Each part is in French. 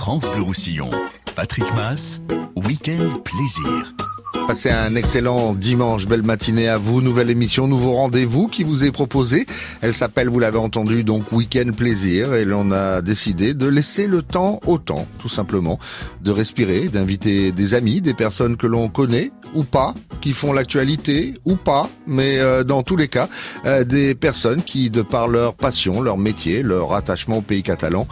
France Bleu Roussillon. Patrick Mass, Week-end Plaisir. Passez un excellent dimanche, belle matinée à vous. Nouvelle émission, nouveau rendez-vous qui vous est proposé. Elle s'appelle, vous l'avez entendu, donc Week-end Plaisir. Et l'on a décidé de laisser le temps au temps, tout simplement. De respirer, d'inviter des amis, des personnes que l'on connaît ou pas, qui font l'actualité ou pas, mais euh, dans tous les cas, euh, des personnes qui, de par leur passion, leur métier, leur attachement au pays catalan,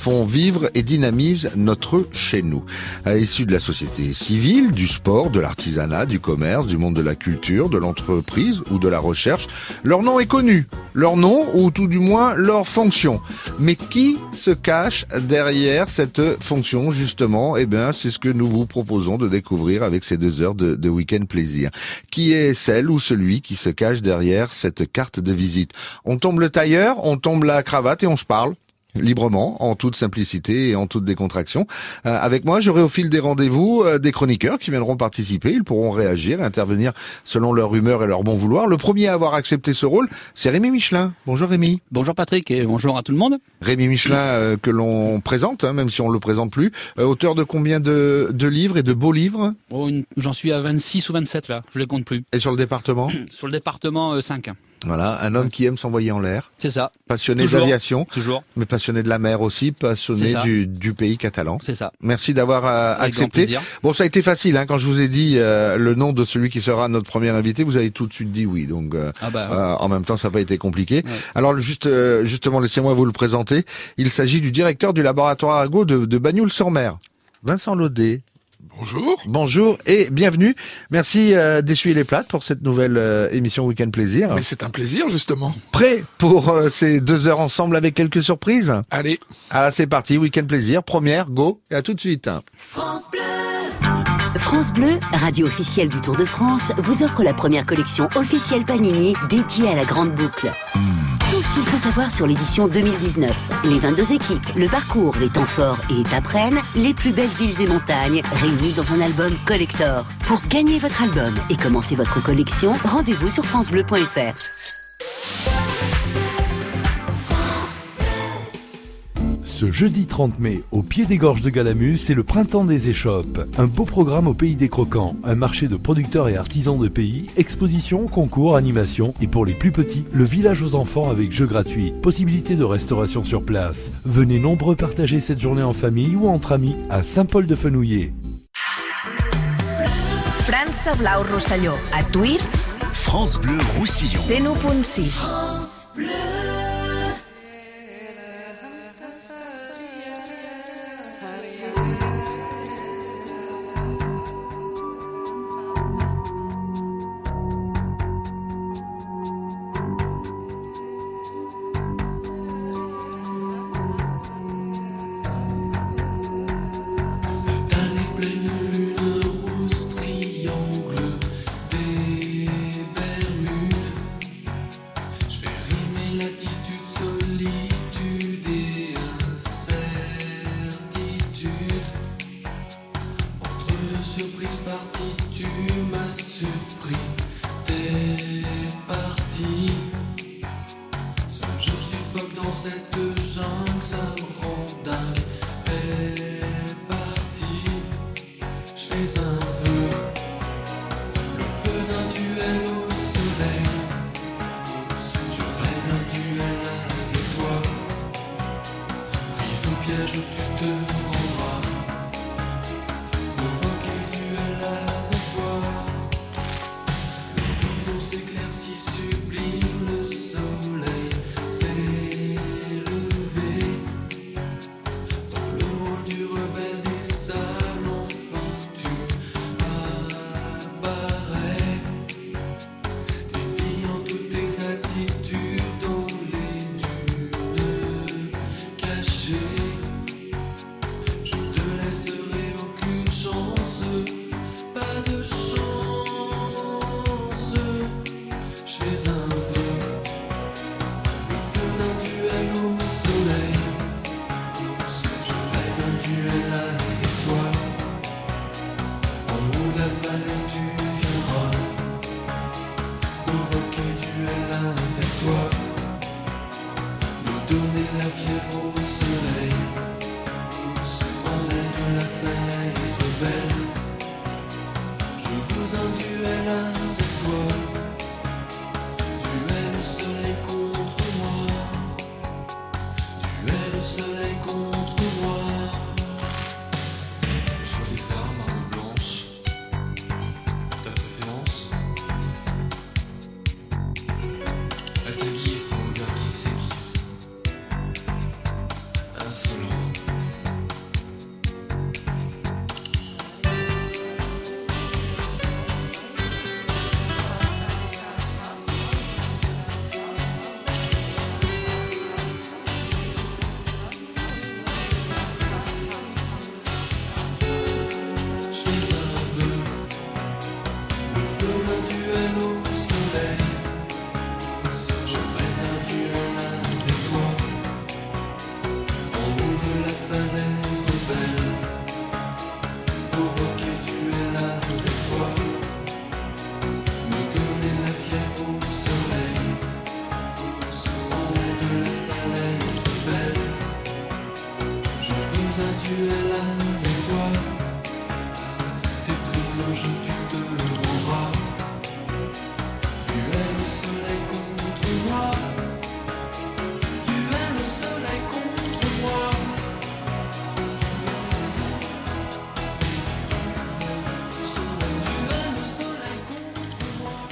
font vivre et dynamisent notre chez nous. Issus de la société civile, du sport, de l'artisanat, du commerce, du monde de la culture, de l'entreprise ou de la recherche, leur nom est connu. Leur nom, ou tout du moins leur fonction. Mais qui se cache derrière cette fonction, justement? Eh bien, c'est ce que nous vous proposons de découvrir avec ces deux heures de week-end plaisir. Qui est celle ou celui qui se cache derrière cette carte de visite? On tombe le tailleur, on tombe la cravate et on se parle librement, en toute simplicité et en toute décontraction. Euh, avec moi, j'aurai au fil des rendez-vous euh, des chroniqueurs qui viendront participer. Ils pourront réagir, intervenir selon leur humeur et leur bon vouloir. Le premier à avoir accepté ce rôle, c'est Rémi Michelin. Bonjour Rémi. Bonjour Patrick et bonjour à tout le monde. Rémi Michelin euh, que l'on présente, hein, même si on le présente plus. auteur de combien de, de, livres et de beaux livres? Oh, J'en suis à 26 ou 27 là, je les compte plus. Et sur le département? Sur le département 5. Voilà, un homme qui aime s'envoyer en l'air. C'est ça. Passionné d'aviation. Toujours. Mais passionné de la mer aussi, passionné du, du, pays catalan. C'est ça. Merci d'avoir euh, accepté. Bon, ça a été facile, hein, quand je vous ai dit euh, le nom de celui qui sera notre premier invité, vous avez tout de suite dit oui. Donc, euh, ah bah, en même temps, ça n'a pas été compliqué. Alors, juste, justement, laissez-moi vous le présenter. Il s'agit du directeur du laboratoire Argo de, de Bagnoul-sur-Mer. Vincent Laudet, Bonjour. Bonjour et bienvenue. Merci euh, d'essuyer les plates pour cette nouvelle euh, émission Week-end Plaisir. Mais c'est un plaisir justement. Prêt pour euh, ces deux heures ensemble avec quelques surprises? Allez. Ah, c'est parti, Week-end Plaisir. Première, go et à tout de suite. France Bleu. France Bleu, radio officielle du Tour de France, vous offre la première collection officielle Panini dédiée à la grande boucle. Tout ce qu'il faut savoir sur l'édition 2019. Les 22 équipes, le parcours, les temps forts et étapes reines, les plus belles villes et montagnes, réunis dans un album collector. Pour gagner votre album et commencer votre collection, rendez-vous sur francebleu.fr. Ce jeudi 30 mai, au pied des gorges de Galamus, c'est le printemps des échoppes. Un beau programme au pays des croquants, un marché de producteurs et artisans de pays, expositions, concours, animations et pour les plus petits, le village aux enfants avec jeux gratuits, possibilité de restauration sur place. Venez nombreux partager cette journée en famille ou entre amis à Saint-Paul-de-Fenouillet. France Blau Rosselló, a Tuir. France Bleu Roussillon. 101.6.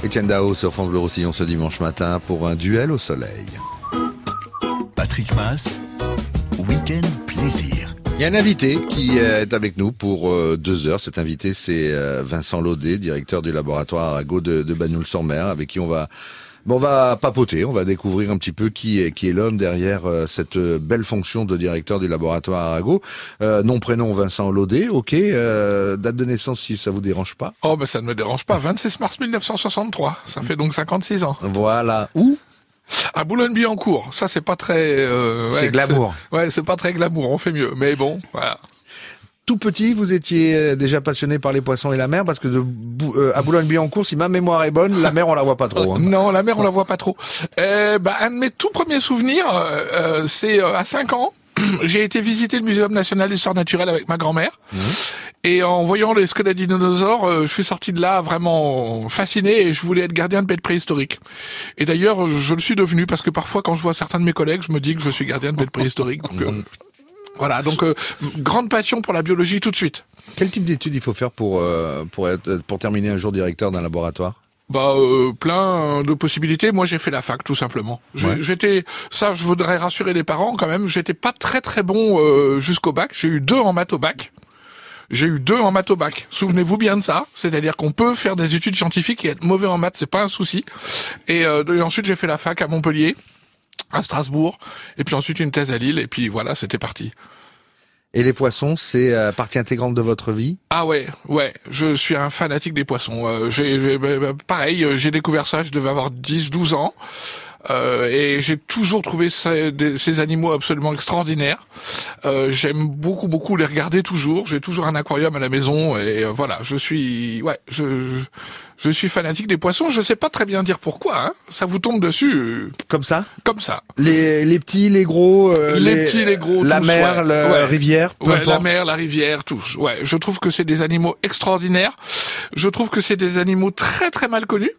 Etienne Dao sur France Bleu Roussillon ce dimanche matin pour un duel au soleil. Patrick Mass, Week-end Plaisir. Il y a un invité qui est avec nous pour euh, deux heures. Cet invité, c'est euh, Vincent Laudet, directeur du laboratoire Arago de, de Bagnoul-sur-Mer, avec qui on va Bon, on va papoter, on va découvrir un petit peu qui est qui est l'homme derrière euh, cette belle fonction de directeur du laboratoire Arago. Euh, nom prénom Vincent Laudet, ok. Euh, date de naissance si ça vous dérange pas. Oh, ben ça ne me dérange pas. 26 mars 1963. Ça fait donc 56 ans. Voilà. Où? À Boulogne-Billancourt. Ça, c'est pas très. euh, C'est glamour. Ouais, c'est pas très glamour. On fait mieux. Mais bon, voilà. Tout petit, vous étiez euh, déjà passionné par les poissons et la mer parce que de euh, à Boulogne-Billancourt, si ma mémoire est bonne, la mer on la voit pas trop. hein. Non, la mer, on la voit pas trop. Euh, bah, un de mes tout premiers souvenirs, euh, euh, c'est euh, à 5 ans. J'ai été visiter le Muséum national d'histoire naturelle avec ma grand-mère. Et en voyant les squelettes de dinosaures, euh, je suis sorti de là vraiment fasciné et je voulais être gardien de bêtes préhistoriques. Et d'ailleurs, je le suis devenu parce que parfois, quand je vois certains de mes collègues, je me dis que je suis gardien de bêtes préhistoriques. Donc, euh, voilà, donc euh, grande passion pour la biologie tout de suite. Quel type d'études il faut faire pour euh, pour être pour terminer un jour directeur d'un laboratoire? Bah euh, plein de possibilités. Moi j'ai fait la fac tout simplement. Ouais. J'étais ça je voudrais rassurer les parents quand même. J'étais pas très très bon euh, jusqu'au bac. J'ai eu deux en maths au bac. J'ai eu deux en maths au bac. Souvenez-vous bien de ça. C'est-à-dire qu'on peut faire des études scientifiques et être mauvais en maths, c'est pas un souci. Et, euh, et ensuite j'ai fait la fac à Montpellier, à Strasbourg, et puis ensuite une thèse à Lille. Et puis voilà, c'était parti. Et les poissons, c'est euh, partie intégrante de votre vie? Ah ouais, ouais, je suis un fanatique des poissons. Euh, j'ai, j'ai- bah, bah, pareil, euh, j'ai découvert ça, je devais avoir 10-12 ans. Euh, et j'ai toujours trouvé ces, des- ces animaux absolument extraordinaires. Euh, j'aime beaucoup, beaucoup les regarder toujours. J'ai toujours un aquarium à la maison et euh, voilà, je suis, ouais, je, je, suis fanatique des poissons. Je sais pas très bien dire pourquoi. Hein. Ça vous tombe dessus euh, Comme ça comme ça. les, les petits, les gros, euh, Les petits, les gros, la tous, mer, ouais. la Ouais. rivière, peu Ouais, la mer, la rivière, tous. Ouais, je trouve que c'est des animaux extraordinaires. Je trouve que c'est des animaux très très mal connus.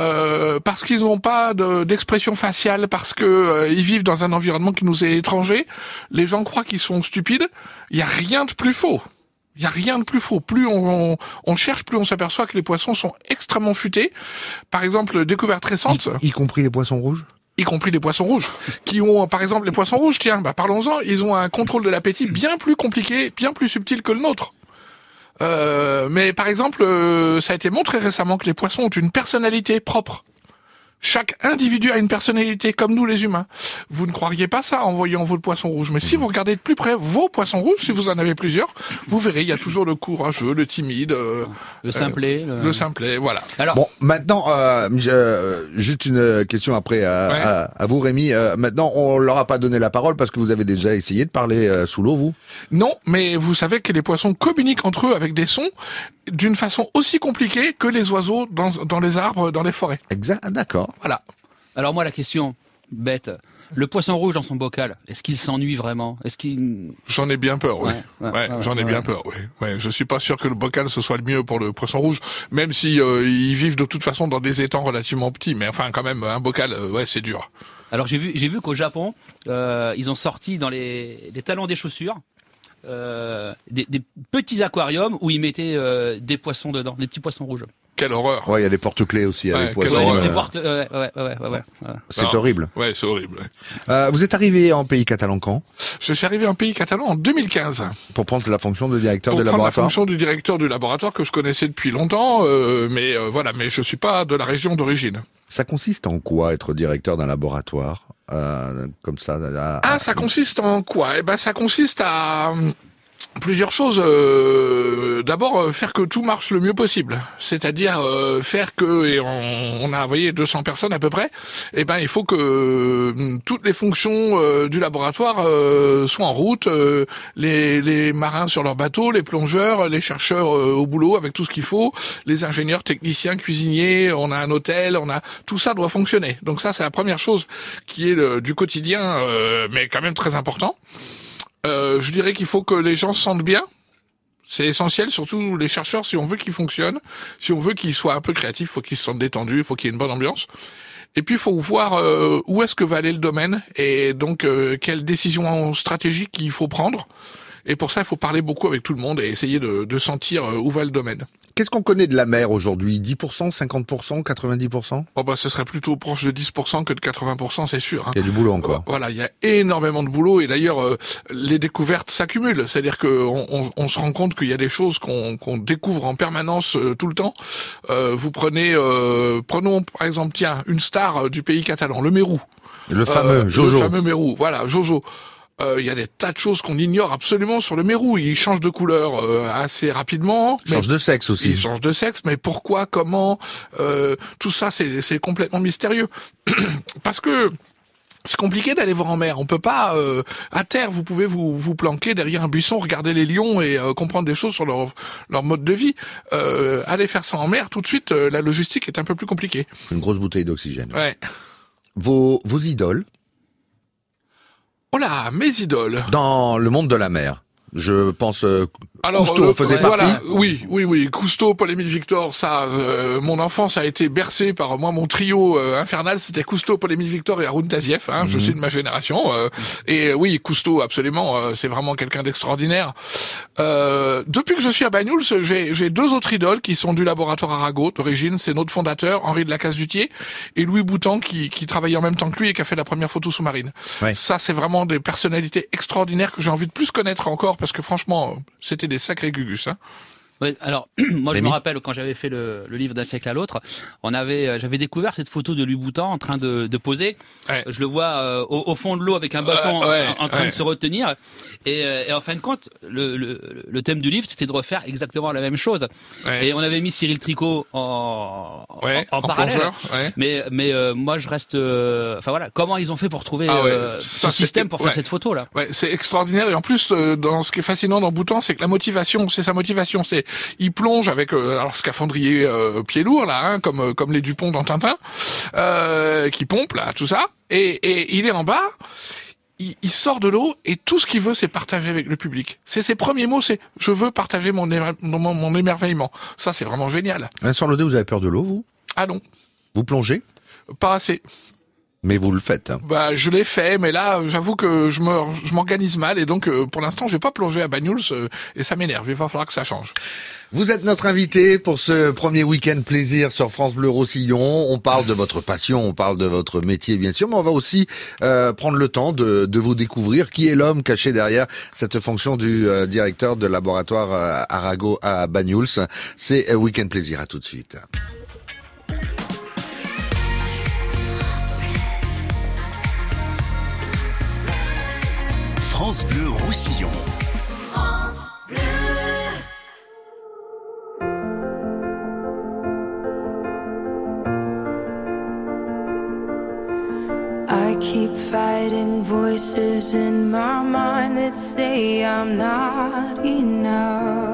Euh, parce qu'ils n'ont pas de- d'expression faciale, parce que euh, ils vivent dans un environnement qui nous est étranger. Les gens croient qu'ils sont stupides. Il y a rien de plus faux. Il y a rien de plus faux. Plus on, on, on cherche, plus on s'aperçoit que les poissons sont extrêmement futés. Par exemple, découverte récente Y, y compris les poissons rouges y compris les poissons rouges, qui ont, par exemple, les poissons rouges, tiens, bah parlons-en, ils ont un contrôle de l'appétit bien plus compliqué, bien plus subtil que le nôtre. Euh, mais par exemple, euh, ça a été montré récemment que les poissons ont une personnalité propre. Chaque individu a une personnalité comme nous les humains. Vous ne croiriez pas ça en voyant votre poisson rouge. Mais si vous regardez de plus près vos poissons rouges, si vous en avez plusieurs, vous verrez, il y a toujours le courageux, le timide, euh, Le simplet. le- le simplet, voilà. Alors, Bon, maintenant, euh, euh, juste une question après à, Ouais. à, à vous, Rémi. Euh, maintenant, on leur a pas donné la parole parce que vous avez déjà essayé de parler euh, sous l'eau, vous Non, mais vous savez que les poissons communiquent entre eux avec des sons d'une façon aussi compliquée que les oiseaux dans, dans les arbres, dans les forêts. Exact. ah, D'accord. Voilà. alors moi la question bête. Le poisson rouge dans son bocal, est-ce qu'il s'ennuie vraiment? Est-ce qu'il J'en ai bien peur, oui. Ouais, Ouais, ouais, ouais, j'en ai bien peur, oui. Ouais, je suis pas sûr que le bocal ce soit le mieux pour le poisson rouge, même si euh, ils vivent de toute façon dans des étangs relativement petits. Mais enfin, quand même, un bocal, euh, ouais, c'est dur. Alors j'ai vu, j'ai vu qu'au Japon, euh, ils ont sorti dans les, les talons des chaussures des, des petits aquariums où ils mettaient des poissons dedans, des petits poissons rouges. Quelle horreur. Ouais, il y a des porte-clés aussi, Ouais, les quelle poissons. horreur. Ouais, euh, les portes- ouais, ouais, ouais, ouais, ouais, ouais. c'est horrible. Ouais, c'est horrible. ouais. Euh, vous êtes arrivé en pays catalan quand? Je suis arrivé en pays catalan en 2015. pour prendre la fonction de directeur pour de prendre la laboratoire fonction du directeur du laboratoire que je connaissais depuis longtemps, euh, mais euh, voilà, mais je suis pas de la région d'origine. Ça consiste en quoi être directeur d'un laboratoire euh, comme ça à- Ah, ça consiste en quoi? Eh ben, ça consiste à plusieurs choses. Euh, D'abord, euh, faire que tout marche le mieux possible. C'est-à-dire euh, faire que, et on, on a envoyé 200 personnes à peu près, eh ben, il faut que hum, toutes les fonctions euh, du laboratoire euh, soient en route. les, les marins sur leur bateau, les plongeurs, les chercheurs au boulot avec tout ce qu'il faut, les ingénieurs, techniciens, cuisiniers, on a un hôtel, on a tout ça doit fonctionner. Donc ça, c'est la première chose qui est du quotidien, mais quand même très important. Euh, je dirais qu'il faut que les gens se sentent bien. C'est essentiel, surtout les chercheurs, si on veut qu'ils fonctionnent, si on veut qu'ils soient un peu créatifs, il faut qu'ils se sentent détendus, il faut qu'il y ait une bonne ambiance. Et puis, il faut voir euh, où est-ce que va aller le domaine et donc euh, quelles décisions stratégiques il faut prendre. Et pour ça, il faut parler beaucoup avec tout le monde et essayer de, de sentir euh, où va le domaine. Qu'est-ce qu'on connaît de la mer aujourd'hui? 10%, 50%, 90% Bon bah ce serait plutôt proche de 10% que de 80%, c'est sûr. hein. Il y a du boulot encore. Voilà, il y a énormément de boulot et d'ailleurs euh, les découvertes s'accumulent. C'est-à-dire qu'on on, on se rend compte qu'il y a des choses qu'on découvre en permanence euh, tout le temps. Euh, vous prenez, euh, prenons par exemple, tiens, une star euh, du pays catalan, le Mérou. Le fameux Euh, Jojo. Le fameux Mérou, voilà, Jojo. Euh, Il y a des tas de choses qu'on ignore absolument sur le Mérou. Il change de couleur euh, assez rapidement. mais- Change de sexe aussi. il change de sexe, mais pourquoi, comment, euh, tout ça, c'est complètement mystérieux. Parce que c'est compliqué d'aller voir en mer. On peut pas euh, à terre. Vous pouvez vous vous planquer derrière un buisson, regarder les lions et euh, comprendre des choses sur leur leur mode de vie. Euh, aller faire ça en mer, tout de suite, la logistique est un peu plus compliquée. Une grosse bouteille d'oxygène. Ouais. Vos, vos idoles Oh là, mes idoles. dans le monde de la mer. Je pense euh, Alors, Cousteau le- faisait voilà, partie Oui, oui, oui. Cousteau, Paul-Émile Victor, ça, euh, mon enfance a été bercée par moi. Mon trio euh, infernal, c'était Cousteau, Paul-Émile Victor et Haroun Tazieff. Hein, Mhm. Je suis de ma génération. euh, et euh, oui, Cousteau, absolument, euh, c'est vraiment quelqu'un d'extraordinaire. Euh, depuis que je suis à Banyuls, j'ai j'ai deux autres idoles qui sont du laboratoire Arago d'origine. C'est notre fondateur, Henri de la Casse-Dutier, et Louis Boutan, qui, qui travaillait en même temps que lui et qui a fait la première photo sous-marine. Ouais. Ça, c'est vraiment des personnalités extraordinaires que j'ai envie de plus connaître encore parce que franchement, c'était des sacrés gugus. Hein. Ouais, alors, moi, je me rappelle quand j'avais fait le, le livre d'un siècle à l'autre, on avait, euh, j'avais découvert cette photo de Louis Boutan en train de, de poser. Ouais. Je le vois euh, au, au fond de l'eau avec un bâton Ouais, ouais, en, en train ouais. de se retenir. Et, euh, et en fin de compte, le, le, le thème du livre, c'était de refaire exactement la même chose. Ouais. Et on avait mis Cyril Tricot en, Ouais, en, en parallèle. plongeur. Mais, mais euh, moi, je reste. euh, Enfin voilà, comment ils ont fait pour trouver Ah ouais, euh, ça, ce système pour faire cette photo là? Ouais, c'est extraordinaire et en plus euh, dans ce qui est fascinant dans Boutan, c'est que la motivation, c'est sa motivation, c'est il plonge avec euh, alors scaphandrier euh, pied lourd là, hein, comme euh, comme les Dupont dans Tintin, euh, qui pompe là, tout ça, et, et il est en bas. Il, il sort de l'eau et tout ce qu'il veut, c'est partager avec le public. C'est ses premiers mots, c'est je veux partager mon, émer- mon, mon émerveillement. Ça, c'est vraiment génial. Vincent Lodé, vous avez peur de l'eau, vous? Ah non, Vous plongez? Pas assez. Mais vous le faites. hein. Bah, je l'ai fait, mais là, j'avoue que je me, je m'organise mal et donc, euh, pour l'instant, je vais pas plonger à Banyuls euh, et ça m'énerve. Il va falloir que ça change. Vous êtes notre invité pour ce premier week-end plaisir sur France Bleu Roussillon. On parle de votre passion, on parle de votre métier bien sûr, mais on va aussi euh, prendre le temps de, de vous découvrir qui est l'homme caché derrière cette fonction du euh, directeur de laboratoire euh, Arago à Banyuls. C'est euh, Week-end plaisir, à tout de suite. France Bleu Roussillon. I keep fighting voices in my mind that say I'm not enough.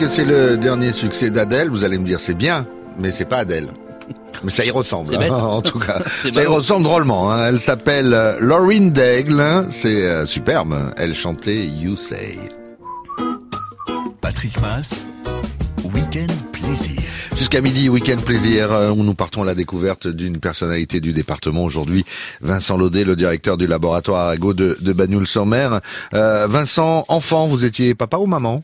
Que c'est le dernier succès d'Adèle, vous allez me dire c'est bien, mais c'est pas Adèle. Mais ça y ressemble, hein, en tout cas. Ça y ressemble drôlement. hein. Elle s'appelle euh, Lauryn Daigle. hein. C'est euh, superbe. Elle chantait You Say. Patrick Mass, Week-end plaisir. Jusqu'à midi, week-end plaisir, euh, où nous partons à la découverte d'une personnalité du département aujourd'hui, Vincent Laudet, le directeur du laboratoire Arago de, de Bagnoul-sur-Mer. Euh, Vincent, enfant, vous étiez papa ou maman?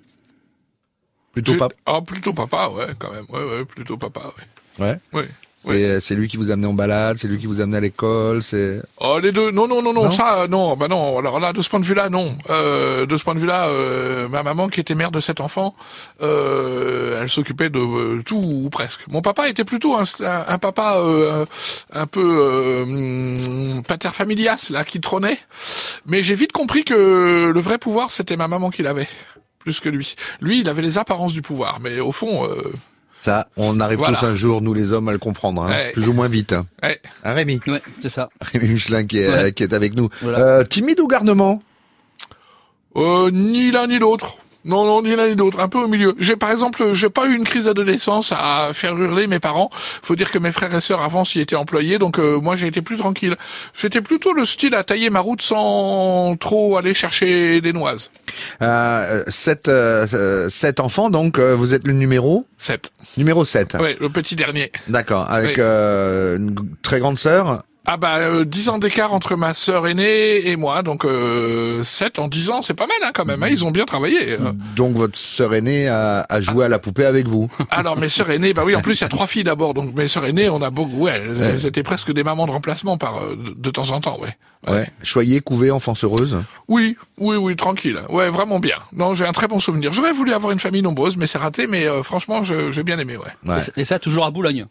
Plutôt papa. Ah, plutôt papa, ouais, quand même. Ouais, ouais, plutôt papa, ouais. Ouais. Ouais. C'est euh, c'est lui qui vous amenait en balade, c'est lui qui vous amenait à l'école, c'est. Oh, les deux, non, non, non, non, Non ça, euh, non, bah non. Alors là, de ce point de vue-là, non. Euh, de ce point de vue-là, euh, ma maman, qui était mère de sept enfants, euh, elle s'occupait de euh, tout ou presque. Mon papa était plutôt un, un- un papa euh, un peu pater familias, là, qui trônait. Mais j'ai vite compris que le vrai pouvoir, c'était ma maman qui l'avait, plus que lui. Lui, il avait les apparences du pouvoir, mais au fond, euh, Ça, on arrive Voilà. tous un jour, nous les hommes, à le comprendre, hein, Ouais. plus ou moins vite. Hein, ouais. Hein, Rémi? Ouais, c'est ça. Rémi Michelin qui est, Ouais. qui est avec nous. Voilà. Euh, timide ou garnement? Euh, ni l'un ni l'autre. Non, non, ni l'un ni l'autre. Un peu au milieu. J'ai, par exemple, j'ai pas eu une crise d'adolescence à faire hurler mes parents. Faut dire que mes frères et sœurs avant s'y étaient employés, donc euh, moi j'ai été plus tranquille. J'étais plutôt le style à tailler ma route sans trop aller chercher des noises. euh, sept, euh, euh, sept enfants, donc euh, vous êtes le numéro 7. Numéro 7. Ouais, le petit dernier. D'accord. Avec Oui. euh, une très grande sœur. Ah bah, euh, 10 ans d'écart entre ma sœur aînée et moi, donc euh, 7 en 10 ans, c'est pas mal hein, quand même. Hein, ils ont bien travaillé. euh. Donc votre sœur aînée a, a joué à la poupée avec vous. Alors mes sœurs aînées, bah oui, en plus il y a trois filles d'abord, donc mes sœurs aînées, on a beaucoup, ouais, elles, elles étaient presque des mamans de remplacement par euh, de, de temps en temps, ouais. Ouais. Choyée, couvée, enfance heureuse. Oui, oui, oui, tranquille, ouais, vraiment bien. Non, j'ai un très bon souvenir. J'aurais voulu avoir une famille nombreuse, mais c'est raté, mais euh, franchement, j'ai bien aimé, ouais. Ouais. Et ça- Et ça, toujours à Boulogne.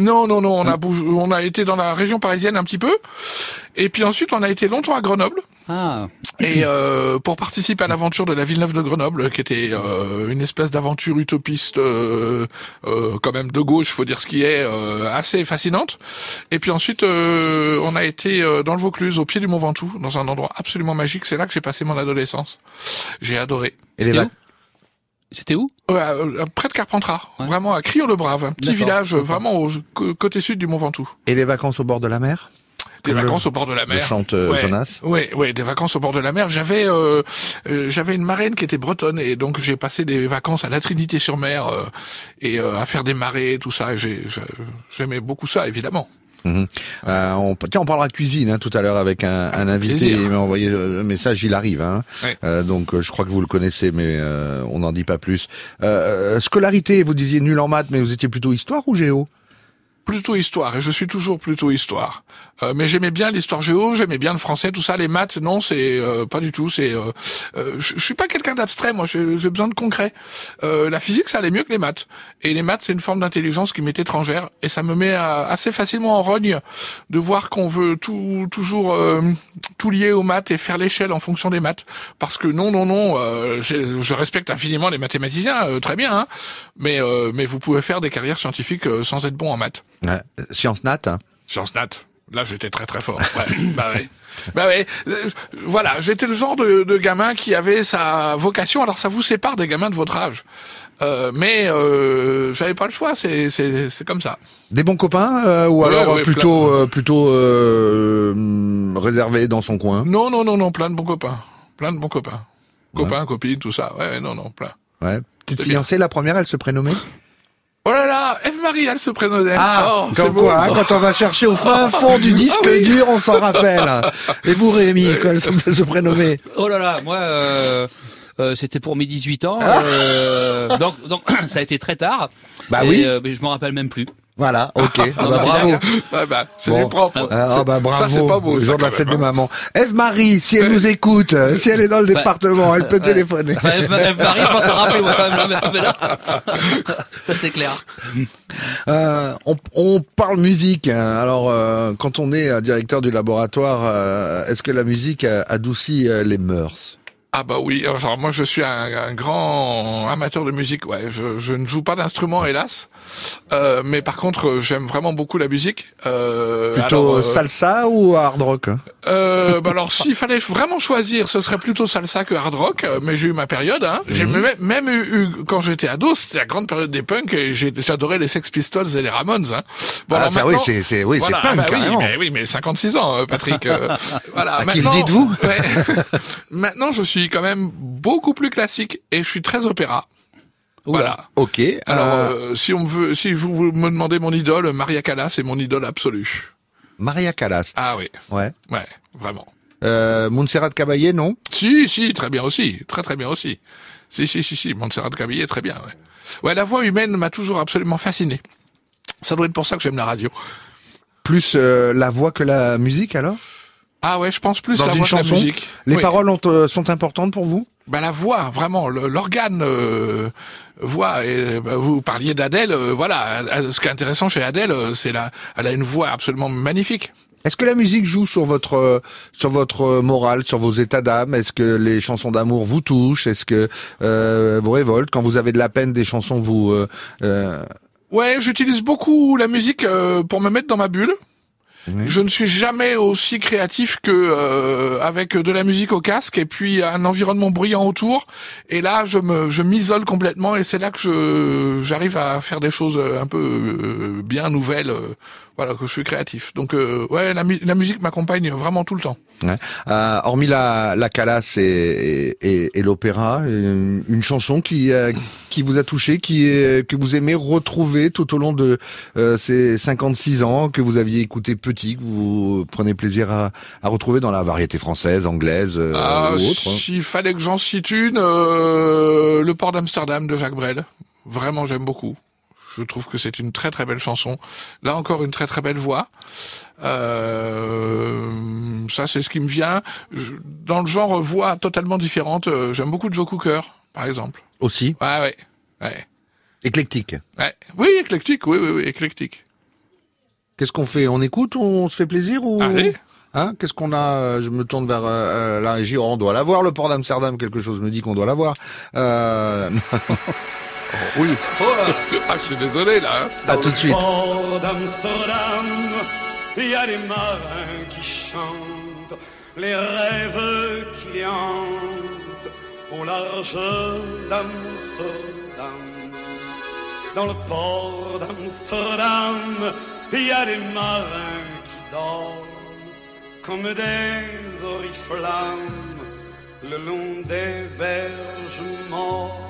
Non, non, non, on a bougé- on a été dans la région parisienne un petit peu, et puis ensuite on a été longtemps à Grenoble. Ah, Et euh, pour participer à l'aventure de la Villeneuve de Grenoble, qui était euh, une espèce d'aventure utopiste, euh, euh, quand même de gauche, faut dire ce qui est, euh, assez fascinante. Et puis ensuite, euh, on a été euh, dans le Vaucluse, au pied du Mont Ventoux, dans un endroit absolument magique. C'est là que j'ai passé mon adolescence. J'ai adoré. Et les vac- C'était où? Ouais, euh, près de Carpentras, Ouais. vraiment à Crillon-le-Brave, un petit village euh, vraiment au côté sud du Mont Ventoux. Et les vacances au bord de la mer? Des Comme le- vacances au bord de la mer. chante euh, Ouais. Jonas. Ouais, ouais, des vacances au bord de la mer. J'avais, euh, euh, j'avais une marraine qui était bretonne et donc j'ai passé des vacances à la Trinité-sur-Mer euh, et euh, à faire des marées, tout ça. J'ai, j'ai- j'aimais beaucoup ça, évidemment. Mhm. Euh, on, tiens, on parlera cuisine hein, tout à l'heure avec un, un invité. Il m'a envoyé le message, il arrive. Hein. Ouais. Euh, donc euh, je crois que vous le connaissez, mais euh, on n'en dit pas plus. Scolarité, vous disiez nul en maths, mais vous étiez plutôt histoire ou géo? Plutôt histoire, et je suis toujours plutôt histoire. Euh, mais j'aimais bien l'histoire géo, j'aimais bien le français, tout ça. Les maths, non, c'est euh, pas du tout. C'est, euh, euh, je, suis pas quelqu'un d'abstrait, moi. J'ai besoin de concret. Euh, la physique, ça allait mieux que les maths. Et les maths, c'est une forme d'intelligence qui m'est étrangère, et ça me met assez facilement en rogne de voir qu'on veut tout toujours euh, tout lier aux maths et faire l'échelle en fonction des maths. Parce que non, non, non, je, respecte infiniment les mathématiciens, très bien, hein, mais mais vous pouvez faire des carrières scientifiques sans être bon en maths. Ouais. Sciences nat hein. Sciences nat. Là, j'étais très très fort. Ouais, bah ouais. Bah ouais. Euh, Voilà, j'étais le genre de, de gamin qui avait sa vocation. Alors, ça vous sépare des gamins de votre âge. Euh, mais euh, j'avais pas le choix. C'est c'est c'est comme ça. Des bons copains euh, ou Ouais, alors ouais, euh, plutôt euh, plutôt euh, hum, réservé dans son coin? Non, non, non, non. Plein de bons copains. Plein de bons copains. Copains, copines, tout ça. Ouais, non, non, plein. Ouais. Petite bien. fiancée, la première, elle se prénommait? Oh là là, Eve-Marie, elle se prénommait. oh, c'est comme quoi, hein, quand on va chercher au fin fond du disque Ah oui. dur, on s'en rappelle. Et vous, Rémi, elle se, se prénommait oh là là, moi, euh, euh, c'était pour mes 18 ans. euh, donc, donc, ça a été très tard. Bah Et, oui. euh, mais je m'en rappelle même plus. Voilà, ok. Ah Non, bah, bravo. Ouais, bah, c'est Bon. propre. Ah, bah bravo, Ça, c'est pas beau. le ça, jour de la fête même, des hein. mamans. Eve-Marie, si elle nous écoute, si elle est dans le département, elle peut téléphoner. Eve-Marie, je pense s'en rappeler, moi, quand même. mais là, ça, c'est clair. Euh, on, on parle musique. hein. Alors, euh, quand on est directeur du laboratoire, euh, est-ce que la musique adoucit les mœurs? Ah bah oui, enfin moi je suis un, un grand amateur de musique, ouais. Je, je ne joue pas d'instrument hélas, euh, mais par contre j'aime vraiment beaucoup la musique. Euh, Plutôt alors, euh, salsa ou hard rock hein? Euh, bah alors s'il fallait vraiment choisir, ce serait plutôt salsa que hard rock, euh, mais j'ai eu ma période. Hein. J'ai même, même eu, eu- quand j'étais ado, c'était la grande période des punks et j'adorais les Sex Pistols et les Ramones. Hein. Bon, Ah, ça, oui, c'est- c'est- oui, c'est voilà, punk, bah oui, mais oui, mais 56 ans, euh, Patrick. voilà. À qui le dites-vous? Ouais. Maintenant, je suis quand même beaucoup plus classique et je suis très opéra. Voilà. Ok. Alors, euh, euh, si on veut, si vous, vous me demandez mon idole, Maria Callas c'est mon idole absolue. Maria Callas. Ah oui, Ouais. ouais, vraiment. Euh, Montserrat Caballé, non? Si, si, très bien aussi, très très bien aussi. Si, si, si, si, Montserrat Caballé, très bien. Ouais. ouais, la voix humaine m'a toujours absolument fasciné. Ça doit être pour ça que j'aime la radio. Plus euh, la voix que la musique, alors? Ah ouais, je pense plus Dans la une voix que la chanson, musique. Les Oui. paroles ont, euh, sont importantes pour vous? Ben la voix, vraiment, l'organe euh, voix. Et, ben, vous parliez d'Adèle, euh, voilà. Ce qui est intéressant chez Adèle, euh, c'est la, elle a une voix absolument magnifique. Est-ce que la musique joue sur votre euh, sur votre euh, morale, sur vos états d'âme? Est-ce que les chansons d'amour vous touchent? Est-ce que euh, vous révoltent? Quand vous avez de la peine Des chansons vous euh, euh, Ouais, j'utilise beaucoup la musique euh, pour me mettre dans ma bulle. Je ne suis jamais aussi créatif que euh, avec de la musique au casque et puis un environnement bruyant autour. Et là, je me je m'isole complètement et c'est là que je j'arrive à faire des choses un peu euh, bien nouvelles. Voilà, que je suis créatif. Donc euh, ouais, la, mu- la musique m'accompagne vraiment tout le temps. ouais. Euh, Hormis la la Calas et, et, et- et l'opéra, une, une chanson qui euh, qui vous a touché, qui que vous aimez retrouver tout au long de euh, ces 56 ans que vous aviez écouté petit, que vous prenez plaisir à, à retrouver dans la variété française, anglaise Ah, ou autre. hein. S'il fallait que j'en cite une, le port d'Amsterdam de Jacques Brel. Vraiment, j'aime beaucoup. Je trouve que c'est une très très belle chanson. Là encore, une très très belle voix. Euh, ça, c'est ce qui me vient. Dans le genre voix totalement différente, euh, j'aime beaucoup Joe Cooker, par exemple. Aussi Ouais, ouais, ouais. éclectique. ouais. Oui, éclectique, oui, oui, oui, éclectique. Qu'est-ce qu'on fait? On écoute On se fait plaisir ou Allez. Hein? Qu'est-ce qu'on a? Euh, Je me tourne vers euh, la régie. Oh, on doit l'avoir, le port d'Amsterdam. Quelque chose me dit qu'on doit l'avoir. Euh... Oui. ah, je suis désolé, là. hein. à tout de suite. port d'Amsterdam, il y a des marins qui chantent les rêves qui les hantent au large d'Amsterdam. Dans le port d'Amsterdam, il y a des marins qui dorment comme des oriflammes le long des berges mortes.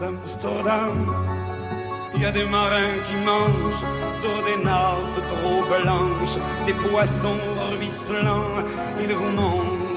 d'Amsterdam, il y a des marins qui mangent sur des nappes trop blanches, des poissons ruisselants. Ils vous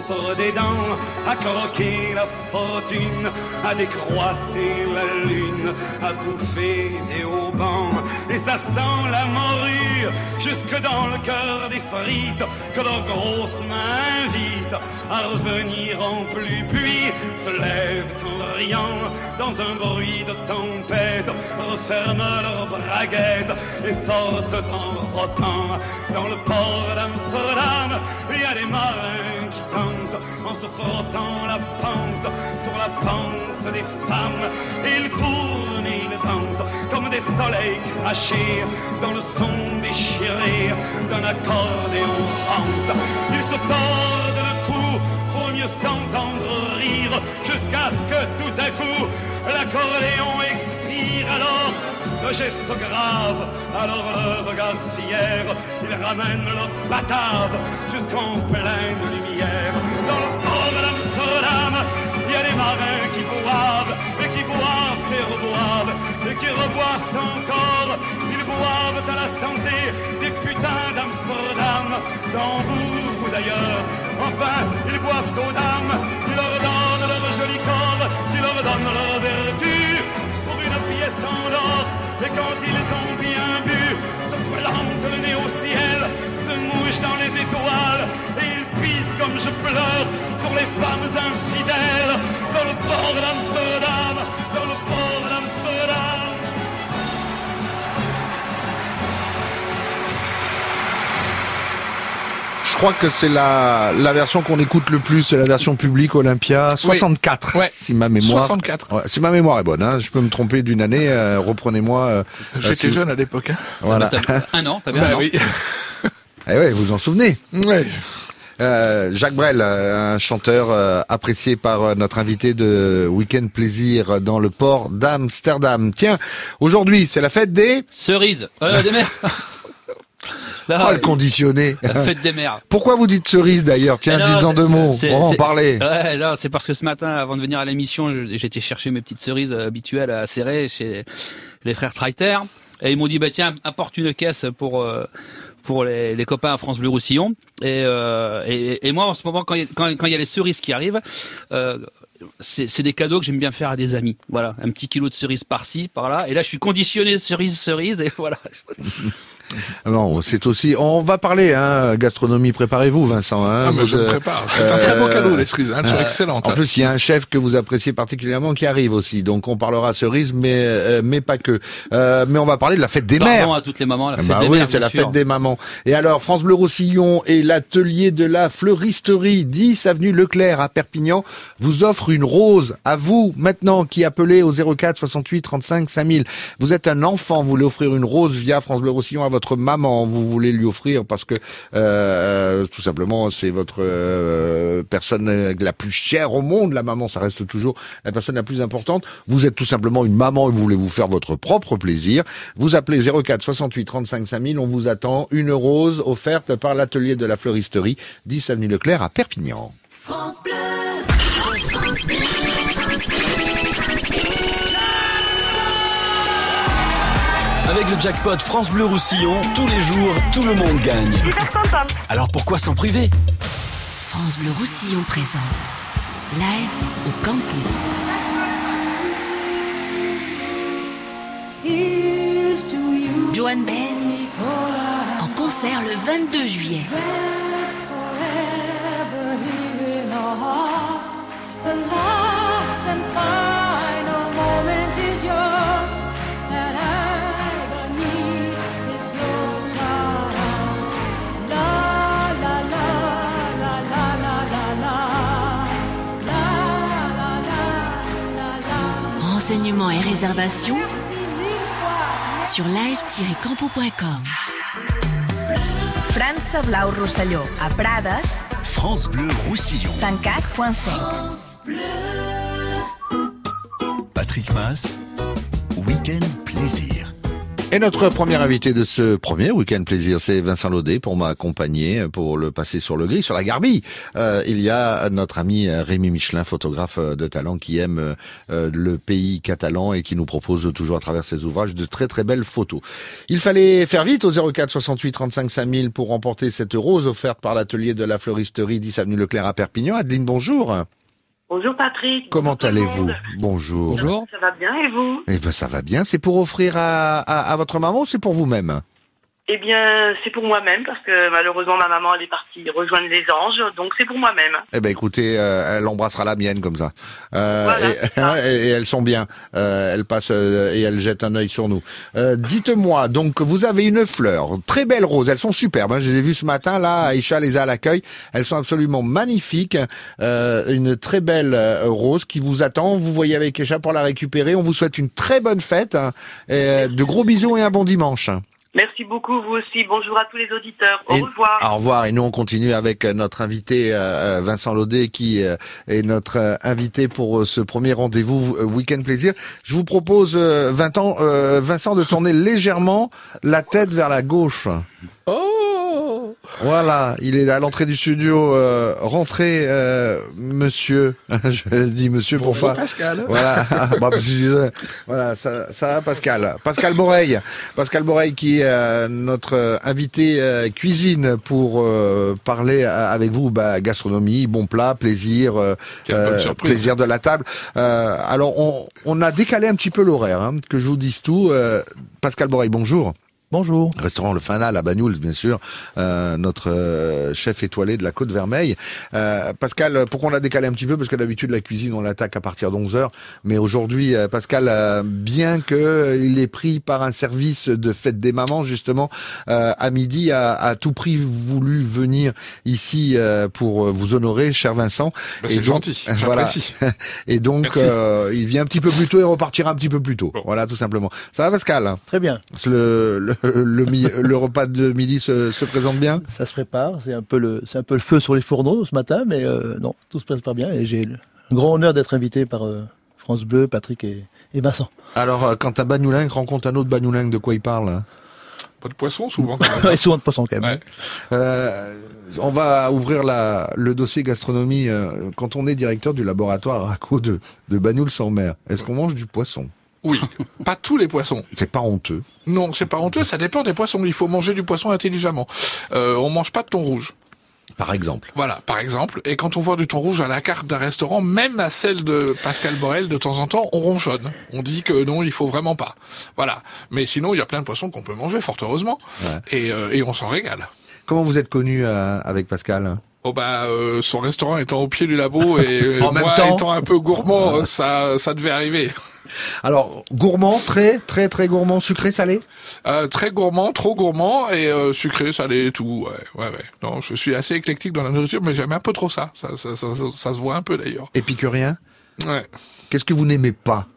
montrent des dents à croquer la fortune, à décroisser la lune, à bouffer des haubans. Et ça sent la morue jusque dans le cœur des frites que leurs grosses mains invitent à revenir en pluie, puis se lèvent en riant dans un bruit de tempête, referment leurs braguettes et sortent en rotant dans le port d'Amsterdam. Il y a des marins qui dansent en se frottant la panse sur la panse des femmes. Ils tournent et ils dansent comme des soleils crachés dans le son déchiré d'un accordéon rance. Ils se tordent le cou pour mieux s'entendre rire jusqu'à ce que tout à coup l'accordéon expire alors le geste grave, alors le regard fier, ramènent leur batave jusqu'en pleine lumière. Dans le port d'Amsterdam, il y a des marins qui boivent, et qui boivent et reboivent, et qui reboivent encore. Ils boivent à la santé des putains d'Amsterdam, d'Hambourg ou d'ailleurs. Enfin, ils boivent aux dames, ils leur donnent leur donnent leur vertu pour une pièce en or. Et quand ils ont bien bu, se plantent le nez au ciel, se mouchent dans les étoiles, et ils pissent comme je pleure sur les femmes infidèles. Dans le port d'Amsterdam, dans le port Je crois que c'est la, la version qu'on écoute le plus, c'est la version publique Olympia 64, Ouais. si ma mémoire. 64. Ouais, si ma mémoire est bonne, hein. je peux me tromper d'une année, euh, reprenez-moi. euh, J'étais si- jeune à l'époque. Hein. Voilà. Un an, t'as bien Bah un an. oui. Eh ouais, vous en souvenez Ouais. Euh, Jacques Brel, euh, un chanteur euh, apprécié par euh, notre invité de Week-end Plaisir dans le port d'Amsterdam. Tiens, aujourd'hui, c'est la fête des... Cerise, euh, des mers. Là, Oh, le conditionné la fête des mers. Pourquoi vous dites cerise d'ailleurs Tiens, dites-en deux mots, on va en parler. Ouais, c'est parce que ce matin, avant de venir à l'émission, j'étais chercher mes petites cerises euh, habituelles à serrer chez les frères Treiter. Et ils m'ont dit, bah tiens, apporte une caisse pour euh, pour les, les copains à France Bleu Roussillon. Et, euh, et, et moi, en ce moment, quand il y a, quand, quand il y a les cerises qui arrivent, euh, c'est c'est des cadeaux que j'aime bien faire à des amis. Voilà, un petit kilo de cerises par-ci, par-là. Et là, je suis conditionné cerise, cerise, et voilà. Non, c'est aussi. On va parler hein, gastronomie. Préparez-vous, Vincent. Hein, Ah, mais Vous, je me euh, prépare. C'est un très beau euh, cadeau, les cerises. hein. Elles sont euh, excellentes. En plus, il y a un chef que vous appréciez particulièrement qui arrive aussi. Donc, on parlera cerise, mais euh, mais pas que. Euh, mais on va parler de la fête des mères. À toutes les mamans, la fête Bah des oui, mères. c'est la sûr. fête des mamans. Et alors, France Bleu Roussillon et l'atelier de la fleuristerie 10 avenue Leclerc à Perpignan vous offre une rose à vous maintenant qui appelez au 04 68 35 5000. Vous êtes un enfant, vous voulez offrir une rose via France Bleu Roussillon à votre maman. Vous voulez lui offrir parce que euh, tout simplement c'est votre euh, personne euh, la plus chère au monde. La maman, ça reste toujours la personne la plus importante. Vous êtes tout simplement une maman et vous voulez vous faire votre propre plaisir. Vous appelez 04 68 35 5000. On vous attend. Une rose offerte par l'atelier de la fleuristerie 10 avenue Leclerc à Perpignan. Avec le jackpot France Bleu Roussillon, tous les jours, tout le monde gagne. Alors pourquoi s'en priver? France Bleu Roussillon présente Live au Campo. Joan Baez en concert le 22 juillet. Renseignements et réservations sur live-campo.com. França Blau Rosselló, a Prades, France Bleu Roussillon. 104.5. Patrick Mass, Week-end Plaisir. Et notre premier invité de ce premier week-end plaisir, c'est Vincent Laudet pour m'accompagner, pour le passer sur le gris, sur la Garbie. Euh, il y a notre ami euh, Rémi Michelin, photographe euh, de talent, qui aime euh, le pays catalan et qui nous propose toujours à travers ses ouvrages de très très belles photos. Il fallait faire vite au 04 68 35 5000 pour remporter cette rose offerte par l'atelier de la fleuristerie 10 avenue Leclerc à Perpignan. Adeline, bonjour. Bonjour Patrick. Comment allez-vous. Bonjour. Bonjour. Ça va bien et vous? Eh ben ça va bien. C'est pour offrir à, à, à votre maman ou c'est pour vous-même? Eh bien, c'est pour moi-même parce que malheureusement ma maman elle est partie rejoindre les anges, donc c'est pour moi-même. Eh ben écoutez, euh, elle embrassera la mienne comme ça. Euh, Voilà, et, et- et elles sont bien. Euh, elles passent euh, et elles jettent un œil sur nous. Euh, Dites-moi, donc vous avez une fleur, très belle rose. Elles sont superbes. hein. Je les ai vues ce matin là. Aïcha les a à l'accueil. Elles sont absolument magnifiques. Euh, une très belle rose qui vous attend. Vous voyez avec Aïcha pour la récupérer. On vous souhaite une très bonne fête. hein. Et, de gros bisous et un bon dimanche. Merci beaucoup vous aussi. Bonjour à tous les auditeurs. Au Et- revoir. Au revoir. Et nous, on continue avec euh, notre invité euh, euh, Vincent Laudet, qui est notre invité pour ce premier rendez-vous Week-end Plaisir. Je vous propose, euh, 20 ans, euh, Vincent, de tourner légèrement la tête vers la gauche. Oh Voilà, il est à l'entrée du studio. Euh, rentrez, euh, monsieur. Je dis monsieur pour pas. Pascal. Voilà, Bah, voilà, ça, ça va, Pascal. Pascal Boreil, Pascal Boreil qui est euh, notre euh, invité euh, cuisine pour euh, parler avec vous bah, gastronomie, bon plat, plaisir, euh, plaisir de la table. Euh, alors on, on a décalé un petit peu l'horaire, hein, que je vous dise tout. Euh, Pascal Boreil, bonjour. Bonjour. Restaurant Le Fanal à Banyuls, bien sûr, euh, notre euh, chef étoilé de la Côte Vermeille. Euh, Pascal, pourquoi on l'a décalé un petit peu? Parce que d'habitude la cuisine on l'attaque à partir de 11 heures, mais aujourd'hui euh, Pascal, euh, bien que euh, il est pris par un service de fête des mamans justement euh, à midi, a à tout prix voulu venir ici euh, pour vous honorer, cher Vincent. Bah, donc, gentil, voilà. j'apprécie. Et donc euh, il vient un petit peu plus tôt et repartira un petit peu plus tôt. Voilà, tout simplement. Ça va, Pascal? Très bien. le, le, le, mi- le repas de midi se, se présente bien Ça se prépare. C'est un peu le, c'est un peu le feu sur les fourneaux ce matin, mais euh, non, tout se prépare bien. Et j'ai le grand honneur d'être invité par euh, France Bleu, Patrick et, et Vincent. Alors, euh, quand un bagnolingue rencontre un autre bagnolingue, de quoi il parle hein? Pas de poisson souvent. quand même. et souvent de poisson quand même. Ouais. Euh, On va ouvrir la, le dossier gastronomie. euh, Quand on est directeur du laboratoire Raco de, de Bagnoul-sur-Mer, est-ce qu'on mange du poisson? Oui, pas tous les poissons. C'est pas honteux. Non, c'est pas honteux, ça dépend des poissons. Il faut manger du poisson intelligemment. Euh, on mange pas de thon rouge. Par exemple. Voilà, par exemple. Et quand on voit du thon rouge à la carte d'un restaurant, même à celle de Pascal Borel, de temps en temps, on ronchonne. On dit que non, il faut vraiment pas. Voilà. Mais sinon, il y a plein de poissons qu'on peut manger, fort heureusement. Ouais. Et, euh, et on s'en régale. Comment vous êtes connu euh, avec Pascal? Oh bah, euh, son restaurant étant au pied du labo et En même moi temps. étant un peu gourmand, ça, ça devait arriver. Alors, gourmand, très, très, très gourmand, sucré, salé? Euh, très gourmand, trop gourmand et euh, sucré, salé, tout. Ouais, ouais, ouais. Non, je suis assez éclectique dans la nourriture, mais j'aime un peu trop ça. Ça, ça, ça, ça- ça se voit un peu d'ailleurs. Épicurien Ouais. Qu'est-ce que vous n'aimez pas?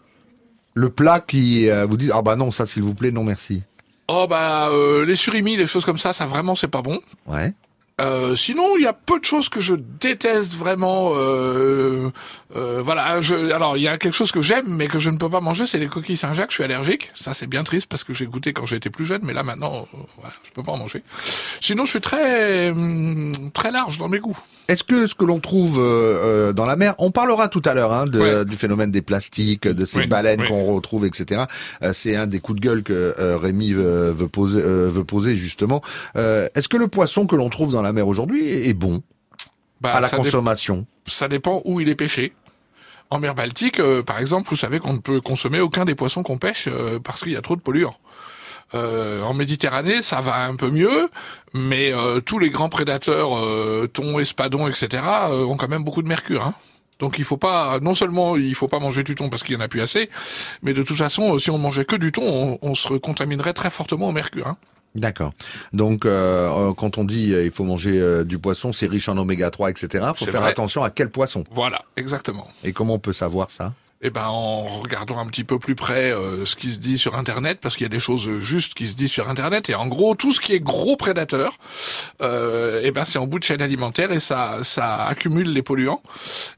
Le plat qui vous dit ah bah non ça s'il vous plaît non merci. Oh bah euh, les surimi, les choses comme ça, ça vraiment c'est pas bon. Ouais. Euh, sinon, il y a peu de choses que je déteste vraiment. Euh, euh, voilà. Je, alors, il y a quelque chose que j'aime, mais que je ne peux pas manger, c'est les coquilles Saint-Jacques. Je suis allergique. Ça, c'est bien triste parce que j'ai goûté quand j'étais plus jeune, mais là maintenant, euh, voilà, je peux pas en manger. Sinon, je suis très hum, très large dans mes goûts. Est-ce que ce que l'on trouve euh, euh, dans la mer, on parlera tout à l'heure hein, de- Ouais. du phénomène des plastiques, de ces Oui, baleines oui. qu'on retrouve, etc. C'est un des coups de gueule que Rémi veut, veut poser, veut poser justement. Euh, Est-ce que le poisson que l'on trouve dans la mer aujourd'hui est, bon Bah, à la dé- consommation ça dépend où il est pêché. En mer Baltique, euh, par exemple, vous savez qu'on ne peut consommer aucun des poissons qu'on pêche euh, parce qu'il y a trop de polluants. Euh, en Méditerranée, ça va un peu mieux, mais tous les grands prédateurs, thon, espadons, etc., ont quand même beaucoup de mercure. Hein. Donc il faut pas, non seulement il faut pas manger du thon parce qu'il y en a plus assez, mais de toute façon, si on mangeait que du thon, on, on se contaminerait très fortement au mercure. Hein. D'accord. Donc, euh, euh, quand on dit euh, il faut manger euh, du poisson, c'est riche en oméga 3, etc. faut C'est faire vrai. attention à quel poisson. Voilà, exactement. Et comment on peut savoir ça? Eh ben, en regardant un petit peu plus près euh, ce qui se dit sur Internet, parce qu'il y a des choses justes qui se disent sur Internet, et en gros, tout ce qui est gros prédateur, euh, eh ben, c'est en bout de chaîne alimentaire et ça, ça accumule les polluants,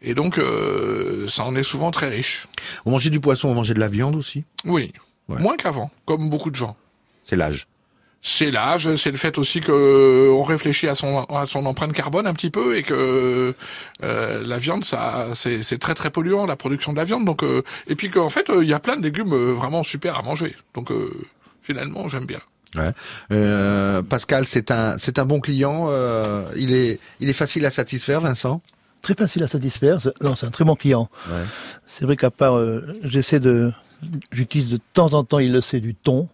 et donc euh, ça en est souvent très riche. On mangeait du poisson, on mangeait de la viande aussi? Oui, Ouais. moins qu'avant, comme beaucoup de gens. C'est l'âge. C'est l'âge, c'est le fait aussi que euh, on réfléchit à son à son empreinte carbone un petit peu et que euh, la viande ça c'est c'est très très polluant la production de la viande donc euh, et puis qu'en fait euh, il y a plein de légumes euh, vraiment super à manger donc euh, finalement j'aime bien. Ouais. Euh, Pascal, c'est un c'est un bon client. euh, il est il est facile à satisfaire, Vincent? Très facile à satisfaire. C'est- Non, c'est un très bon client. Ouais. C'est vrai qu'à part, euh, j'essaie de, j'utilise de temps en temps, il le sait, du thon,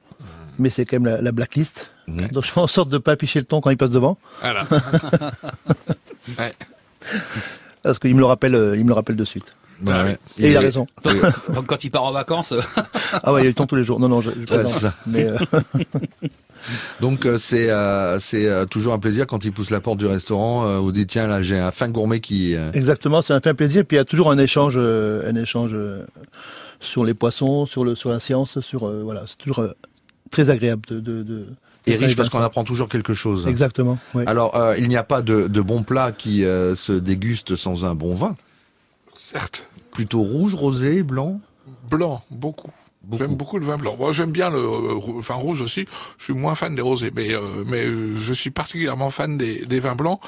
mais c'est quand même la, la blacklist. Donc je fais en sorte de pas afficher le thon quand il passe devant, Voilà. ouais. parce qu'il me le rappelle, euh, il me le rappelle de suite. Et il a raison. Donc quand il part en vacances, euh, Ah ouais, il y a du thon tous les jours. Non, non, je, je Ouais, ça. Mais euh, Donc c'est euh, c'est toujours un plaisir quand il pousse la porte du restaurant. Euh, vous dites tiens là j'ai un fin gourmet qui. euh, exactement, c'est un fait un plaisir. Puis il y a toujours un échange, euh, un échange euh, sur les poissons, sur le, sur la science, sur euh, voilà, c'est toujours euh, très agréable de. de, de est riche parce qu'on apprend toujours quelque chose. Exactement. Alors euh, il n'y a pas de, de bon plat qui euh, se déguste sans un bon vin. Certes. Plutôt rouge, rosé, blanc. Blanc beaucoup. J'aime beaucoup le vin blanc. Moi, j'aime bien le euh, vin rouge aussi. Je suis moins fan des rosés, mais euh, mais euh, je suis particulièrement fan des, des vins blancs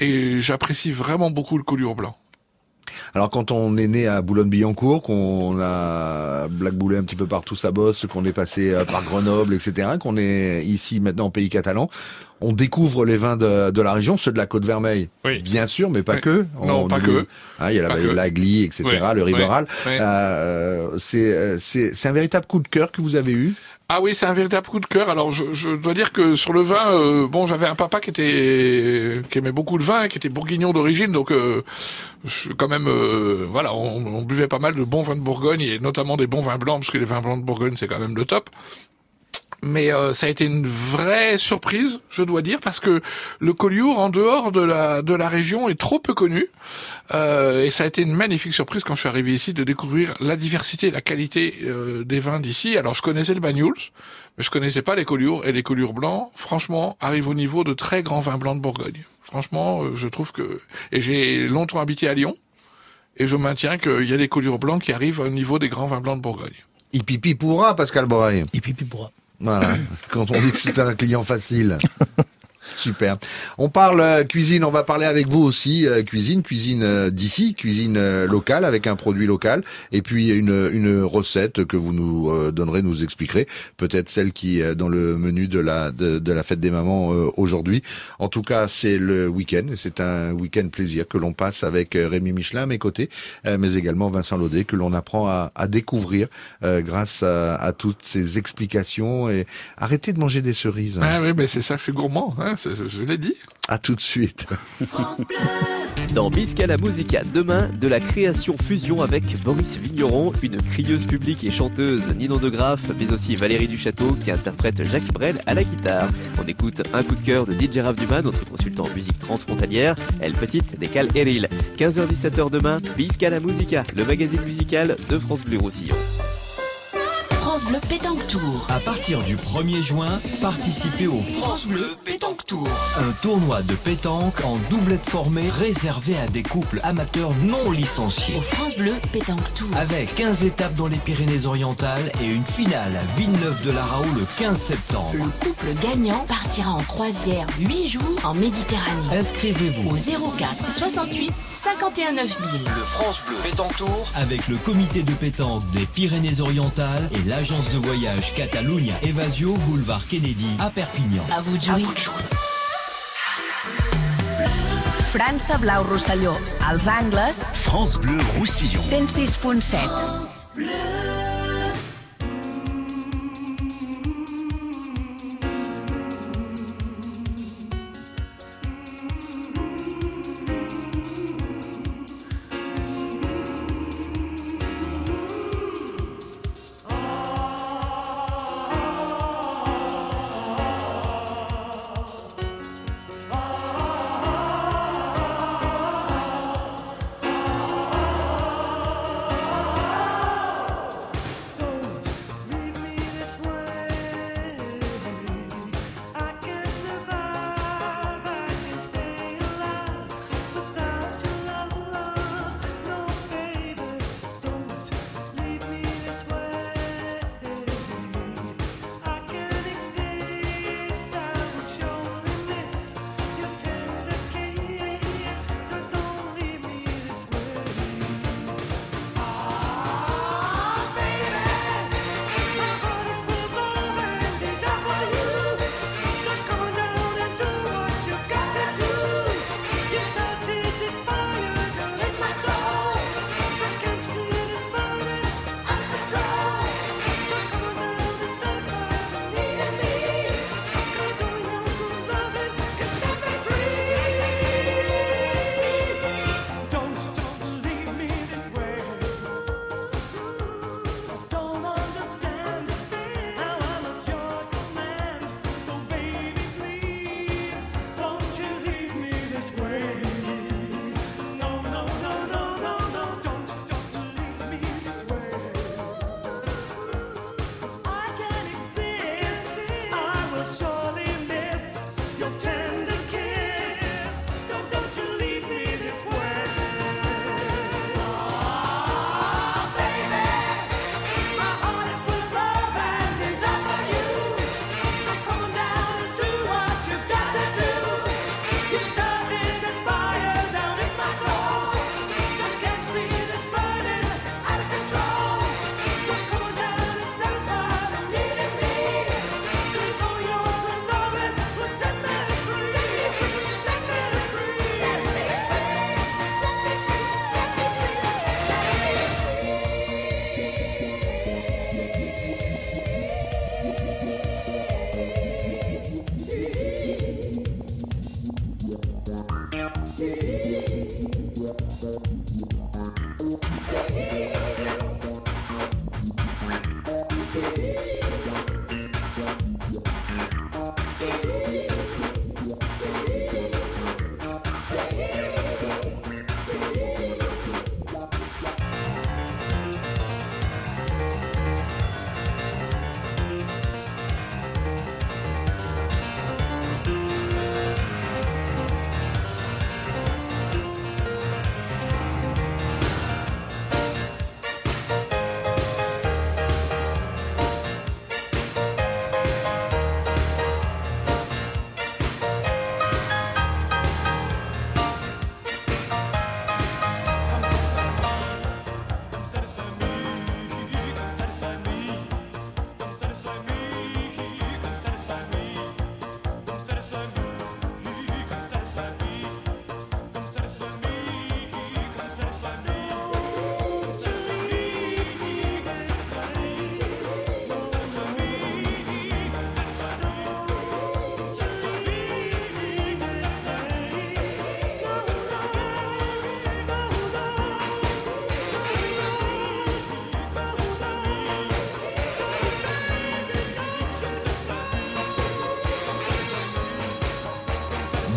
et j'apprécie vraiment beaucoup le collioure blanc. Alors quand on est né à Boulogne-Billancourt, qu'on a blackboulé un petit peu partout sa bosse, qu'on est passé euh, par Grenoble, etc., qu'on est ici maintenant en pays catalan, on découvre les vins de, de la région, ceux de la Côte Vermeille, bien sûr, mais pas Oui. que. Non, On pas oublie- que. Ah, il y a la Pas vallée que. de la Glie, etc., Oui, le Riberal. oui, oui. Euh, c'est euh, c'est c'est un véritable coup de cœur que vous avez eu. Ah oui, c'est un véritable coup de cœur. Alors, je, dois dire que sur le vin, euh, bon, j'avais un papa qui était qui aimait beaucoup le vin, qui était bourguignon d'origine, donc euh, je, quand même, euh, voilà, on, on buvait pas mal de bons vins de Bourgogne et notamment des bons vins blancs, parce que les vins blancs de Bourgogne, c'est quand même le top. Mais euh, ça a été une vraie surprise, je dois dire, parce que le Collioure, en dehors de la de la région, est trop peu connu. Euh, et ça a été une magnifique surprise quand je suis arrivé ici de découvrir la diversité et la qualité euh, des vins d'ici. Alors je connaissais le Banyuls, mais je connaissais pas les Collioures. Et les Collioures blancs, franchement, arrivent au niveau de très grands vins blancs de Bourgogne. Franchement, je trouve que... Et j'ai longtemps habité à Lyon, et je maintiens qu'il y a des Collioures blancs qui arrivent au niveau des grands vins blancs de Bourgogne. Hippie pourra, Pascal Boré. Hippie pourra. Voilà. Quand on dit que c'est un client facile. Super. On parle euh, cuisine, on va parler avec vous aussi euh, cuisine, cuisine euh, d'ici, cuisine locale avec un produit local et puis une, une recette que vous nous donnerez, nous expliquerez, peut-être celle qui est dans le menu de la de, de la fête des mamans aujourd'hui. En tout cas, c'est le week-end, c'est un week-end plaisir que l'on passe avec Rémi Michelin à mes côtés, mais également Vincent Laudet que l'on apprend à, à découvrir grâce à, toutes ces explications et arrêtez de manger des cerises. Ah oui, mais c'est ça, suis gourmand, hein, c'est- c'est- je l'ai dit. À tout de suite. Dans Biscala Musica, demain, de la création fusion avec Boris Vigneron, une crieuse publique et chanteuse Ninon de Graff, mais aussi Valérie Duchâteau qui interprète Jacques Brel à la guitare. On écoute un coup de cœur de DJ Rav Dumas, notre consultant en musique transfrontalière, Elle Petite décale Eril. 15h-17h demain, Biscala Musica, le magazine musical de France Bleu Roussillon. France Bleu Pétanque Tour. À partir du 1er juin, participez au France Bleu Pétanque Tour. Un tournoi de pétanque en doublette formée réservé à des couples amateurs non licenciés. Au France Bleu Pétanque Tour. Avec 15 étapes dans les Pyrénées-Orientales et une finale à Villeneuve-de-la-Raoult le 15 septembre. Le couple gagnant partira en croisière 8 jours en Méditerranée. Inscrivez-vous Au 04 68 51 9000. Le France Bleu Pétanque Tour avec le comité de pétanque des Pyrénées-Orientales et l'agence de voyage Catalunya Evasio Boulevard Kennedy à Perpignan. À vous de jouer. França Blau Rosselló. Als angles. France Bleu Roussillon. 106.7.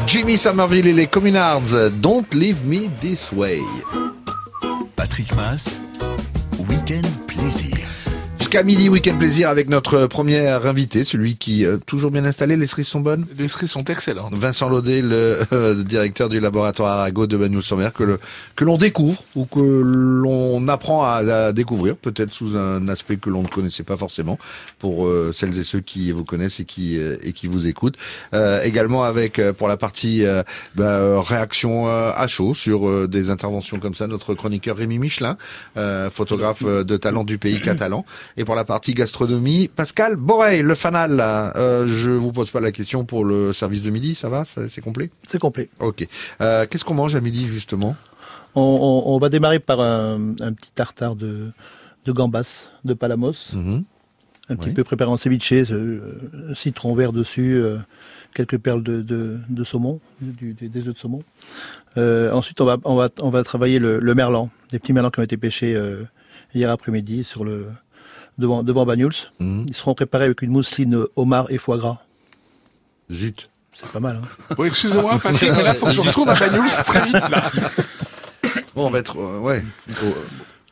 Jimmy Somerville et les Communards, Don't Leave Me This Way. Patrick Mass, Week-end Plaisir. Jusqu'à midi, week-end plaisir avec notre premier invité, celui qui euh, toujours bien installé. Les cerises sont bonnes? Les cerises sont excellentes. Vincent Laudet, le euh, directeur du laboratoire Arago de Bagnoul-sur-Mer, que le, que l'on découvre ou que l'on apprend à, à découvrir, peut-être sous un aspect que l'on ne connaissait pas forcément, pour euh, celles et ceux qui vous connaissent et qui euh, et qui vous écoutent. Euh, également avec euh, pour la partie euh, bah, réaction euh, à chaud sur euh, des interventions comme ça, notre chroniqueur Rémi Michelin, euh, photographe de talent du pays catalan. Et pour la partie gastronomie, Pascal Borey, le fanal. Euh, je vous pose pas la question pour le service de midi, ça va, c'est complet? C'est complet. Ok. Euh, Qu'est-ce qu'on mange à midi justement? On, on- on va démarrer par un, un petit tartare de, de gambas, de palamos. Un petit Oui. peu préparé en ceviche, euh, citron vert dessus, euh, quelques perles de, de, de saumon, du- des, des œufs de saumon. Ensuite, on va, on va, on va travailler le, le merlan, des petits merlans qui ont été pêchés hier après-midi sur le devant, devant Banyuls. Ils seront préparés avec une mousseline homard et foie gras. Zut. C'est pas mal, hein Oui, excusez-moi, Patrick, mais là, faut que je retourne à Bagnols très vite, là. Bon, on va être, euh, ouais, faut-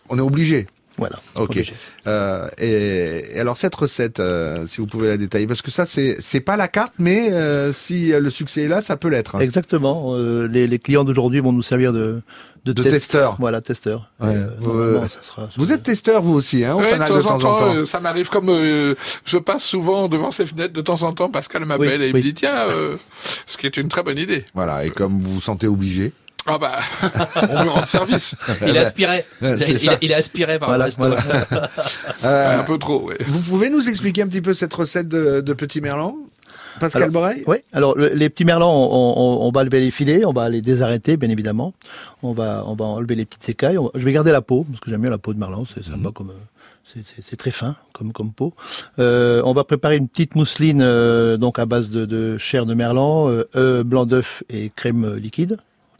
on est obligé. Voilà. Ok. Euh, et, et alors cette recette, euh, si vous pouvez la détailler, parce que ça c'est c'est pas la carte, mais euh, si le succès est là, ça peut l'être. hein. Exactement. euh, les, les clients d'aujourd'hui vont nous servir de, de, De test. Voilà, testeurs. Ouais. Euh, Vous, normalement, euh, ça sera- Vous êtes testeur vous aussi, hein, au Ouais, de temps en temps. euh, ça m'arrive comme euh, je passe souvent devant ces fenêtres de temps en temps. Pascal m'appelle Oui, et il oui. me dit tiens, euh, ce qui est une très bonne idée. Voilà, et comme vous vous sentez obligé. Ah bah, on veut rendre service. Il a aspiré. Ouais, Il, il- ça. il a aspiré par Voilà, le voilà. Euh, un peu trop. Ouais. Vous pouvez nous expliquer un petit peu cette recette de, de petit merlan, Pascal Alors, Borey Oui, alors le- les petits merlans, on, on- on va lever les filets, on va les désarrêter, bien évidemment. On va, on va enlever les petites écailles. Va- je vais garder la peau, parce que j'aime bien la peau de merlan, c'est sympa comme... euh, c'est- très fin comme, comme peau. Euh, on va préparer une petite mousseline euh, donc à base de, de chair de merlan, euh, blanc d'œuf et crème euh, liquide.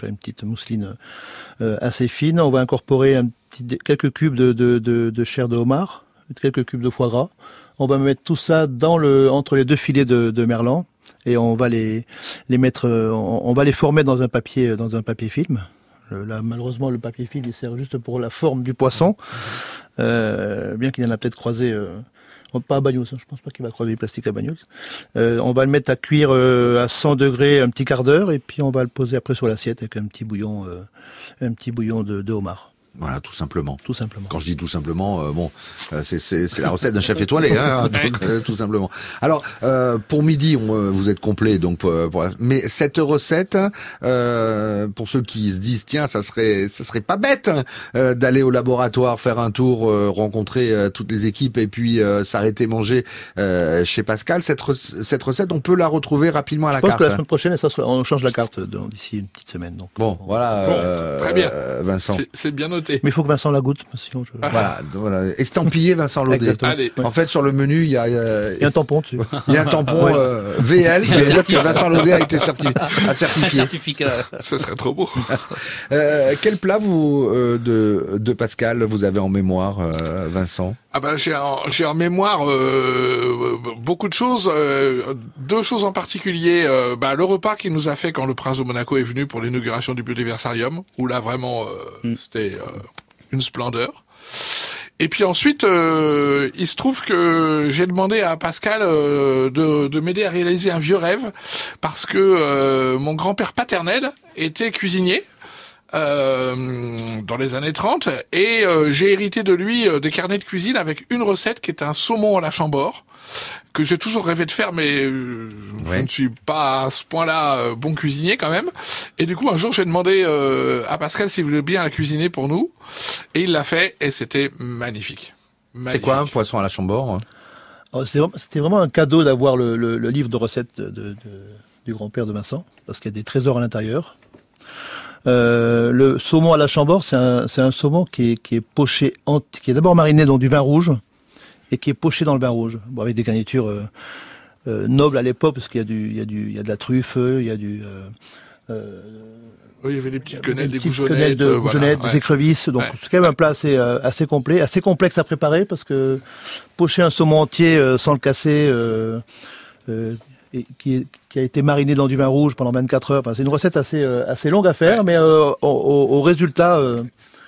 Une petite mousseline euh, assez fine. On va incorporer quelques cubes de, chair de homard, quelques cubes de foie gras. On va mettre tout ça dans le, entre les deux filets de, merlan et on va les, les mettre, on, va les former dans un papier, dans un papier film. Malheureusement, le papier film il sert juste pour la forme du poisson, euh, bien qu'il y en a peut-être croisé. Euh, pas à Bagnols, hein, je pense pas qu'il va croiser du plastique à Bagnols. Euh, on va le mettre à cuire euh, à 100 degrés un petit quart d'heure et puis on va le poser après sur l'assiette avec un petit bouillon, euh, un petit bouillon de, de homard. Voilà, tout simplement. Tout simplement. Quand je dis tout simplement, euh, bon, euh, c'est- c'est c'est la recette d'un chef étoilé, hein, donc, euh, tout simplement. Alors, euh, pour midi, on, euh, vous êtes complet, donc. euh, pour- mais cette recette, euh, pour ceux qui se disent, tiens, ça serait, ça serait pas bête hein, euh, d'aller au laboratoire, faire un tour, euh, rencontrer euh, toutes les équipes et puis euh, s'arrêter manger euh, chez Pascal. Cette, cette recette, on peut la retrouver rapidement à Je la pense carte. que la semaine prochaine, ça sera- on change la carte d'ici une petite semaine. Donc. Bon, voilà, Bon, euh, très bien. Vincent. C'est- C'est bien noté. Mais il faut que Vincent la goûte, sinon je... Voilà, voilà. estampillé Vincent Laudet. Allez. En fait, sur le menu, il y a, euh, Il y a un tampon dessus. il y a un tampon Ouais. euh, VL, ça veut dire que Vincent Laudet a été a certifié. Certificat. Ce serait trop beau. Euh, quel plat vous euh, de, de Pascal vous avez en mémoire, euh, Vincent? Ah bah j'ai en, j'ai en mémoire euh, beaucoup de choses, euh, deux choses en particulier. euh, bah, le repas qu'il nous a fait quand le prince de Monaco est venu pour l'inauguration du biodiversarium, où là vraiment euh, c'était euh, une splendeur. Et puis ensuite, euh, il se trouve que j'ai demandé à Pascal euh, de, de m'aider à réaliser un vieux rêve, parce que euh, mon grand-père paternel était cuisinier euh, dans les années 30 et euh, j'ai hérité de lui euh, des carnets de cuisine avec une recette qui est un saumon à la chambord que j'ai toujours rêvé de faire mais euh, je ne suis pas à ce point-là euh, bon cuisinier quand même et du coup un jour j'ai demandé euh, à Pascal s'il voulait bien la cuisiner pour nous et il l'a fait et c'était magnifique. C'est quoi un poisson à la chambord hein? Alors, C'était vraiment- un cadeau d'avoir le, le- le livre de recettes de- de- du grand-père de Vincent, parce qu'il y a des trésors à l'intérieur. Euh, le saumon à la chambord, c'est un, saumon qui est, qui est poché, en- qui est d'abord mariné dans du vin rouge et qui est poché dans le vin rouge, bon, avec des garnitures euh, euh, nobles à l'époque, parce qu'il y a du, il y a du, il y a de la truffe, il y a du, Oui, il y avait des petites quenelles, des petites goujonnettes, de euh, voilà, goujonnettes, ouais. des écrevisses. Donc Ouais. c'est quand même un plat assez, euh, assez complet, assez complexe à préparer parce que pocher un saumon entier euh, sans le casser, et qui, est- qui a été mariné dans du vin rouge pendant 24 heures. Enfin, c'est une recette assez, euh, assez longue à faire, mais euh, au, résultat euh,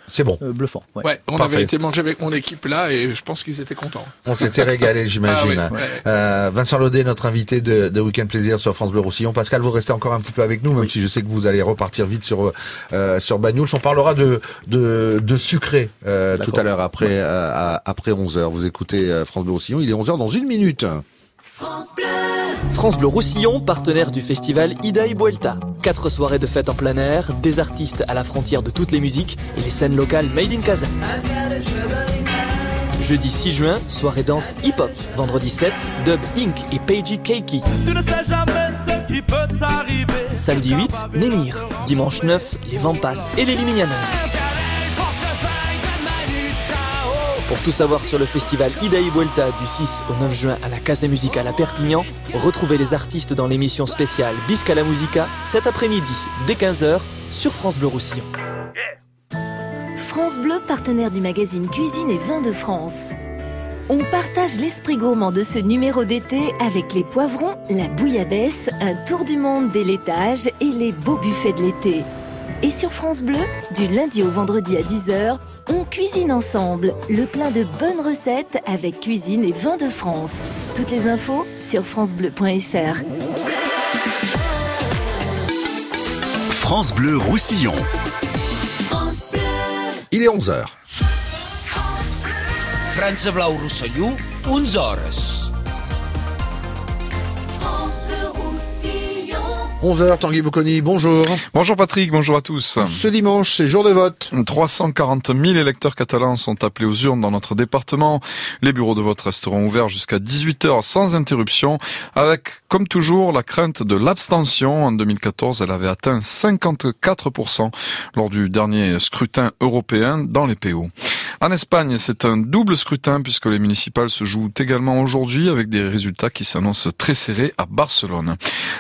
c'est bon, bluffant. ouais. Ouais, on Parfait. avait été manger avec mon équipe là et je pense qu'ils étaient contents. On s'était régalé, j'imagine. Ah oui, ouais. Euh, Vincent Laudet, notre invité de, de Week-end Plaisir sur France Bleu Roussillon. Pascal, vous restez encore un petit peu avec nous, même si je sais que vous allez repartir vite sur euh, sur Bagnouls. On parlera de de, de sucré euh, tout à l'heure après euh, après 11 h Vous écoutez euh, France Bleu Roussillon. Il est 11 h dans une minute. France Bleu Roussillon, partenaire du festival Ida y Vuelta. Quatre soirées de fête en plein air, des artistes à la frontière de toutes les musiques et les scènes locales made in Casa. Jeudi 6 juin, soirée danse hip-hop. Vendredi 7, Dub Inc. et Peiji Keiki. Tu ne sais jamais ce qui peut t'arriver. Samedi 8, Némir. Dimanche 9, les Vampas et les Liminianas. Pour tout savoir sur le festival Ida y Vuelta du 6 au 9 juin à la Casa Musicale à Perpignan, retrouvez les artistes dans l'émission spéciale Bisca la Musica cet après-midi dès 15h sur France Bleu Roussillon. France Bleu, partenaire du magazine Cuisine et Vins de France. On partage l'esprit gourmand de ce numéro d'été avec les poivrons, la bouillabaisse, un tour du monde des laitages et les beaux buffets de l'été. Et sur France Bleu, du lundi au vendredi à 10h, on cuisine ensemble le plein de bonnes recettes avec Cuisine et Vins de France. Toutes les infos sur francebleu.fr. France Bleu Roussillon. Il est 11 h Franse Blau Rosselló, 11 11h, Tanguy Bocconi, bonjour. Bonjour Patrick, bonjour à tous. Ce dimanche, c'est jour de vote. 340 000 électeurs catalans sont appelés aux urnes dans notre département. Les bureaux de vote resteront ouverts jusqu'à 18h sans interruption, avec, comme toujours, la crainte de l'abstention. En 2014, elle avait atteint 54% lors du dernier scrutin européen dans les PO. En Espagne, c'est un double scrutin puisque les municipales se jouent également aujourd'hui avec des résultats qui s'annoncent très serrés à Barcelone.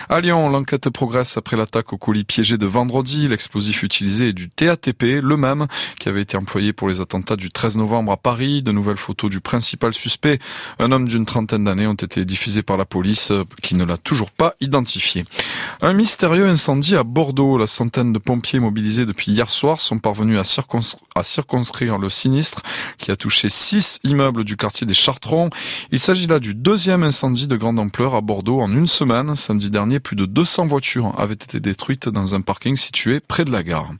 À Lyon, l'enquête progresse après l'attaque au colis piégé de vendredi. L'explosif utilisé est du TATP, le même qui avait été employé pour les attentats du 13 novembre à Paris. De nouvelles photos du principal suspect, un homme d'une trentaine d'années, ont été diffusées par la police qui ne l'a toujours pas identifié. Un mystérieux incendie à Bordeaux. La centaine de pompiers mobilisés depuis hier soir sont parvenus à, à circonscrire le sinistre qui a touché six immeubles du quartier des Chartrons. Il s'agit là du deuxième incendie de grande ampleur à Bordeaux en une semaine. Samedi dernier, plus de 200 voitures avaient été détruites dans un parking situé près de la gare.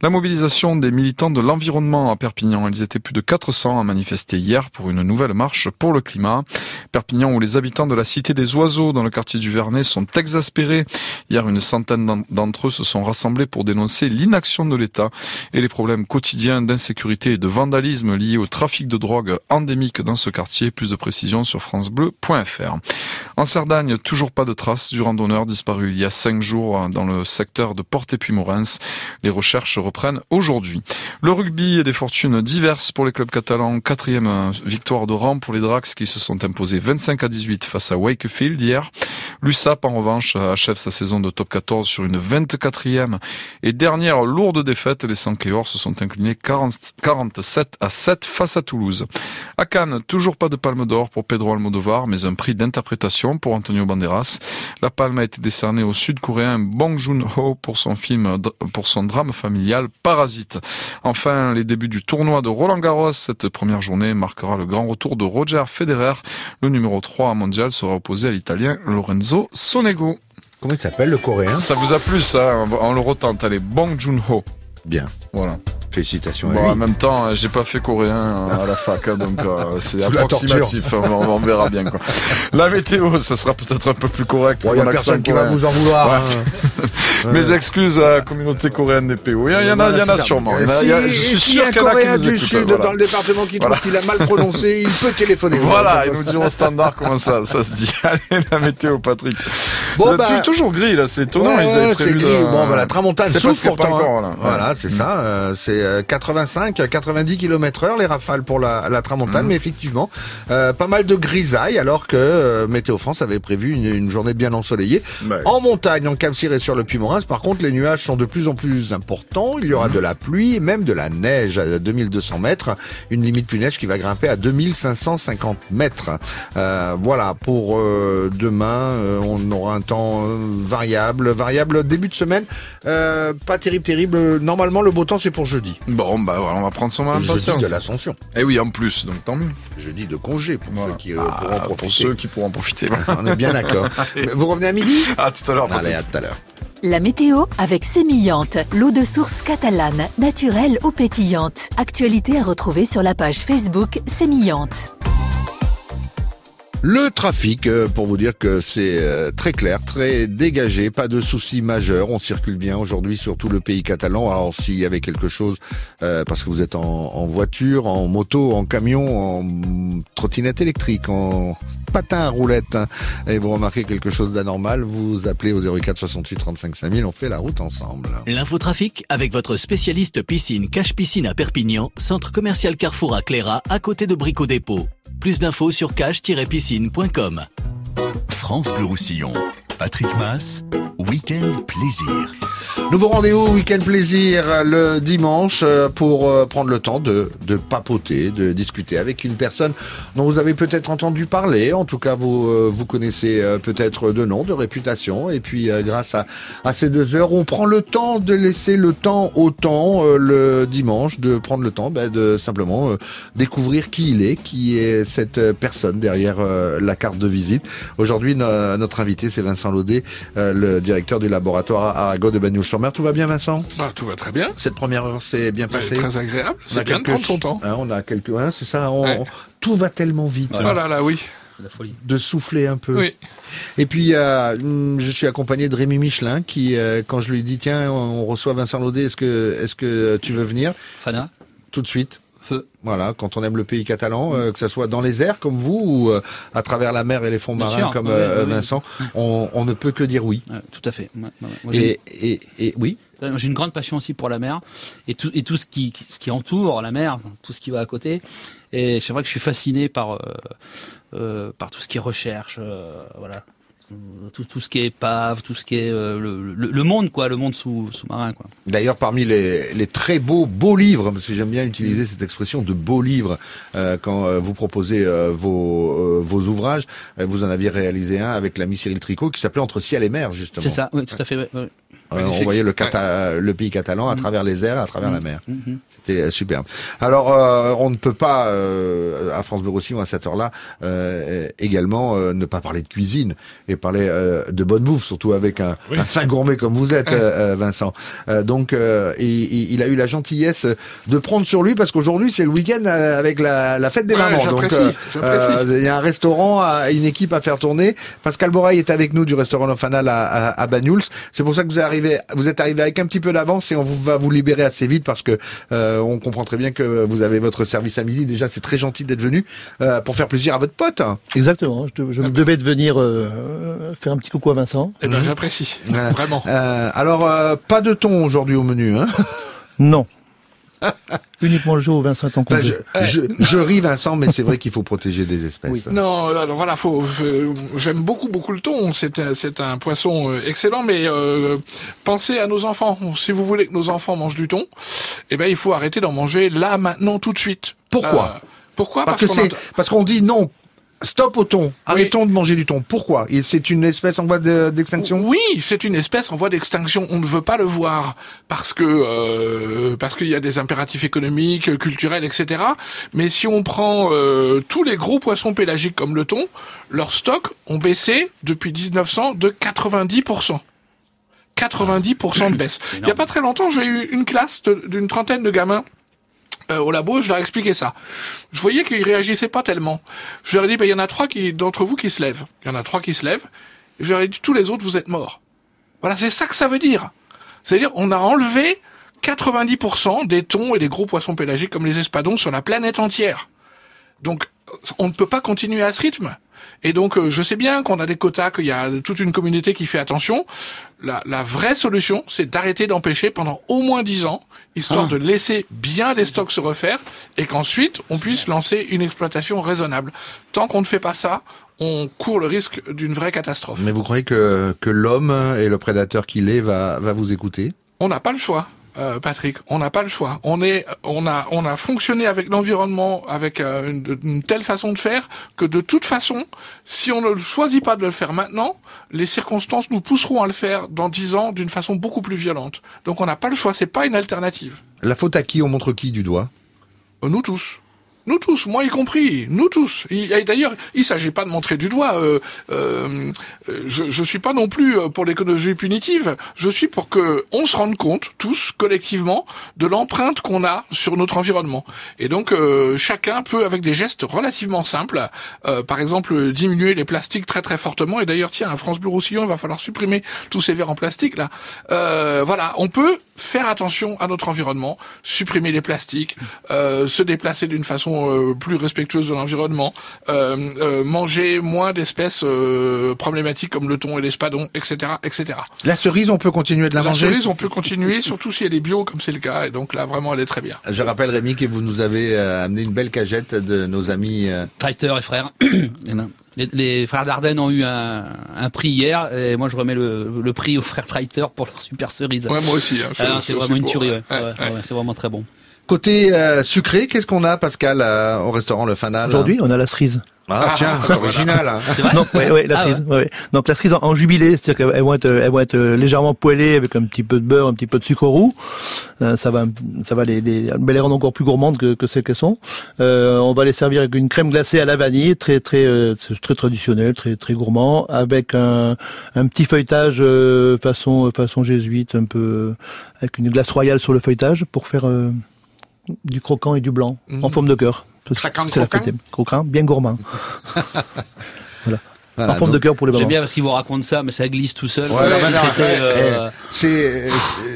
La mobilisation des militants de l'environnement à Perpignan. Ils étaient plus de 400 à manifester hier pour une nouvelle marche pour le climat. Perpignan où les habitants de la Cité des Oiseaux dans le quartier du Vernet sont exaspérés. Hier, une centaine d'en- d'entre eux se sont rassemblés pour dénoncer l'inaction de l'État et les problèmes quotidiens d'insécurité et de vandalisme liés au trafic de drogue endémique dans ce quartier. Plus de précisions sur francebleu.fr. En Cerdagne, toujours pas de traces du randonneur disparu il y a cinq jours dans le secteur de Porte-et-Puy-Morens. Les recherches reprennent aujourd'hui. Le rugby et des fortunes diverses pour les clubs catalans. Quatrième euh, victoire de rang pour les Drax qui se sont imposés 25 à 18 face à Wakefield hier. L'USAP, en revanche, achève sa saison de top 14 sur une 24e et dernière lourde défaite. Les Sancléors se sont inclinés 40 47 à 7 face à Toulouse. À Cannes, toujours pas de palme d'or pour Pedro Almodovar, mais un prix d'interprétation pour Antonio Banderas. La palme a été décernée au sud-coréen Bong Joon-ho pour son film, pour son drame familial Parasite. Enfin, les débuts du tournoi de Roland Garros. Cette première journée marquera le grand retour de Roger Federer. Le numéro 3 mondial sera opposé à l'italien Lorenzo Sonego. Comment il s'appelle le coréen? Ça vous a plu ça On le retente. Allez, Bong Joon-ho. Bien. Voilà. Félicitations à Bon, lui. en même temps, euh, j'ai pas fait coréen euh, à la fac, hein, donc euh, c'est approximatif. hein, on, on verra bien. Quoi. La météo, ça sera peut-être un peu plus correct. Bon, y a personne qui va vous en vouloir, Ouais. Mes excuses à la communauté coréenne des PO. Il y, en a, il y en a, il y en a sûrement. Il y en a- il a- je Si- suis s'il y sûr a un qu'il y en a qui Coréen nous du Sud voilà. dans le département qui Voilà. trouve qu'il a mal prononcé, il peut téléphoner. Voilà, ils nous diront standard comment ça, ça se dit. Allez, la météo, Patrick. Bon, bah, tu- toujours gris là, c'est étonnant. Ouais, ils avaient ouais, c'est gris. Bon, bah, la tramontane C'est souffle pourtant. hein. là. Voilà, C'est ça. euh, c'est euh, 85, 90 km heure les rafales pour la, la tramontane, Mhm. mais effectivement, euh, pas mal de grisailles alors que euh, Météo France avait prévu une, une journée bien ensoleillée. Ouais. En montagne, en Cap-Cyr et sur le Puy-Morins, par contre, les nuages sont de plus en plus importants. Il y aura de la pluie et même de la neige à 2200 mètres. Une limite plus neige qui va grimper à 2550 mètres. Euh, voilà, pour euh, demain, euh, on aura un temps euh, variable. Variable début de semaine, euh, pas terrible, terrible. Normalement, le beau temps, c'est pour jeudi. Bon, bah voilà, on va prendre son mal Jeudi patience. de l'Ascension. Et oui, en plus, donc tant mieux. Jeudi de congé pour Voilà. ceux qui euh, Ah, pourront pour profiter. ceux qui pourront profiter. On est bien d'accord. Vous revenez à midi À tout à l'heure. Allez, à tout à l'heure. La météo avec Sémillante, l'eau de source catalane, naturelle ou pétillante. Actualité à retrouver sur la page Facebook Sémillante. Le trafic, euh, pour vous dire que c'est euh, très clair, très dégagé, pas de soucis majeurs. On circule bien aujourd'hui sur tout le pays catalan. Alors s'il y avait quelque chose, euh, parce que vous êtes en, en voiture, en moto, en camion, en trottinette électrique, en patin à roulette, hein, et vous remarquez quelque chose d'anormal, vous appelez au 04 68 35 5000, on fait la route ensemble. L'infotrafic avec votre spécialiste piscine Cache Piscine à Perpignan, centre commercial Carrefour à Cléra, à côté de Brico Dépôt. Plus d'infos sur France Bleu Roussillon. Patrick Mass, Week-end Plaisir. Nouveau rendez-vous week-end plaisir le dimanche euh, pour euh, prendre le temps de, de papoter, de discuter avec une personne dont vous avez peut-être entendu parler. En tout cas, vous euh, vous connaissez peut-être de nom, de réputation. Et puis, grâce à, à ces deux heures, on prend le temps de laisser le temps au temps le dimanche, de prendre le temps ben, de simplement découvrir qui il est, qui est cette personne derrière la carte de visite. Aujourd'hui, no- notre invité, c'est Vincent Laudet, euh, le directeur du laboratoire Arago de Bagnoul-sur-Mer. Tout va bien, Vincent? Bah, tout va très bien. Cette première heure s'est bien passée. très agréable. On C'est a bien de prendre son temps. Hein, on a quelques, hein, c'est ça. on- Ouais. on- tout va tellement vite. Oh là là, oui. La folie. De souffler un peu. Oui. Et puis, euh, je suis accompagné de Rémi Michelin qui, euh, quand je lui dis tiens, on reçoit Vincent Laudet, est-ce que, est-ce que tu veux venir? Fana? Tout de suite. Feu. Voilà, quand on aime le pays catalan, euh, que ce soit dans les airs comme vous ou euh, à travers la mer et les fonds Bien marins sûr, comme oui, euh, oui, oui. Vincent, on, on ne peut que dire oui. Tout à fait. Moi, Et, et, et oui. J'ai une grande passion aussi pour la mer et tout, et tout ce, qui, ce qui entoure la mer, tout ce qui va à côté. Et c'est vrai que je suis fasciné par, euh, par tout ce qui est recherche, euh, voilà. Euh, Tout, tout ce qui est épave, tout ce qui est euh, le, le- le monde, quoi, le monde sous, sous-marin, quoi. D'ailleurs, parmi les, les très beaux beaux livres, parce que j'aime bien utiliser cette expression de beaux livres euh, quand vous proposez euh, vos, vos ouvrages, vous en aviez réalisé un avec l'ami Cyril Tricot qui s'appelait Entre ciel et mer, justement. C'est ça, oui, tout à fait. Euh, on voyait le, cata- le pays catalan à travers les airs, à travers la mer. Mhm. C'était euh, superbe. Alors, euh, on ne peut pas, euh, à France Bleu Roussillon, à cette heure-là, euh, également euh, ne pas parler de cuisine et parler euh, de bonne bouffe, surtout avec un, Oui. un fin gourmet comme vous êtes, euh, euh, Vincent. Euh, donc, euh, il, il- a eu la gentillesse de prendre sur lui parce qu'aujourd'hui, c'est le week-end euh, avec la, la fête des Ouais, mamans. Donc, il y a un restaurant, à- une équipe à faire tourner. Pascal Borail est avec nous du restaurant L'Enfanal à, à, à Banyuls. C'est pour ça que vous, arrivez, vous êtes arrivé avec un petit peu d'avance et on vous, va vous libérer assez vite parce que euh, on comprend très bien que vous avez votre service à midi. Déjà, c'est très gentil d'être venu euh, pour faire plaisir à votre pote. Exactement. Je, je me devais de venir euh, faire un petit coucou à Vincent. Eh ben, Mhm. j'apprécie. Voilà. Vraiment. Euh, alors, euh, pas de thon aujourd'hui au menu. Hein? Non. Uniquement le jour où Vincent est en Enfin, congé. je, je, je ris, Vincent, mais c'est vrai qu'il faut protéger des espèces. Non, alors voilà, faut, j'aime beaucoup beaucoup le thon. C'est un, c'est un poisson euh, excellent, mais euh, pensez à nos enfants. Si vous voulez que nos enfants mangent du thon, eh ben il faut arrêter d'en manger là, maintenant, tout de suite. Pourquoi? Euh, Pourquoi? Parce que qu'on c'est entend- parce qu'on dit non. Stop au thon. Arrêtons de manger du thon. Pourquoi? C'est une espèce en voie de- d'extinction? Oui, c'est une espèce en voie d'extinction. On ne veut pas le voir parce que euh, parce qu'il y a des impératifs économiques, culturels, etc. Mais si on prend euh, tous les gros poissons pélagiques comme le thon, leurs stocks ont baissé depuis 1900 de 90%. 90% de baisse. Il y a pas très longtemps, j'ai eu une classe d'une trentaine de gamins euh, au labo, je leur ai expliqué ça. Je voyais qu'ils réagissaient pas tellement. Je leur ai dit, ben, il y en a trois qui, d'entre vous qui se lèvent. Il y en a trois qui se lèvent. Je leur ai dit, tous les autres, vous êtes morts. Voilà, c'est ça que ça veut dire. C'est-à-dire, on a enlevé 90% des thons et des gros poissons pélagiques comme les espadons sur la planète entière. Donc, on ne peut pas continuer à ce rythme. Et donc, euh, je sais bien qu'on a des quotas, qu'il y a toute une communauté qui fait attention. La, la vraie solution, c'est d'arrêter d'empêcher pendant au moins 10 ans, histoire Ah. de laisser bien les stocks se refaire, et qu'ensuite, on puisse lancer une exploitation raisonnable. Tant qu'on ne fait pas ça, on court le risque d'une vraie catastrophe. Mais vous croyez que, que l'homme et le prédateur qu'il est va, va vous écouter? On n'a pas le choix. Euh, Patrick, on n'a pas le choix. On est, on a, on a fonctionné avec l'environnement avec euh, une, une telle façon de faire que de toute façon, si on ne choisit pas de le faire maintenant, les circonstances nous pousseront à le faire dans dix ans d'une façon beaucoup plus violente. Donc on n'a pas le choix. C'est pas une alternative. La faute à qui? On montre qui du doigt? Euh, Nous tous. Nous tous, moi y compris, nous tous. Et d'ailleurs, il s'agit pas de montrer du doigt. euh, euh, je, je suis pas non plus euh, pour l'économie punitive. Je suis pour que on se rende compte tous collectivement de l'empreinte qu'on a sur notre environnement. Et donc euh, chacun peut, avec des gestes relativement simples, euh, par exemple diminuer les plastiques très très fortement. Et d'ailleurs, tiens, à France Bleu Roussillon, il va falloir supprimer tous ces verres en plastique là. Euh, voilà, on peut faire attention à notre environnement, supprimer les plastiques, euh, se déplacer d'une façon euh, plus respectueuse de l'environnement, euh, euh, manger moins d'espèces euh, problématiques comme le thon et l'espadon, etc., etc. La cerise, on peut continuer de la, La manger cerise, on peut continuer, surtout si elle est bio, comme c'est le cas, et donc là, vraiment, elle est très bien. Je rappelle Rémi que vous nous avez euh, amené une belle cagette de nos amis. euh, Traiteur et frères. Les, les frères Dardenne ont eu un, un prix hier et moi je remets le, le prix aux frères Traiteur pour leur super cerise. Ouais, moi aussi, hein, Ah, c'est vraiment une pour, tuerie. ouais. ouais. Ouais, Ouais, ouais. ouais, c'est vraiment très bon. Côté euh, sucré, qu'est-ce qu'on a, Pascal, euh, au restaurant Le Fanal? Aujourd'hui, on a la cerise. Ah, tiens, c'est original. hein. Non, ouais, ouais, la Ah, cerise. ouais, ouais. Donc la cerise en, en jubilé, c'est-à-dire qu'elles vont être, elles vont être euh, légèrement poêlées avec un petit peu de beurre, un petit peu de sucre roux. Euh, ça va, ça va les, les, les rendre encore plus gourmandes que, que celles qu'elles sont. Euh, on va les servir avec une crème glacée à la vanille, très très euh, très traditionnel, très très gourmand, avec un, un petit feuilletage euh, façon façon jésuite, un peu avec une glace royale sur le feuilletage pour faire euh, du croquant et du blanc en Mhm. forme de cœur. C'est la croquant. Croquant, bien gourmand. voilà. Voilà, en forme de cœur pour les J'aime mamans. bien parce qu'il vous raconte ça, mais ça glisse tout seul. C'était, euh,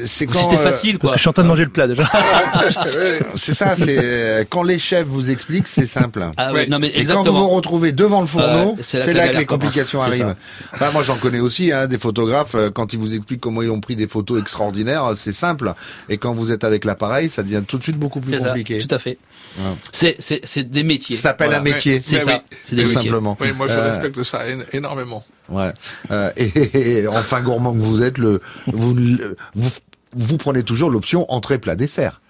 c'est quand c'était euh, facile, quoi. Parce que je suis en train de manger le plat déjà. c'est ça, c'est euh, quand les chefs vous expliquent, c'est simple. Ah oui, non, mais Et quand vous vous retrouvez devant le fourneau, c'est là que les complications arrivent. Enfin, moi, j'en connais aussi hein, des photographes. euh, Quand ils vous expliquent comment ils ont pris des photos extraordinaires, c'est simple. Et quand vous êtes avec l'appareil, ça devient tout de suite beaucoup plus ça, compliqué. tout à fait. Ouais. C'est, c'est, c'est des métiers. Ça s'appelle un métier. C'est ça. oui. C'est des Tout métiers. simplement. Oui, moi je Euh, respecte ça énormément. Ouais. Euh, et, et enfin gourmand que vous êtes, le vous le- vous, vous prenez toujours l'option entrée plat dessert.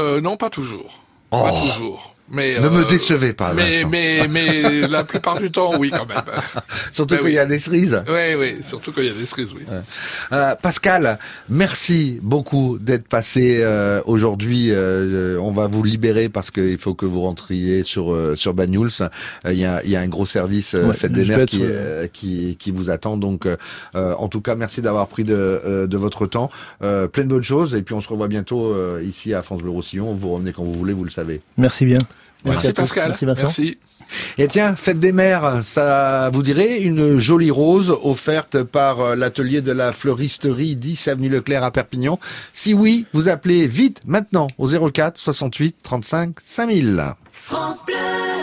Euh, non, pas toujours. Pas Oh. toujours. Mais, Ne me euh, décevez pas, Mais, Vincent. mais, mais la plupart du temps, oui, quand même. Surtout Ben qu'il y a des cerises. Oui, oui, surtout quand il y a des cerises, oui. Euh, Pascal, merci beaucoup d'être passé euh, aujourd'hui. Euh, on va vous libérer parce qu'il faut que vous rentriez sur euh, sur Banyuls. Euh, Il y, a, il y a un gros service euh, Ouais, Fête des Mères qui, euh, qui qui vous attend. Donc, en tout cas, merci d'avoir pris de de votre temps. Euh, plein de bonnes choses. Et puis, on se revoit bientôt euh, ici à France Bleu Roussillon. Vous revenez quand vous voulez, vous le savez. Merci bien. Merci. Pascal. Merci Vincent. Merci. Et tiens, fête des mères, ça vous dirait une jolie rose offerte par euh, l'atelier de la fleuristerie 10 avenue Leclerc à Perpignan. Si oui, vous appelez vite maintenant au 04 68 35 5000.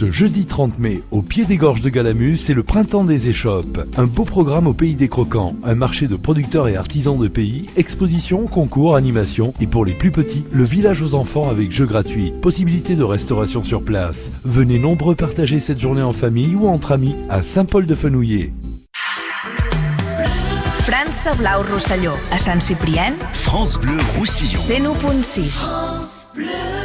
Ce jeudi 30 mai, au pied des gorges de Galamus, c'est le printemps des échoppes. Un beau programme au pays des croquants, un marché de producteurs et artisans de pays, expositions, concours, animations et pour les plus petits, le village aux enfants avec jeux gratuits, possibilité de restauration sur place. Venez nombreux partager cette journée en famille ou entre amis à Saint-Paul-de-Fenouillet. França Blau Rosselló, a Sant Ciprián, France Bleu Roussillon. 101.6. to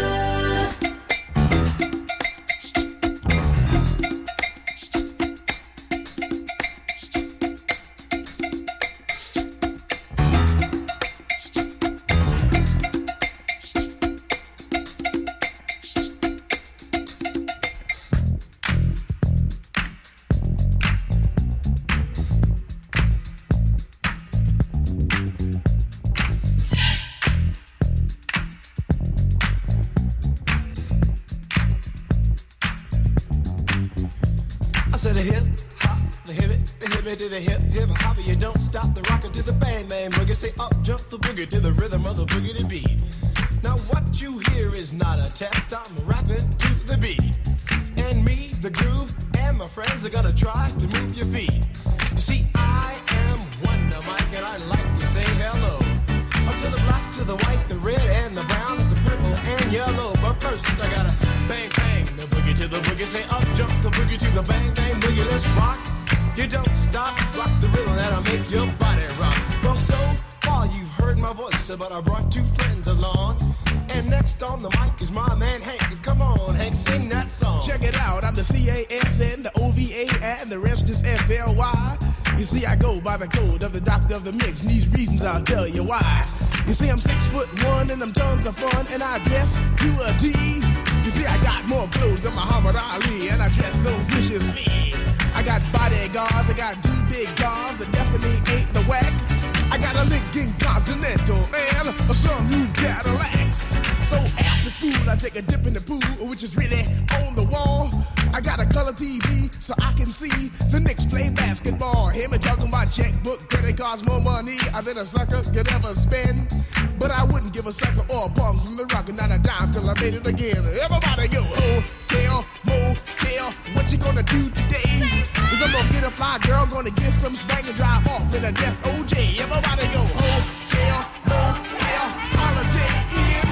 made it again. Everybody go, hotel, motel, what you gonna do today? Cause I'm gonna get a fly girl, gonna get some spank and drive off in a death OJ. Everybody go, hotel, motel, holiday in.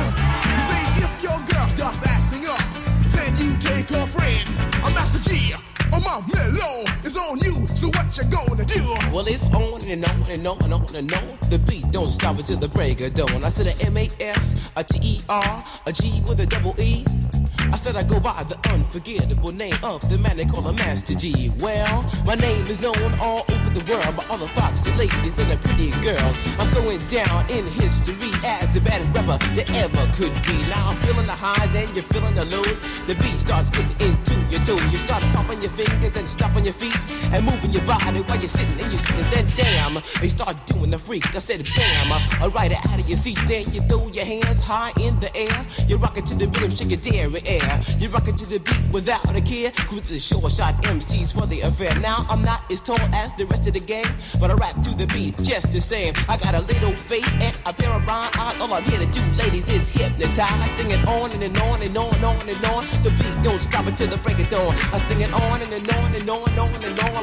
See, if your girl starts acting up, then you take her friend. I'm Master G. Oh, my mellow is on you, so what you gonna do? Well, it's on and on and on and on and on. The beat don't stop until the break of dawn. I said a M A S, a T E R, a G unforgettable name of the man they call a Master G. Well, my name is known all over the world by all the foxy ladies and the pretty girls. I'm going down in history as the baddest rapper that ever could be. Now I'm feeling the highs and you're feeling the lows. The beat starts getting into your toe. You start pumping your fingers and stomping your feet and moving your body while you're sitting and you're sitting. Then damn, you start doing the freak. I said bam, it out of your seat. Then you throw your hands high in the air. You rock it to the rhythm, shake your dairy air. You rock it to the beat without a care. Cruise the short shot MCs for the affair. Now I'm not as tall as the rest of the gang, but I rap to the beat just the same. I got a little face and a pair of rhyme eyes. All I'm here to do, ladies, is hypnotize. Sing it on and, and on and on and on and on. The beat don't stop until the break of dawn. I sing it on and, and on and on and on and on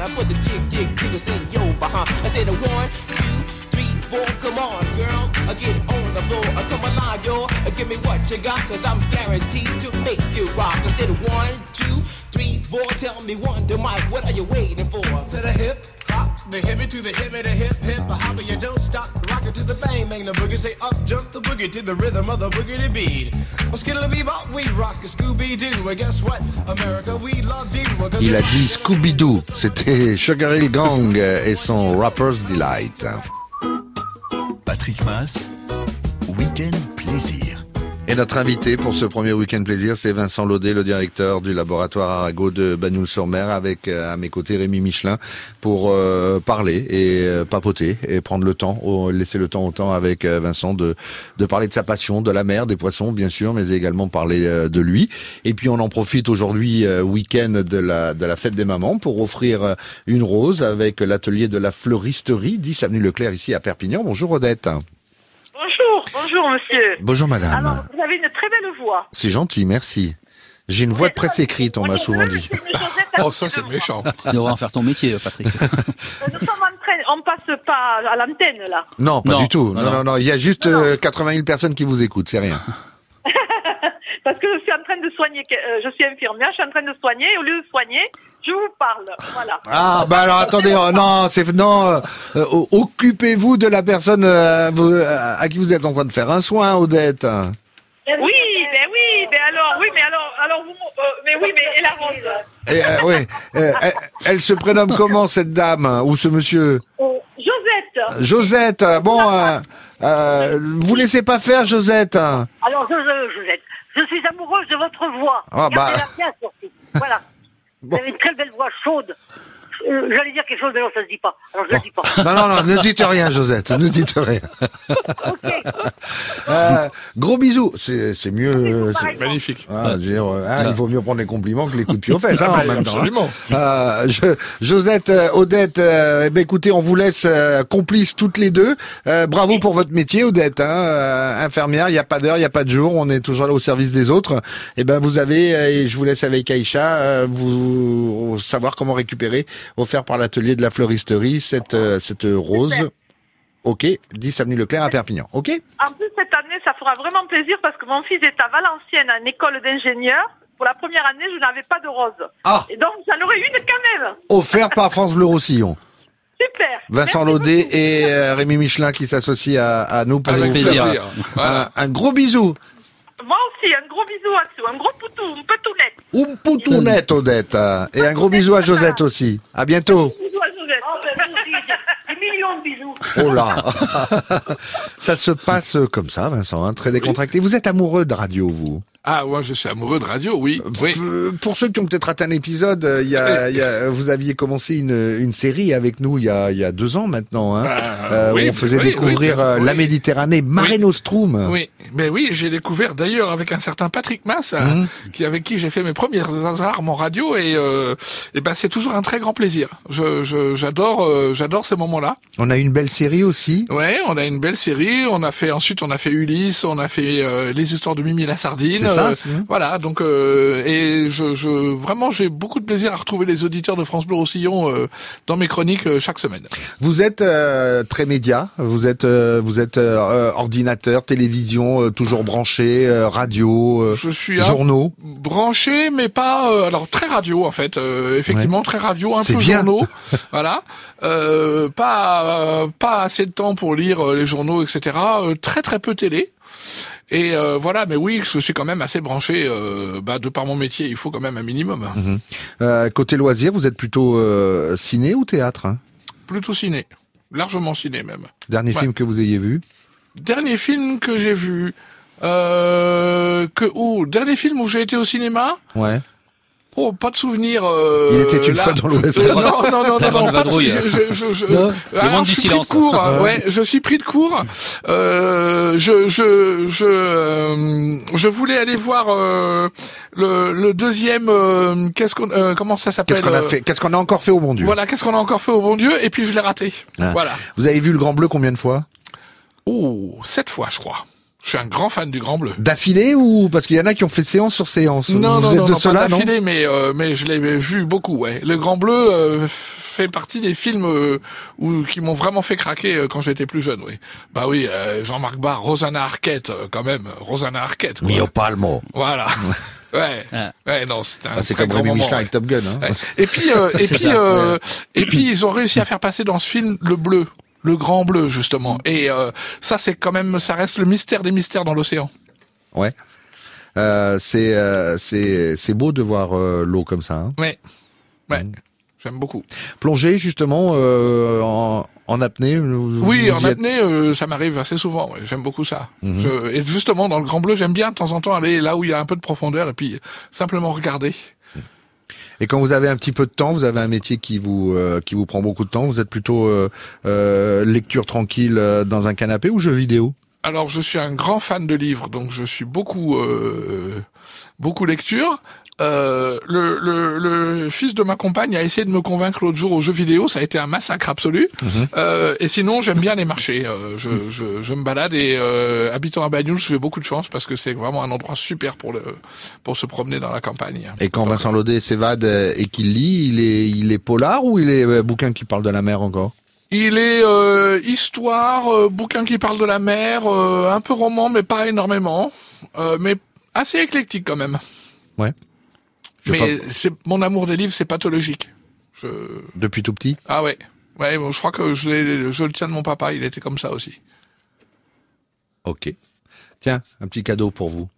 I put the jig, jig, jiggles in your behind. I say the one, two, three, four. Come on, girls, I get on come alive, y'all. Uh, Give me what you got, cause I'm guaranteed to make you rock. I said one, two, three, four. Tell me one, the mic, what are you waiting for? To the hip hop, the hippie to the hippie, the hip hip, the hopper. You don't stop, rock it to the bang bang, the boogie. Say up, jump the boogie to the rhythm of the boogie to beat. Well, skittle bebop, we rock a Scooby Doo. And guess what, America, we love you. Il a dit Scooby-Doo. C'était Sugar Hill Gang et son Rapper's Delight. Patrick Mass, Week-end Plaisir. Et notre invité pour ce premier week-end plaisir, c'est Vincent Laudet, le directeur du laboratoire Arago de Bagnoul-sur-Mer, avec euh, à mes côtés Rémi Michelin pour euh, parler et euh, papoter et prendre le temps, au- laisser le temps au temps avec euh, Vincent de, de parler de sa passion, de la mer, des poissons bien sûr, mais également parler euh, de lui. Et puis on en profite aujourd'hui, week-end de la, de la fête des mamans, pour offrir une rose avec l'atelier de la fleuristerie 10 avenue Leclerc ici à Perpignan. Bonjour Odette. Bonjour, bonjour monsieur. Bonjour madame. Alors, vous avez une très belle voix. C'est gentil, merci. J'ai une voix de presse écrite, on m'a souvent dit. Oh, ça c'est méchant. Tu devrais en faire ton métier, Patrick. Nous sommes en train, on passe pas à l'antenne là. Non, pas Non, du tout. Non, non, non, non. Il y a juste euh, 80 000 personnes qui vous écoutent, c'est rien. Parce que je suis en train de soigner, euh, je suis infirmière, je suis en train de soigner, et au lieu de soigner, je vous parle. Voilà. Ah, bah alors attendez, euh, non, c'est non. euh, euh, Occupez-vous de la personne euh, vous- à qui vous êtes en train de faire un soin, Odette. Oui, ben oui, ben alors, oui, mais alors, alors vous, mais oui, mais et la rose euh, elle, elle se prénomme comment cette dame ou ce monsieur? Oh, Josette. Josette. Bon, vous laissez pas faire Josette. Alors, Josette, je suis amoureuse de votre voix. Ah, bah. Bien, surtout. Voilà. Vous avez une très belle voix chaude. Euh, J'allais dire quelque chose, mais non, ça se dit pas. Alors, je ne le dis pas. Non, non, non, ne dites rien, Josette, ne dites rien. Euh, gros bisous, c'est c'est mieux. c'est- Magnifique. Ah, je veux dire, euh, hein, il vaut mieux prendre les compliments que les coups de pied aux fesses, hein, Ah, en bah, même temps. hein. absolument. Euh, je- Josette, euh, Odette, euh, eh ben, écoutez, on vous laisse euh, complices toutes les deux. Euh, bravo pour votre métier, Odette, hein, euh, infirmière. Il n'y a pas d'heure, il n'y a pas de jour. On est toujours là au service des autres. Et ben, vous avez, euh, et je vous laisse avec Aïcha, euh, vous savoir comment récupérer, offert par l'atelier de la fleuristerie, cette euh, cette rose. Ok, 10 avenue Leclerc à Perpignan. Ok. En plus, cette année, ça fera vraiment plaisir parce que mon fils est à Valenciennes, à une école d'ingénieur. Pour la première année, je n'avais pas de rose. Ah. Et donc, j'en aurais une quand même. Offert par France Bleu Roussillon. Super. Vincent Laudet et euh, Rémi Michelin qui s'associent à, à nous pour Avec vous plaisir. faire Voilà. un, un gros bisou. Moi aussi, un gros bisou à dessous, un gros poutou, un peu tout net. Un poutounette, Odette. Et un gros bisou à Josette aussi. À bientôt. À Josette. Oh, ben, des millions de bisous. Oh là Ça se passe comme ça, Vincent, hein, très décontracté. Vous êtes amoureux de radio, vous? Ah, moi, je suis amoureux de radio, oui. oui. Euh, Pour ceux qui ont peut-être raté un épisode, euh, il y a, il y a- vous aviez commencé une, une série avec nous il y a, il y a deux ans maintenant, hein, euh, oui, on faisait oui, découvrir oui, la oui. Méditerranée, Mare Nostrum. Oui, mais oui, j'ai découvert d'ailleurs avec un certain Patrick Mass, euh, Mhm. qui avec qui j'ai fait mes premières armes en radio, et, euh, et ben c'est toujours un très grand plaisir. Je je- j'adore euh, j'adore ces moments-là. On a une belle série aussi. Ouais, on a une belle série. On a fait ensuite, on a fait Ulysse, on a fait les histoires de Mimi la sardine. Ça, euh, c'est- voilà. Donc euh, et je, je vraiment j'ai beaucoup de plaisir à retrouver les auditeurs de France Bleu Roussillon euh, dans mes chroniques euh, chaque semaine. Vous êtes euh, très média, vous êtes euh, vous êtes euh, ordinateur, télévision, euh, toujours branché, euh, radio, euh, Je suis journaux. branché, mais pas euh, alors très radio en fait. euh, effectivement, très radio, un peu bien. journaux. voilà. Euh, pas euh, pas assez de temps pour lire euh, les journaux, etc. Euh, très très peu télé. Et euh, voilà, mais oui, je suis quand même assez branché. Euh, bah, de par mon métier, il faut quand même un minimum. Mhm. Euh, côté loisirs, vous êtes plutôt ciné ou théâtre hein? Plutôt ciné, largement ciné même. Dernier Ouais. film que vous ayez vu? Dernier film que j'ai vu. Que ou dernier film où j'ai été au cinéma? Ouais. Oh, pas de souvenir. Euh, Il était une là. fois dans l'Ouest. Euh, non, non, non, non, non, pas de je, je, je, je- Non. Le monde je suis silence. pris de court. Ouais. ouais, je suis pris de court. Euh, je, je, je, euh, je voulais aller voir euh, le, le deuxième. euh, qu'est-ce qu'on, euh, comment ça s'appelle Qu'est-ce qu'on a euh, fait? Qu'est-ce qu'on a encore fait au bon Dieu? Voilà, qu'est-ce qu'on a encore fait au bon Dieu? Et puis je l'ai raté. Ah. Voilà. Vous avez vu le Grand Bleu combien de fois? Oh, sept fois, je crois. Je suis un grand fan du Grand Bleu. D'affilée ou parce qu'il y en a qui ont fait séance sur séance? Non, Vous non, êtes non, de non, pas non? d'affilée, mais euh, mais je l'ai vu beaucoup. Ouais, Le Grand Bleu euh, fait partie des films euh, où, qui m'ont vraiment fait craquer euh, quand j'étais plus jeune. Oui, bah oui, euh, Jean-Marc Barr, Rosanna Arquette, euh, quand même, Rosanna Arquette. quoi. Mio Palmo. Voilà. Ouais, ouais, non, c'était un Ah, c'est très comme Rémi Michelin ouais. avec Top Gun. Hein. Ouais. Et puis, euh, et C'est puis, euh, et puis, ils ont réussi à faire passer dans ce film le bleu, le grand bleu justement. Et euh, ça, c'est quand même, ça reste le mystère des mystères dans l'océan. Ouais. Euh, c'est euh, c'est c'est beau de voir euh, l'eau comme ça. Hein. Ouais, ouais, j'aime beaucoup. Plonger justement euh, en, en apnée. vous- Oui, vous en êtes- apnée, euh, ça m'arrive assez souvent. ouais, J'aime beaucoup ça. Je- et justement, dans le Grand Bleu, j'aime bien de temps en temps aller là où il y a un peu de profondeur et puis simplement regarder. Et quand vous avez un petit peu de temps, vous avez un métier qui vous euh, qui vous prend beaucoup de temps. Vous êtes plutôt euh, euh, lecture tranquille dans un canapé ou jeu vidéo? Alors, je suis un grand fan de livres, donc je suis beaucoup, beaucoup lecture. Euh, le, le, le fils de ma compagne a essayé de me convaincre l'autre jour aux jeux vidéo, ça a été un massacre absolu. Euh, et sinon, j'aime bien les marchés. Euh, je, je, je me balade et euh, habitant à Bagnoul, j'ai beaucoup de chance parce que c'est vraiment un endroit super pour le pour se promener dans la campagne. Et quand Vincent Laudet s'évade euh, et qu'il lit, il est il est polar ou il est bouquin qui parle de la mer encore? Il est euh, histoire, euh, bouquin qui parle de la mer, euh, un peu roman, mais pas énormément, euh, mais assez éclectique quand même. Ouais. Mais pas- c'est mon amour des livres, c'est pathologique. Je... Depuis tout petit? Ah ouais, ouais, bon, je crois que je, je le tiens de mon papa, il était comme ça aussi. Ok. Tiens, un petit cadeau pour vous.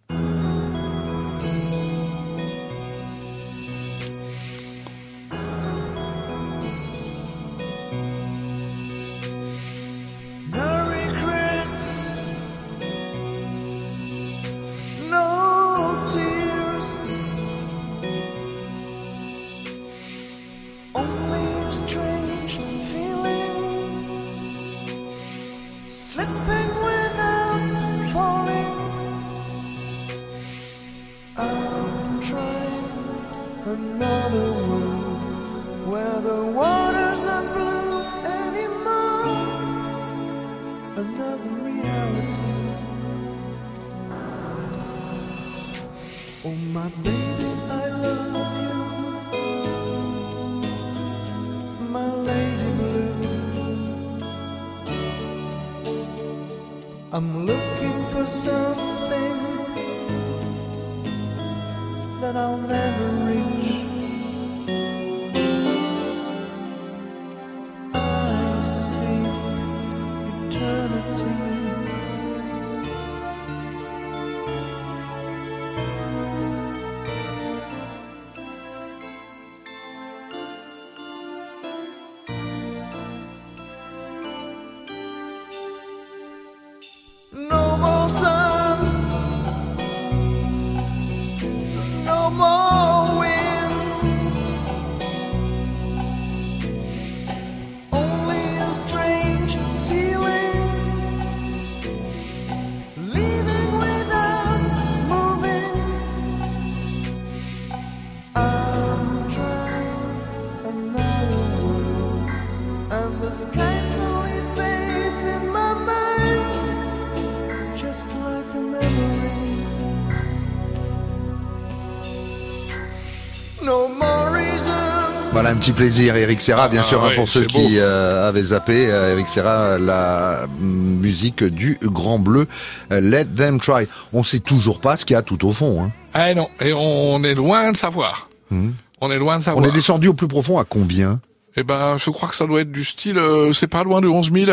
Petit plaisir, Eric Serra, bien Ah, sûr, hein, ouais, pour ceux qui euh, avaient zappé. euh, Eric Serra, la musique du Grand Bleu, euh, Let Them Try. On sait toujours pas ce qu'il y a tout au fond. Hein. Ah non, et on est loin de savoir. Mhm. On est loin de On savoir. est descendu au plus profond à combien? Eh ben, je crois que ça doit être du style, euh, c'est pas loin de 11 000.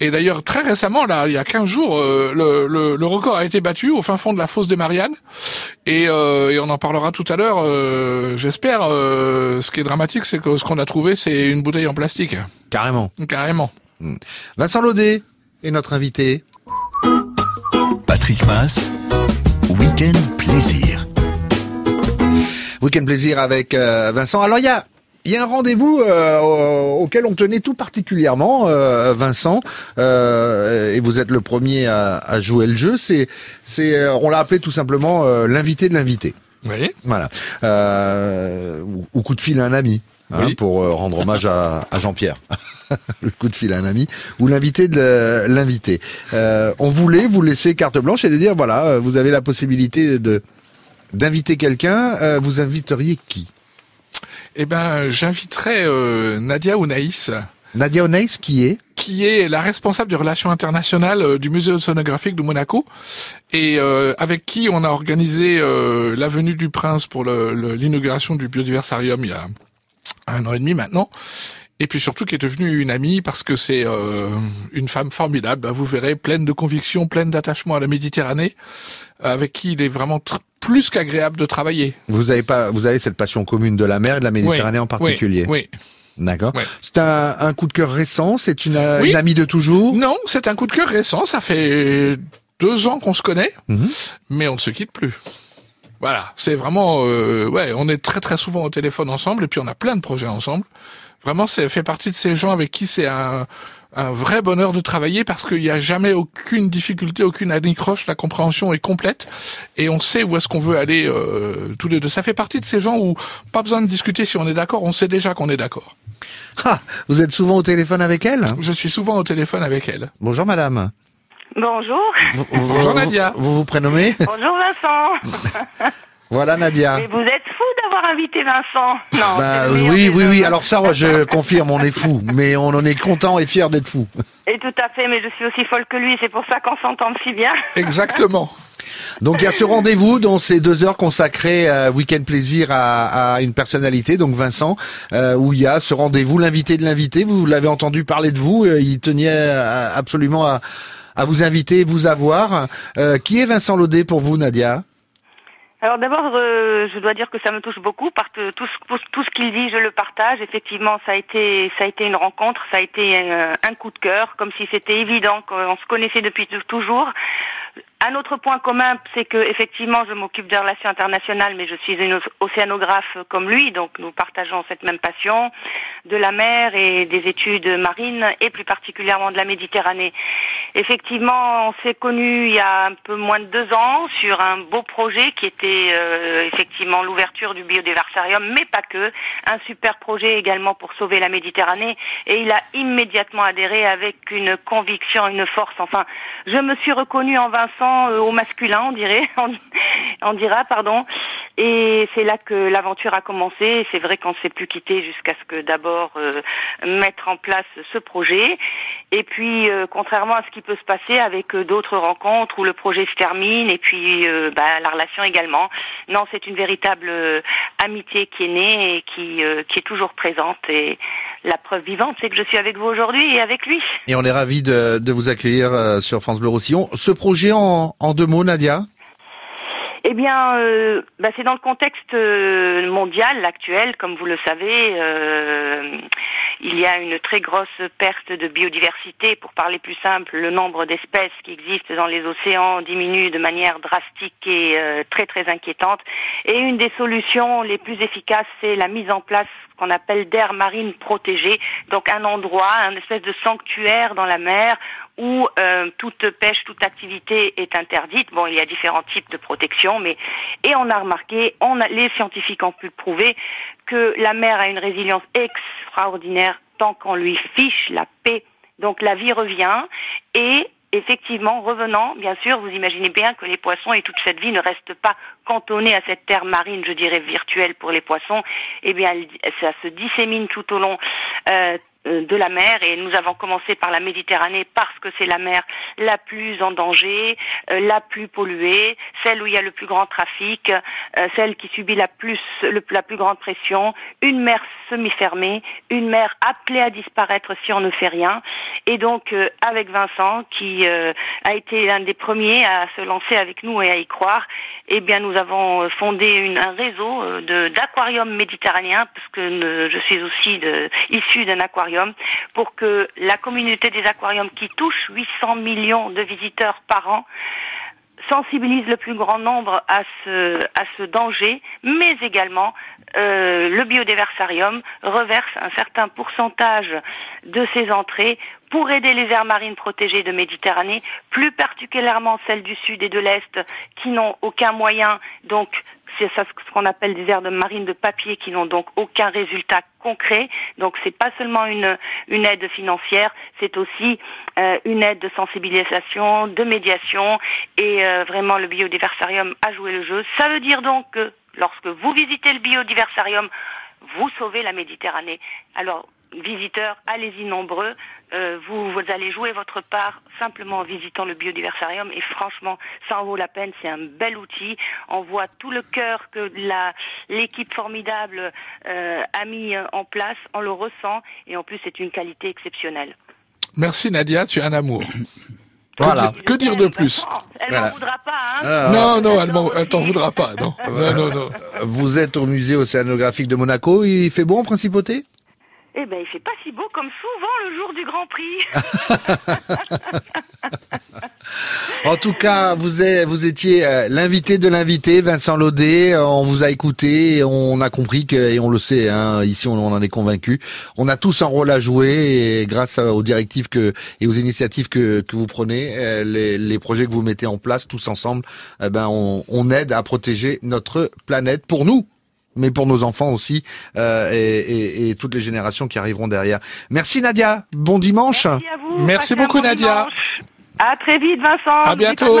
Et d'ailleurs, très récemment, là, il y a 15 jours, euh, le, le, le record a été battu au fin fond de la fosse des Mariannes. Et, euh, et on en parlera tout à l'heure, euh, j'espère. Euh, ce qui est dramatique, c'est que ce qu'on a trouvé, c'est une bouteille en plastique. Carrément. Carrément. Vincent Laudet est notre invité. Patrick Mass, Week-end Plaisir. Week-end plaisir avec Vincent. Alors il y a il y a un rendez-vous euh, au- auquel on tenait tout particulièrement, euh, Vincent, euh, et vous êtes le premier à, à jouer le jeu. C'est, c'est, on l'a appelé tout simplement l'invité de l'invité. Oui. Voilà. Ou, ou coup de fil à un ami. hein, Oui. pour rendre hommage à, à Jean-Pierre. le coup de fil à un ami ou l'invité de l'invité. On voulait vous laisser carte blanche et de dire voilà, vous avez la possibilité de d'inviter quelqu'un. vous inviteriez qui? Eh ben, j'inviterai euh, Nadia Ounaïs. Nadia Oneis, qui est qui est la responsable des relations internationales euh, du musée océanographique de Monaco et euh, avec qui on a organisé euh, la venue du prince pour le- le- l'inauguration du biodiversarium il y a un an et demi maintenant. Et puis surtout qui est devenue une amie parce que c'est euh, une femme formidable, bah, vous verrez, pleine de conviction, pleine d'attachement à la Méditerranée, avec qui il est vraiment plus qu'agréable de travailler. Vous avez pas, vous avez cette passion commune de la mer et de la Méditerranée Oui, en particulier. Oui. oui. D'accord. C'est un, un coup de cœur récent. C'est une, euh, Oui. une amie de toujours? Non, c'est un coup de cœur récent. Ça fait deux ans qu'on se connaît, Mhm. mais on ne se quitte plus. Voilà, c'est vraiment, euh, ouais, on est très très souvent au téléphone ensemble et puis on a plein de projets ensemble. Vraiment, c'est fait partie de ces gens avec qui c'est un, un vrai bonheur de travailler parce qu'il n'y a jamais aucune difficulté, aucune anicroche, la compréhension est complète et on sait où est-ce qu'on veut aller euh, tous les deux. Ça fait partie de ces gens où pas besoin de discuter si on est d'accord, on sait déjà qu'on est d'accord. Ah, vous êtes souvent au téléphone avec elle? Je suis souvent au téléphone avec elle. Bonjour madame. Bonjour. Vous- Bonjour, vous- Nadia. Vous vous prénommez? Bonjour Vincent. Voilà Nadia. Mais vous êtes fou d'avoir invité Vincent. Non. Bah, oui, oui, oui. Alors ça, je confirme, on est fou, mais on en est content et fier d'être fou. Et tout à fait, mais je suis aussi folle que lui, c'est pour ça qu'on s'entend si bien. Exactement. Donc il y a ce rendez-vous dans ces deux heures consacrées à Week-end Plaisir à, à une personnalité, donc Vincent, euh, où il y a ce rendez-vous, l'invité de l'invité. Vous l'avez entendu parler de vous, euh, il tenait euh, absolument à, à vous inviter, vous avoir. Euh, qui est Vincent Laudet pour vous, Nadia? Alors d'abord, euh, je dois dire que ça me touche beaucoup parce que tout ce, qu'il dit, je le partage. Effectivement, ça a été, ça a été une rencontre, ça a été euh, un coup de cœur, comme si c'était évident qu'on se connaissait depuis tou- toujours. Un autre point commun, c'est que effectivement, je m'occupe des relations internationales, mais je suis une oc- océanographe comme lui, donc nous partageons cette même passion de la mer et des études marines, et plus particulièrement de la Méditerranée. Effectivement, on s'est connus il y a un peu moins de deux ans sur un beau projet qui était euh, effectivement l'ouverture du biodiversarium, mais pas que, un super projet également pour sauver la Méditerranée, et il a immédiatement adhéré avec une conviction, une force. Enfin, je me suis reconnue en Vincent euh, au masculin, on dirait, on, dira, pardon. Et c'est là que l'aventure a commencé. C'est vrai qu'on ne s'est plus quitté jusqu'à ce que d'abord euh, mettre en place ce projet. Et puis, euh, contrairement à ce qui peut se passer avec d'autres rencontres où le projet se termine et puis bah, la relation également. Non, c'est une véritable amitié qui est née et qui, qui est toujours présente. La preuve vivante, c'est que je suis avec vous aujourd'hui et avec lui. Et on est ravis de, vous accueillir euh, sur France Bleu Roussillon. Ce projet en deux mots, Nadia? Eh bien, euh, bah, c'est dans le contexte euh, mondial actuel, comme vous le savez. euh, il y a une très grosse perte de biodiversité. Pour parler plus simple, le nombre d'espèces qui existent dans les océans diminue de manière drastique et euh, très très inquiétante. Et une des solutions les plus efficaces, c'est la mise en place qu'on appelle d'aires marines protégées, donc un endroit, un espèce de sanctuaire dans la mer où euh, toute pêche, toute activité est interdite. Bon, il y a différents types de protection, mais et on a remarqué, on a, les scientifiques ont pu prouver que la mer a une résilience extraordinaire tant qu'on lui fiche la paix. Donc la vie revient et effectivement, revenant, bien sûr, vous imaginez bien que les poissons et toute cette vie ne restent pas cantonnés à cette terre marine, je dirais virtuelle pour les poissons. Eh bien, ça se dissémine tout au long euh, de la mer et nous avons commencé par la Méditerranée parce que c'est la mer la plus en danger, euh, la plus polluée, celle où il y a le plus grand trafic, euh, celle qui subit la plus la plus grande pression, une mer semi-fermée, une mer appelée à disparaître si on ne fait rien. Et donc euh, avec Vincent qui euh, a été l'un des premiers à se lancer avec nous et à y croire, eh bien nous avons euh, fondé une- un réseau euh, d'aquariums méditerranéens parce que euh, je suis aussi de, issue d'un aquarium pour que la communauté des aquariums qui touche 800 millions de visiteurs par an sensibilise le plus grand nombre à ce, danger, mais également euh, le biodiversarium reverse un certain pourcentage de ses entrées pour aider les aires marines protégées de Méditerranée, plus particulièrement celles du sud et de l'est qui n'ont aucun moyen, donc c'est ce qu'on appelle des aires de marine de papier qui n'ont donc aucun résultat concret. Donc c'est pas seulement une, une aide financière, c'est aussi euh, une aide de sensibilisation, de médiation et euh, vraiment le biodiversarium a joué le jeu. Ça veut dire donc que lorsque vous visitez le biodiversarium, vous sauvez la Méditerranée. Alors visiteurs, allez-y nombreux. Euh, vous, allez jouer votre part simplement en visitant le biodiversarium et franchement, ça en vaut la peine. C'est un bel outil. On voit tout le cœur que l'équipe formidable euh, a mis euh, en place. On le ressent et en plus, c'est une qualité exceptionnelle. Merci Nadia, tu es un amour. Voilà. Que dire de plus? Elle Voilà. m'en voudra pas, hein Ah. Non, non, elle, t'en voudra pas. Non, non, non. non. Vous êtes au musée océanographique de Monaco. Il fait bon en principauté? Eh ben, il fait pas si beau comme souvent le jour du Grand Prix. En tout cas, vous, êtes, vous étiez euh, l'invité de l'invité, Vincent Laudet. Euh, On vous a écouté, on a compris que, et on le sait, hein, ici on, en est convaincu. On a tous un rôle à jouer et grâce aux directives que et aux initiatives que, que vous prenez, euh, les, projets que vous mettez en place tous ensemble, eh ben on aide à protéger notre planète pour nous. Mais pour nos enfants aussi euh, et, et- et toutes les générations qui arriveront derrière. Merci Nadia. Bon dimanche. Merci à vous. Merci Passez un beaucoup, bon Nadia. dimanche. À très vite, Vincent. À bientôt.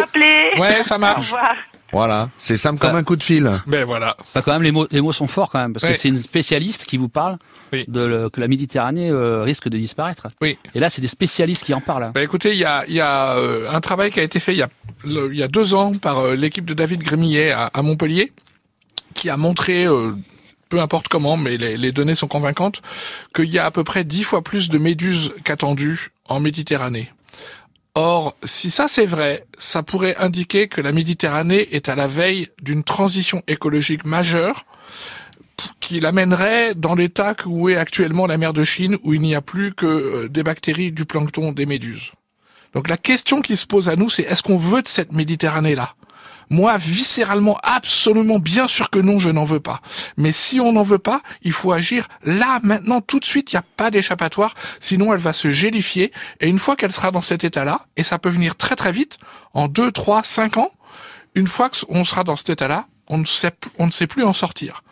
Ouais, ça marche. Au revoir. Voilà, c'est simple comme un coup de fil. Ben voilà. Bah, quand même, les mots, les mots sont forts quand même, parce que c'est une spécialiste qui vous parle de le- que la Méditerranée euh, risque de disparaître. Oui. Et là, c'est des spécialistes qui en parlent. Bah écoutez, il y a, il y a euh, un travail qui a été fait il y a, le- y a deux ans par euh, l'équipe de David Grémillet à, à Montpellier, qui a montré, euh, peu importe comment, mais les, les données sont convaincantes, qu'il y a à peu près dix fois plus de méduses qu'attendu en Méditerranée. Or, si ça c'est vrai, ça pourrait indiquer que la Méditerranée est à la veille d'une transition écologique majeure qui l'amènerait dans l'état où est actuellement la mer de Chine, où il n'y a plus que euh, des bactéries, du plancton, des méduses. Donc la question qui se pose à nous, c'est est-ce qu'on veut de cette Méditerranée-là? Moi, viscéralement, absolument, bien sûr que non, je n'en veux pas. Mais si on n'en veut pas, il faut agir là, maintenant, tout de suite. Il n'y a pas d'échappatoire. Sinon, elle va se gélifier. Et une fois qu'elle sera dans cet état-là, et ça peut venir très très vite, en deux, trois, cinq ans, une fois qu'on sera dans cet état-là, on ne sait, on ne sait plus en sortir.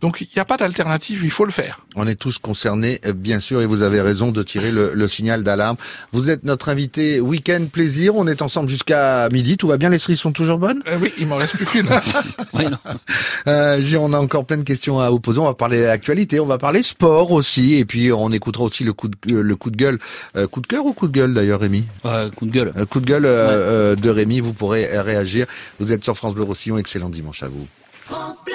Donc il n'y a pas d'alternative, il faut le faire. On est tous concernés, euh, bien sûr, et vous avez raison de tirer le, le signal d'alarme. Vous êtes notre invité Week-end Plaisir. On est ensemble jusqu'à midi. Tout va bien? Les cerises sont toujours bonnes? Euh, oui, il m'en reste plus qu'une. Euh, Gilles, on a encore plein de questions à vous poser. On va parler actualité, on va parler sport aussi, et puis on écoutera aussi le coup de, euh, le coup de gueule. Euh, coup de cœur ou coup de gueule d'ailleurs, Rémi? Coup de gueule. Euh, coup de gueule euh, euh, de Rémi. Vous pourrez euh, réagir. Vous êtes sur France Bleu Roussillon. Excellent dimanche à vous. France Bleu.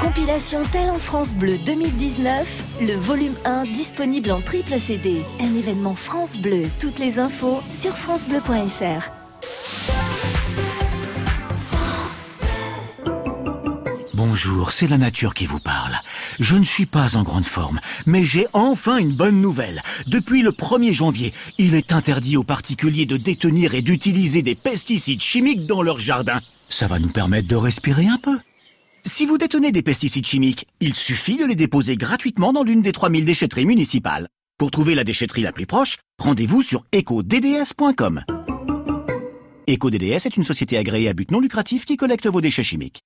Compilation Talent France Bleu 2019, le volume 1 disponible en triple CD. Un événement France Bleu. Toutes les infos sur francebleu.fr. Bonjour, c'est la nature qui vous parle. Je ne suis pas en grande forme, mais j'ai enfin une bonne nouvelle. Depuis le 1er janvier, il est interdit aux particuliers de détenir et d'utiliser des pesticides chimiques dans leur jardin. Ça va nous permettre de respirer un peu. Si vous détenez des pesticides chimiques, il suffit de les déposer gratuitement dans l'une des 3000 déchetteries municipales. Pour trouver la déchetterie la plus proche, rendez-vous sur ecodds.com. EcoDDS est une société agréée à but non lucratif qui collecte vos déchets chimiques.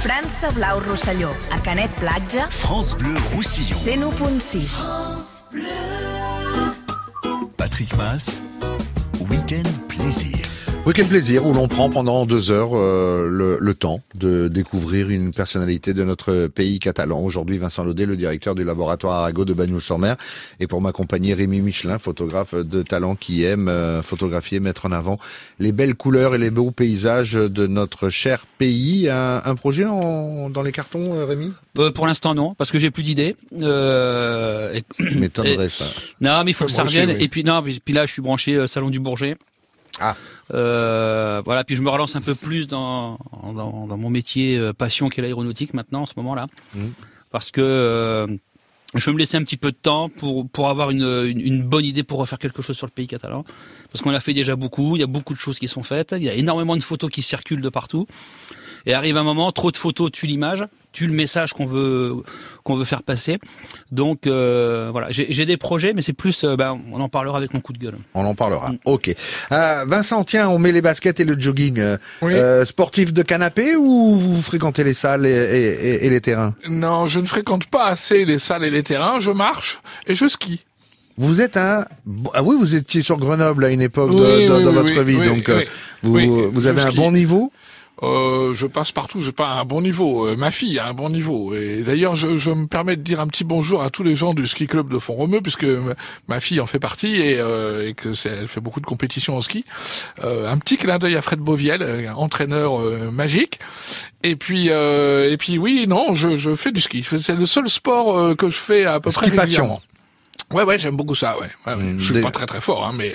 França Blau Rosselló, a Canet Platja, France Bleu Roussillon. 101.6. Patrick Mass, Week-end Plaisir. Week-end plaisir où l'on prend pendant deux heures euh, le, le temps de découvrir une personnalité de notre pays catalan. Aujourd'hui, Vincent Laudet, le directeur du laboratoire Arago de Bagnoul-sur-Mer. Et pour m'accompagner, Rémi Michelin, photographe de talent qui aime euh, photographier, mettre en avant les belles couleurs et les beaux paysages de notre cher pays. Un, un projet en, dans les cartons, euh, Rémi? Euh, pour l'instant non, parce que j'ai plus d'idées. Euh, et- Ça m'étonnerait, ça. Non, mais il faut que ça revienne. oui. Et puis non, puis, puis là, je suis branché euh, salon du Bourget. Ah. Euh, voilà, puis je me relance un peu plus dans dans, dans mon métier euh, passion qui est l'aéronautique maintenant en ce moment-là, Mhm. parce que euh, je veux me laisser un petit peu de temps pour pour avoir une, une, une bonne idée pour refaire quelque chose sur le pays catalan, parce qu'on a fait déjà beaucoup. Il y a beaucoup de choses qui sont faites. Il y a énormément de photos qui circulent de partout. Et arrive un moment, trop de photos tue l'image, tue le message qu'on veut qu'on veut faire passer. Donc euh, voilà, j'ai des projets, mais c'est plus, euh, ben, on en parlera avec mon coup de gueule. On en parlera. Ok. Euh, Vincent, tiens, on met les baskets et le jogging. Euh, Oui. euh, sportif de canapé ou vous fréquentez les salles et, et- et- et les terrains? Non, je ne fréquente pas assez les salles et les terrains. Je marche et je skie. Vous êtes un... Ah oui, vous étiez sur Grenoble à une époque de- Oui, de- oui, dans oui, votre oui, vie, oui, donc oui. vous, Oui, vous avez un bon niveau? Euh, je passe partout, j'ai pas un bon niveau. Euh, ma fille a un bon niveau. Et d'ailleurs, je, je me permets de dire un petit bonjour à tous les gens du ski club de Font-Romeu, puisque ma fille en fait partie et, euh, et que c'est, elle fait beaucoup de compétitions en ski. Euh, un petit clin d'œil à Fred Boviel, euh, entraîneur euh, magique. Et puis, euh, et puis oui, non, je, je fais du ski. C'est le seul sport euh, que je fais à peu Ski près passion. régulièrement. Ouais, ouais, j'aime beaucoup ça. Ouais, ouais, ouais. je suis des- pas très très fort, hein, mais.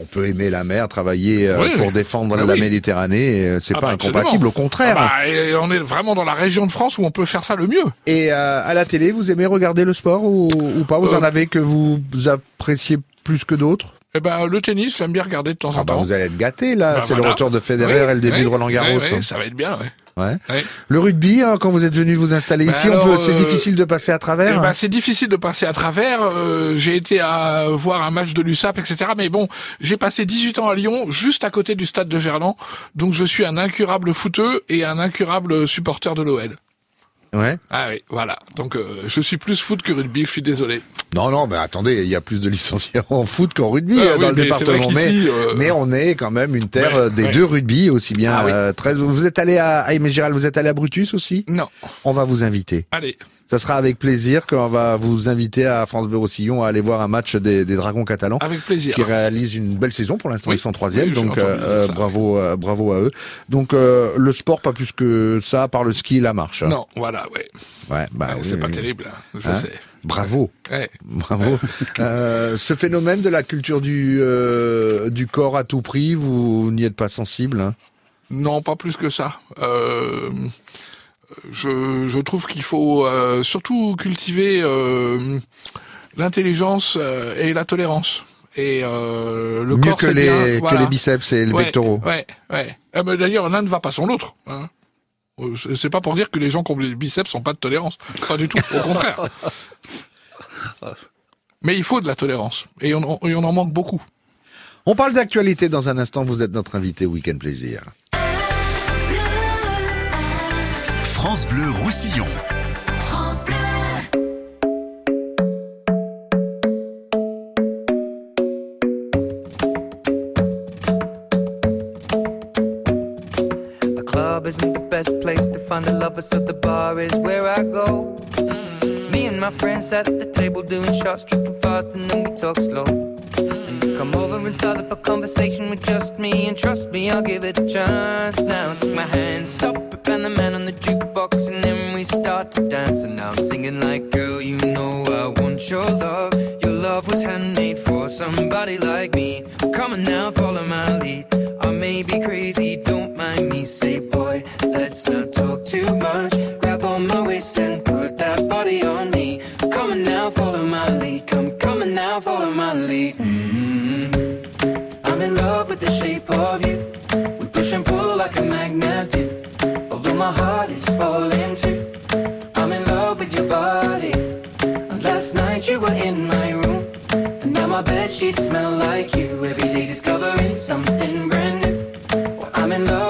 On peut aimer la mer, travailler euh, Oui, pour défendre Ah la. Méditerranée, euh, c'est ah pas bah, incompatible, au contraire. Ah bah, on est vraiment dans la région de France où on peut faire ça le mieux. Et euh, à la télé, vous aimez regarder le sport ou, ou pas? Vous en avez que vous appréciez plus que d'autres? Eh ben, le tennis, j'aime bien regarder de temps Ah en bah, temps. vous allez être gâtés là, Bah, c'est le retour de Federer Oui, et le début oui, de Roland Garros. oui, hein. ça va être bien, ouais. Ouais. Ouais. Le rugby, hein, quand vous êtes venu vous installer Bah ici, on peut, c'est euh, difficile de passer à Eh travers. ben, c'est difficile de passer à travers. euh, j'ai été à voir un match de l'USAP, etc. Mais bon, j'ai passé 18 ans à Lyon, juste à côté du stade de Gerland. Donc je suis un incurable footeux et un incurable supporter de l'OL. Ouais. Ah oui, voilà. Donc euh, je suis plus foot que rugby, je suis désolé. Non, non, mais attendez, il y a plus de licenciés en foot qu'en rugby Ah euh, oui, dans le mais département. Mais, euh, mais on est quand même une terre Ouais, euh, des ouais. deux rugby, aussi bien Ah oui. Vous êtes allé à, à Aimé Gérald, vous êtes allé à Brutus aussi? Non. On va vous inviter. Allez. Ça sera avec plaisir qu'on va vous inviter à France Bleu Roussillon à aller voir un match des, des Dragons catalans. Avec plaisir. Qui réalisent une belle saison pour l'instant. Oui. Ils sont troisième, Oui, donc euh, ça. bravo, euh, bravo à eux. Donc euh, le sport pas plus que ça, par le ski et la marche. hein. Non, voilà, ouais. Ouais, bah, Ah, oui, c'est pas terrible, hein, je Hein? sais. Bravo. Ouais. Bravo. Euh, ce phénomène de la culture du, euh, du corps à tout prix, vous n'y êtes pas sensible hein? Non, pas plus que ça. Euh, je, je trouve qu'il faut euh, surtout cultiver euh, l'intelligence euh, et la tolérance. Et euh, le Mieux corps, que les, bien, que les biceps et les Ouais, pectoraux. Ouais, ouais. Ah, mais D'ailleurs, l'un ne va pas sans l'autre. Hein. Euh, c'est- pas pour dire que les gens qui ont des biceps sont pas de tolérance. Pas du tout. Au contraire. Mais il faut de la tolérance. Et on, en- et on en manque beaucoup. On parle d'actualité dans un instant. Vous êtes notre invité Week-end Plaisir. France Bleu Roussillon. The club isn't the best place to find the lovers, so the bar is where I go. Mm. Me and my friends at the table doing shots, tripping fast, and then we talk slow. And you come over and start up a conversation with just me, and trust me, I'll give it a chance. Now take my hand, stop it, and the man on the jukebox, and then we start to dance. And I'm singing like, girl, you know I want your love. Your love was handmade for somebody like me. Come on now, follow my lead. I may be crazy, don't mind me. Say, boy, let's not talk too much. Grab on my waist and my bed sheets smell like you. Every day discovering something brand new. Well, I'm in love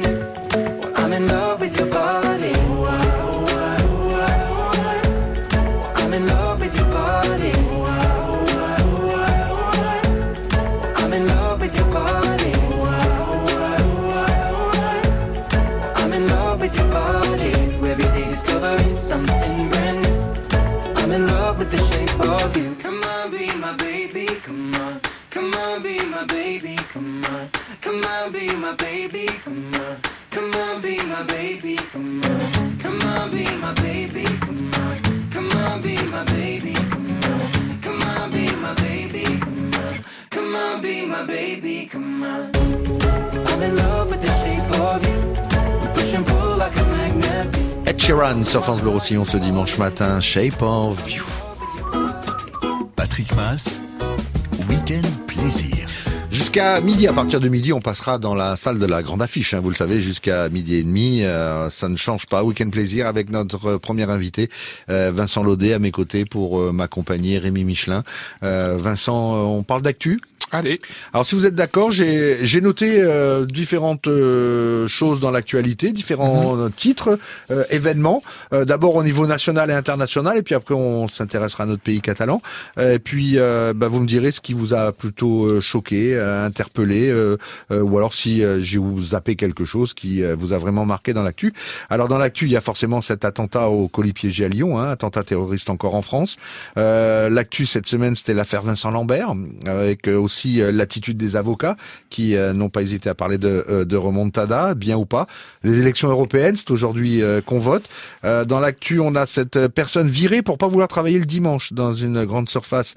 new. Discovering something brand new. I'm in love with the shape of you. Come on, be my baby, come on. Come on, be my baby, come on. Come on, be my baby, come on. Come on, be my baby, come on. Come on, be my baby, come on. Come on, be my baby, come on. Come on, be my baby, come on. Come on, be my baby, come on. I'm in love with the shape of you. Ed Sheeran sur France Bleu Roussillon ce dimanche matin. Shape of You. Patrick Mass, Week-end Plaisir. Jusqu'à midi, à partir de midi, on passera dans la salle de la grande affiche. hein, vous le savez, jusqu'à midi et demi, euh, ça ne change pas. Week-end plaisir avec notre euh, premier invité, euh, Vincent Laudet, à mes côtés pour euh, m'accompagner, Rémi Michelin. Euh, Vincent, on parle d'actu? Allez. Alors si vous êtes d'accord, j'ai j'ai noté euh, différentes euh, choses dans l'actualité, différents Mhm. titres, euh, événements. Euh, D'abord au niveau national et international, et puis après on s'intéressera à notre pays catalan. Euh, et puis euh, bah, vous me direz ce qui vous a plutôt euh, choqué, euh, interpellé, euh, euh, ou alors si euh, j'ai vous zappé quelque chose qui euh, vous a vraiment marqué dans l'actu. Alors dans l'actu, il y a forcément cet attentat au colis piégé à Lyon, hein, attentat terroriste encore en France. Euh, l'actu cette semaine, c'était l'affaire Vincent Lambert, avec euh, aussi euh, l'attitude des avocats qui euh, n'ont pas hésité à parler de, euh, de remontada, bien ou pas. Les élections européennes, c'est aujourd'hui qu'on vote. Dans l'actu, on a cette personne virée pour pas vouloir travailler le dimanche dans une grande surface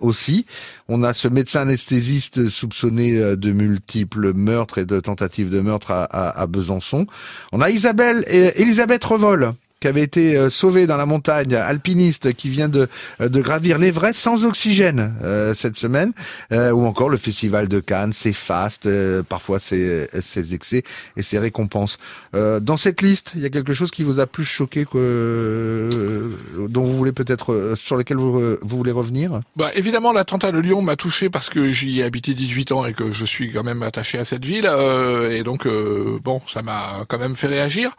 aussi. On a ce médecin anesthésiste soupçonné de multiples meurtres et de tentatives de meurtre à, à- à Besançon. On a Isabelle et Elisabeth Revol qui avait été euh, sauvée dans la montagne, alpiniste qui vient de, euh, de gravir l'Everest sans oxygène euh, cette semaine, euh, ou encore le festival de Cannes, ses fastes, euh, parfois ses, ses excès et ses récompenses. Euh, dans cette liste, il y a quelque chose qui vous a plus choqué que euh, dont vous voulez peut-être euh, sur lequel vous, vous voulez revenir? Bah, évidemment, l'attentat de Lyon m'a touché parce que j'y ai habité 18 ans et que je suis quand même attaché à cette ville. euh, et donc, euh, bon, ça m'a quand même fait réagir.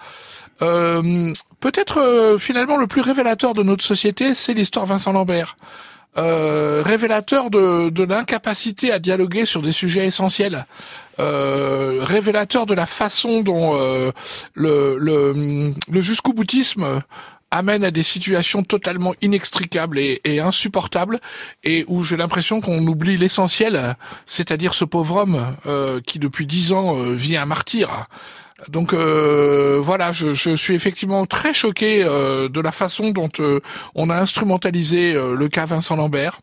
Euh, Peut-être euh, finalement le plus révélateur de notre société, c'est l'histoire Vincent Lambert. Euh, révélateur de, de l'incapacité à dialoguer sur des sujets essentiels. Euh, révélateur de la façon dont euh, le, le, le jusqu'au boutisme amène à des situations totalement inextricables et, et insupportables et où j'ai l'impression qu'on oublie l'essentiel, c'est-à-dire ce pauvre homme euh, qui depuis dix ans vit un martyr. Donc euh, voilà, je, je suis effectivement très choqué euh, de la façon dont euh, on a instrumentalisé le cas Vincent Lambert.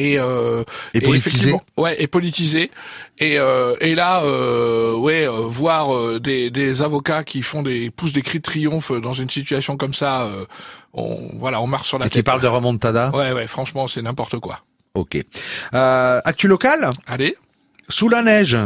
Et, euh, Et politisé. ouais, et politisé. Et, euh, et là, euh, ouais, voir des, des avocats qui font des poussent des cris de triomphe dans une situation comme ça, on voilà, on marche sur la Et tête. qui parle de remontada Ouais, ouais, franchement, c'est n'importe quoi. Ok. Actu local? Allez. Sous la neige.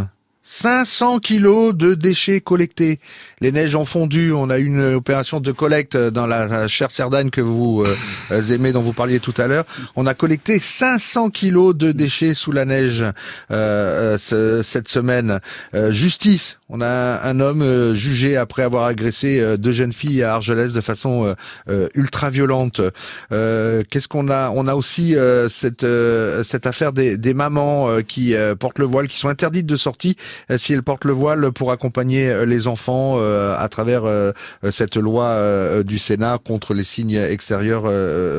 500 kilos de déchets collectés. Les neiges ont fondu. On a eu une opération de collecte dans la chère Cerdagne que vous euh, aimez, dont vous parliez tout à l'heure. On a collecté 500 kilos de déchets sous la neige euh, euh, ce- cette semaine. Euh, justice. On a un homme euh, jugé après avoir agressé euh, deux jeunes filles à Argelès de façon euh, ultra violente. Qu'est-ce qu'on a? On a aussi cette cette affaire des, mamans qui portent le voile, qui sont interdites de sortie si elles portent le voile pour accompagner les enfants à travers cette loi du Sénat contre les signes extérieurs,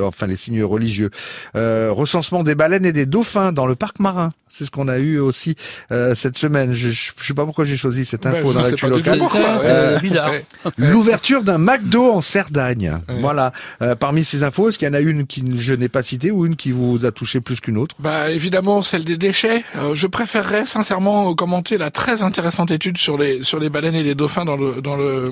enfin les signes religieux. Recensement des baleines et des dauphins dans le parc marin. C'est ce qu'on a eu aussi cette semaine. Je, je sais pas pourquoi j'ai choisi cette Ben, info dans l'actu locale. Euh, bizarre. Ouais. L'ouverture d'un McDo en Cerdagne. Voilà. Euh, parmi ces infos, est-ce qu'il y en a une qui je n'ai pas citée ou une qui vous a touché plus qu'une autre? Bah évidemment celle des déchets. Euh, je préférerais sincèrement euh, commenter la très intéressante étude sur les sur les baleines et les dauphins dans le dans le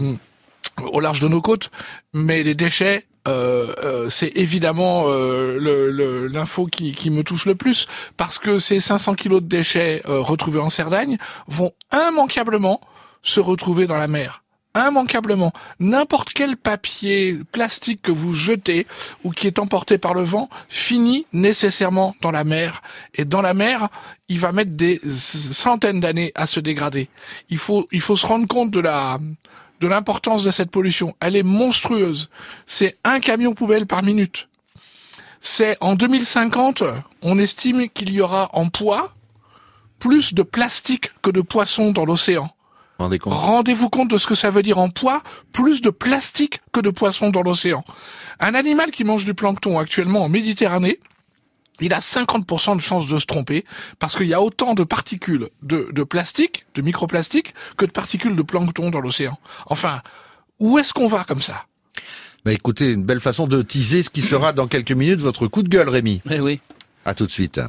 au large de nos côtes, mais les déchets. euh, euh, c'est évidemment euh, l'info qui, qui me touche le plus parce que ces 500 kilos de déchets euh, retrouvés en Cerdagne vont immanquablement se retrouver dans la mer. Immanquablement. N'importe quel papier plastique que vous jetez ou qui est emporté par le vent finit nécessairement dans la mer. Et dans la mer, il va mettre des centaines d'années à se dégrader. Il faut, il faut se rendre compte de la, de l'importance de cette pollution. Elle est monstrueuse. C'est un camion poubelle par minute. C'est en 2050, on estime qu'il y aura en poids plus de plastique que de poissons dans l'océan. Rendez-vous compte de ce que ça veut dire en poids, plus de plastique que de poissons dans l'océan. Un animal qui mange du plancton actuellement en Méditerranée, il a 50% de chances de se tromper parce qu'il y a autant de particules de, de plastique, de microplastique, que de particules de plancton dans l'océan. Enfin, où est-ce qu'on va comme ça? Bah écoutez, une belle façon de teaser ce qui sera dans quelques minutes votre coup de gueule, Rémi. Eh oui. À tout de suite.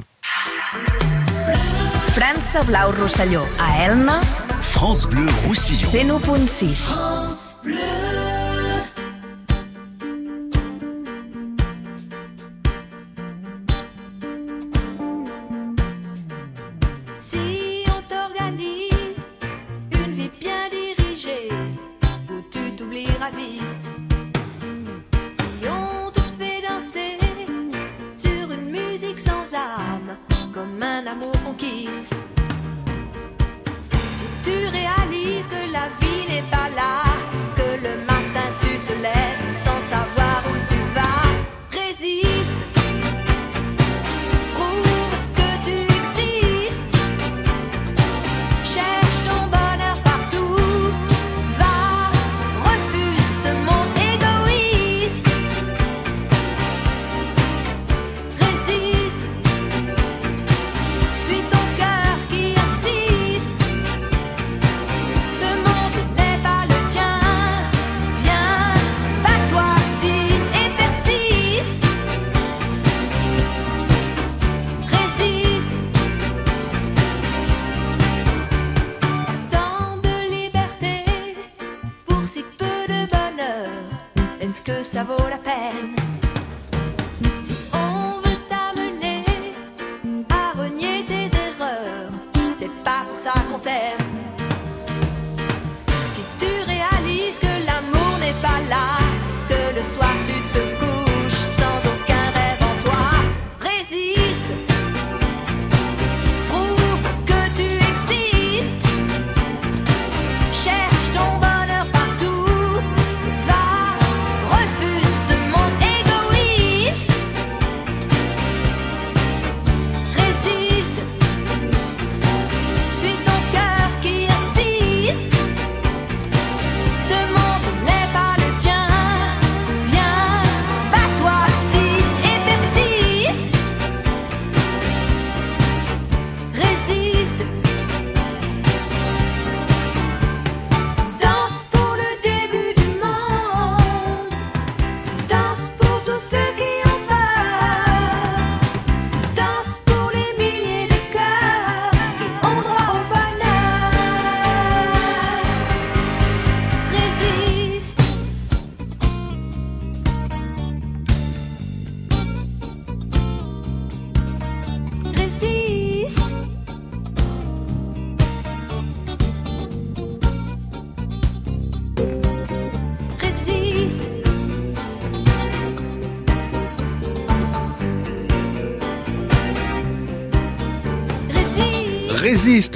França Blau Rosselló, a Elna, France Bleu Roussillon. 101.6. Si l'amour. Si tu réalises que la vie n'est pas là. que ça vaut la peine.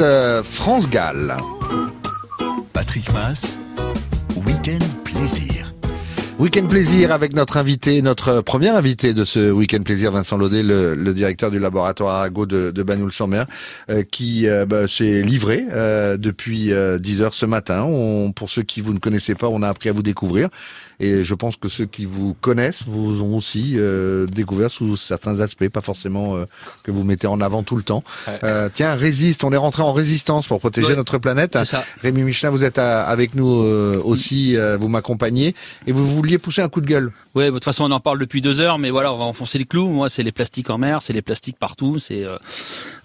Euh, France Gall. Patrick Mass, Week-end Plaisir. Week-end plaisir avec notre invité, notre premier invité de ce week-end plaisir, Vincent Laudet, le, le directeur du laboratoire Arago de, de Bagnoul-sur-Mer, euh, qui euh, bah, s'est livré euh, depuis 10 heures ce matin. On, pour ceux qui vous ne connaissez pas, on a appris à vous découvrir. Et je pense que ceux qui vous connaissent vous ont aussi euh, découvert sous certains aspects, pas forcément euh, que vous mettez en avant tout le temps. Euh, tiens, résiste, on est rentré en résistance pour protéger notre planète. Ça. Rémi Michelin, vous êtes à- avec nous euh, aussi, euh, vous m'accompagnez, et vous vouliez pousser un coup de gueule. Ouais, de toute façon, on en parle depuis deux heures, mais voilà, on va enfoncer le clou. Moi, c'est les plastiques en mer, c'est les plastiques partout, c'est euh,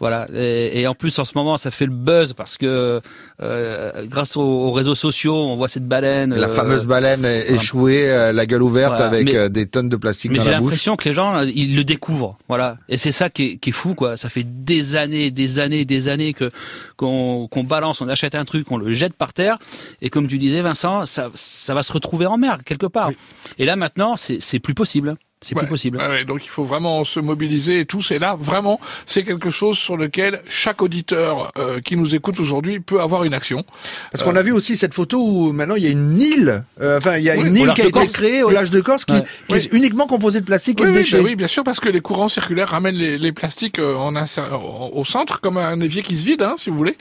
voilà. Et, et en plus, en ce moment, ça fait le buzz parce que euh, grâce aux, aux réseaux sociaux, on voit cette baleine. La euh, fameuse baleine échouée, euh, la gueule ouverte Voilà. avec Mais- euh, des tonnes de plastique dans j'ai la bouche. l'impression que les gens, euh, ils le découvrent, voilà. Et c'est ça qui est, qui est fou, quoi. Ça fait des années, des années, des années que qu'on balance, on achète un truc, on le jette par terre, et comme tu disais, Vincent, ça, ça va se retrouver en mer quelque part. Et là maintenant, c'est plus possible. C'est Ouais, plus possible. ouais, ouais, donc il faut vraiment se mobiliser et tous. Et là, vraiment, c'est quelque chose sur lequel chaque auditeur euh, qui nous écoute aujourd'hui peut avoir une action. Parce qu'on a vu aussi cette photo où maintenant il y a une île, euh, enfin il y a Oui, une île qui a été Corse. créée au large de Corse qui, Ouais. qui est uniquement composée de plastique et de oui, déchets. bah oui, bien sûr, parce que les courants circulaires ramènent les, les plastiques euh, en au au centre, comme un évier qui se vide, hein, si vous voulez.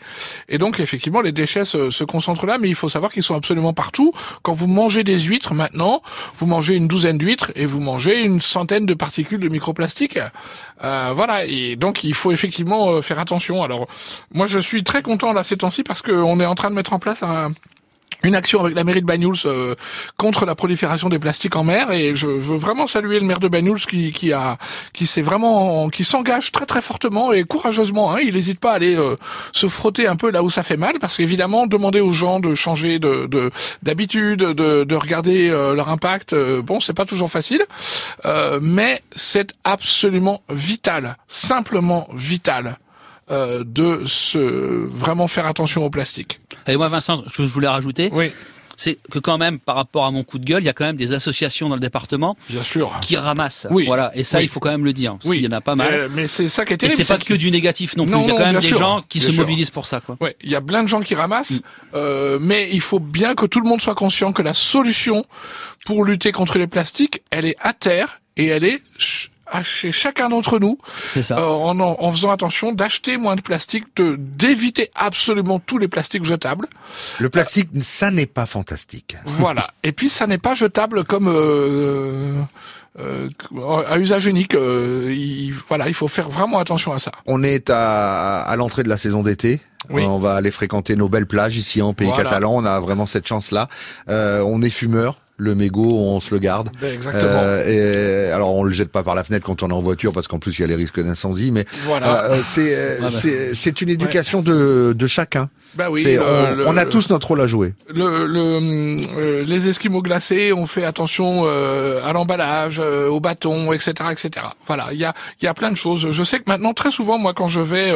Et donc, effectivement, les déchets se, se concentrent là, mais il faut savoir qu'ils sont absolument partout. Quand vous mangez des huîtres, maintenant, vous mangez une douzaine d'huîtres et vous mangez une centaine de particules de microplastiques. Euh, voilà, et donc il faut effectivement euh, faire attention. Alors, moi, je suis très content là ces temps-ci parce qu'on est en train de mettre en place un une action avec la mairie de Banyuls euh, contre la prolifération des plastiques en mer. Et je veux vraiment saluer le maire de Banyuls qui qui a qui s'est vraiment qui s'engage très très fortement et courageusement hein, il n'hésite pas à aller euh, se frotter un peu là où ça fait mal parce qu'évidemment demander aux gens de changer de- d'habitude de, de regarder euh, leur impact euh, bon c'est pas toujours facile. Euh, mais c'est absolument vital simplement vital euh, de se vraiment faire attention au plastique Et moi, Vincent, je voulais rajouter, c'est que quand même, par rapport à mon coup de gueule, il y a quand même des associations dans le département Bien sûr. qui ramassent. Oui. Voilà. Et ça, Oui. il faut quand même le dire. Parce Oui. qu'il y en a pas mal. Euh, mais c'est ça qui est Et terrible. c'est pas que du négatif non plus. Non, il y a quand même des sûr. gens qui Bien se sûr. mobilisent pour ça, quoi. Ouais, il y a plein de gens qui ramassent, euh, mais il faut bien que tout le monde soit conscient que la solution pour lutter contre les plastiques, elle est à terre et elle est à chez chacun d'entre nous, ça. euh, en, en- en faisant attention d'acheter moins de plastique, de d'éviter absolument tous les plastiques jetables. Le plastique, ça n'est pas fantastique. Voilà. Et puis ça n'est pas jetable comme euh, euh, à usage unique. euh, il, voilà, il faut faire vraiment attention à ça. On est à, à l'entrée de la saison d'été. Oui. On va aller fréquenter nos belles plages ici en pays Voilà. catalan. On a vraiment cette chance-là. Euh, on est fumeur. Le mégot, on se le garde. Ben, exactement. Euh, et, alors on le jette pas par la fenêtre quand on est en voiture parce qu'en plus il y a les risques d'incendie. Mais Voilà. euh, c'est euh, c'est c'est une éducation de de chacun. Bah oui, le- on, le- on a tous notre rôle à jouer. le, le, les esquimaux glacés, on fait attention euh, à l'emballage, euh, au bâton, etc., etc. Voilà, il y a, il y a plein de choses. Je sais que maintenant, très souvent, moi, quand je vais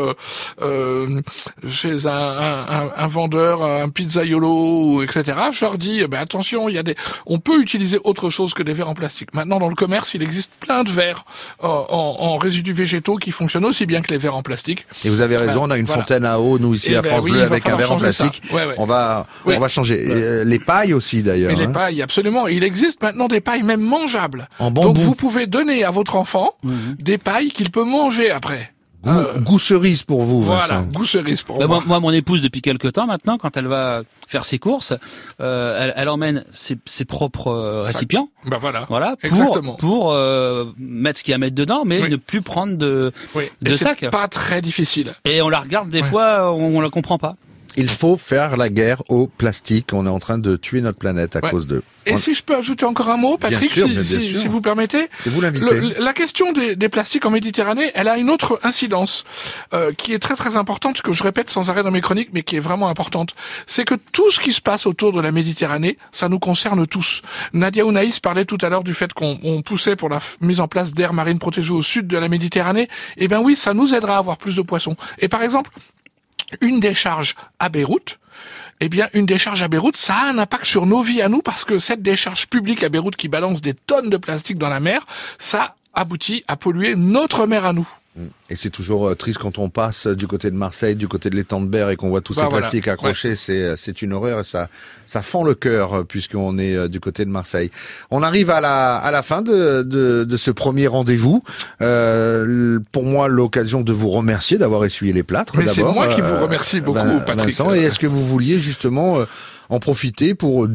euh, chez un, un, un- un vendeur, un pizzaiolo, etc., je leur dis, eh ben, attention, il y a des, on peut utiliser autre chose que des verres en plastique. Maintenant, dans le commerce, il existe plein de verres euh, en, en résidus végétaux qui fonctionnent aussi bien que les verres en plastique. Et vous avez raison, on a une Voilà. fontaine à eau, nous ici Eh à ben France oui, Bleu, avec un verre en plastique. Ouais, ouais. On va, on va changer. Euh, les pailles aussi d'ailleurs. Les hein. pailles, absolument. Il existe maintenant des pailles même mangeables. En bambou. Donc vous pouvez donner à votre enfant des pailles qu'il peut manger après. Goût, goût cerise pour vous, Voilà, Vincent. goût cerise pour Bah, moi. moi, mon épouse, depuis quelques temps maintenant, quand elle va faire ses courses, euh, elle, elle emmène ses, ses propres euh, Sac. récipients. Bah voilà. Voilà, pour, Exactement. pour euh, mettre ce qu'il y a à mettre dedans, mais Oui. ne plus prendre de, Oui. de Et c'est sac. pas très difficile. Et on la regarde des fois, on, on la comprend pas. Il faut faire la guerre au plastique. On est en train de tuer notre planète à Ouais. cause d'eux. Et On- si je peux ajouter encore un mot, Patrick, sûr, si, si- vous permettez. C'est vous l'invité. La question des, des plastiques en Méditerranée, elle a une autre incidence euh, qui est très très importante, que je répète sans arrêt dans mes chroniques, mais qui est vraiment importante. C'est que tout ce qui se passe autour de la Méditerranée, ça nous concerne tous. Nadia Ounaïs parlait tout à l'heure du fait qu'on on poussait pour la mise en place d'aires marines protégées au sud de la Méditerranée. Eh bien oui, ça nous aidera à avoir plus de poissons. Et par exemple, une décharge à Beyrouth, eh bien, une décharge à Beyrouth, ça a un impact sur nos vies à nous parce que cette décharge publique à Beyrouth qui balance des tonnes de plastique dans la mer, ça aboutit à polluer notre mer à nous. Et c'est toujours euh, triste quand on passe du côté de Marseille, du côté de l'étang de Berre et qu'on voit tous Bah ces voilà. plastiques accrochés. C'est euh, c'est une horreur et ça ça fend le cœur euh, puisqu'on est du côté de Marseille. On arrive à la à la fin de de, de ce premier rendez-vous. Euh, pour moi, l'occasion de vous remercier d'avoir essuyé les plâtres. Mais c'est moi qui vous remercie beaucoup, Vin- Patrick. Vincent. Et est-ce que vous vouliez justement en profiter pour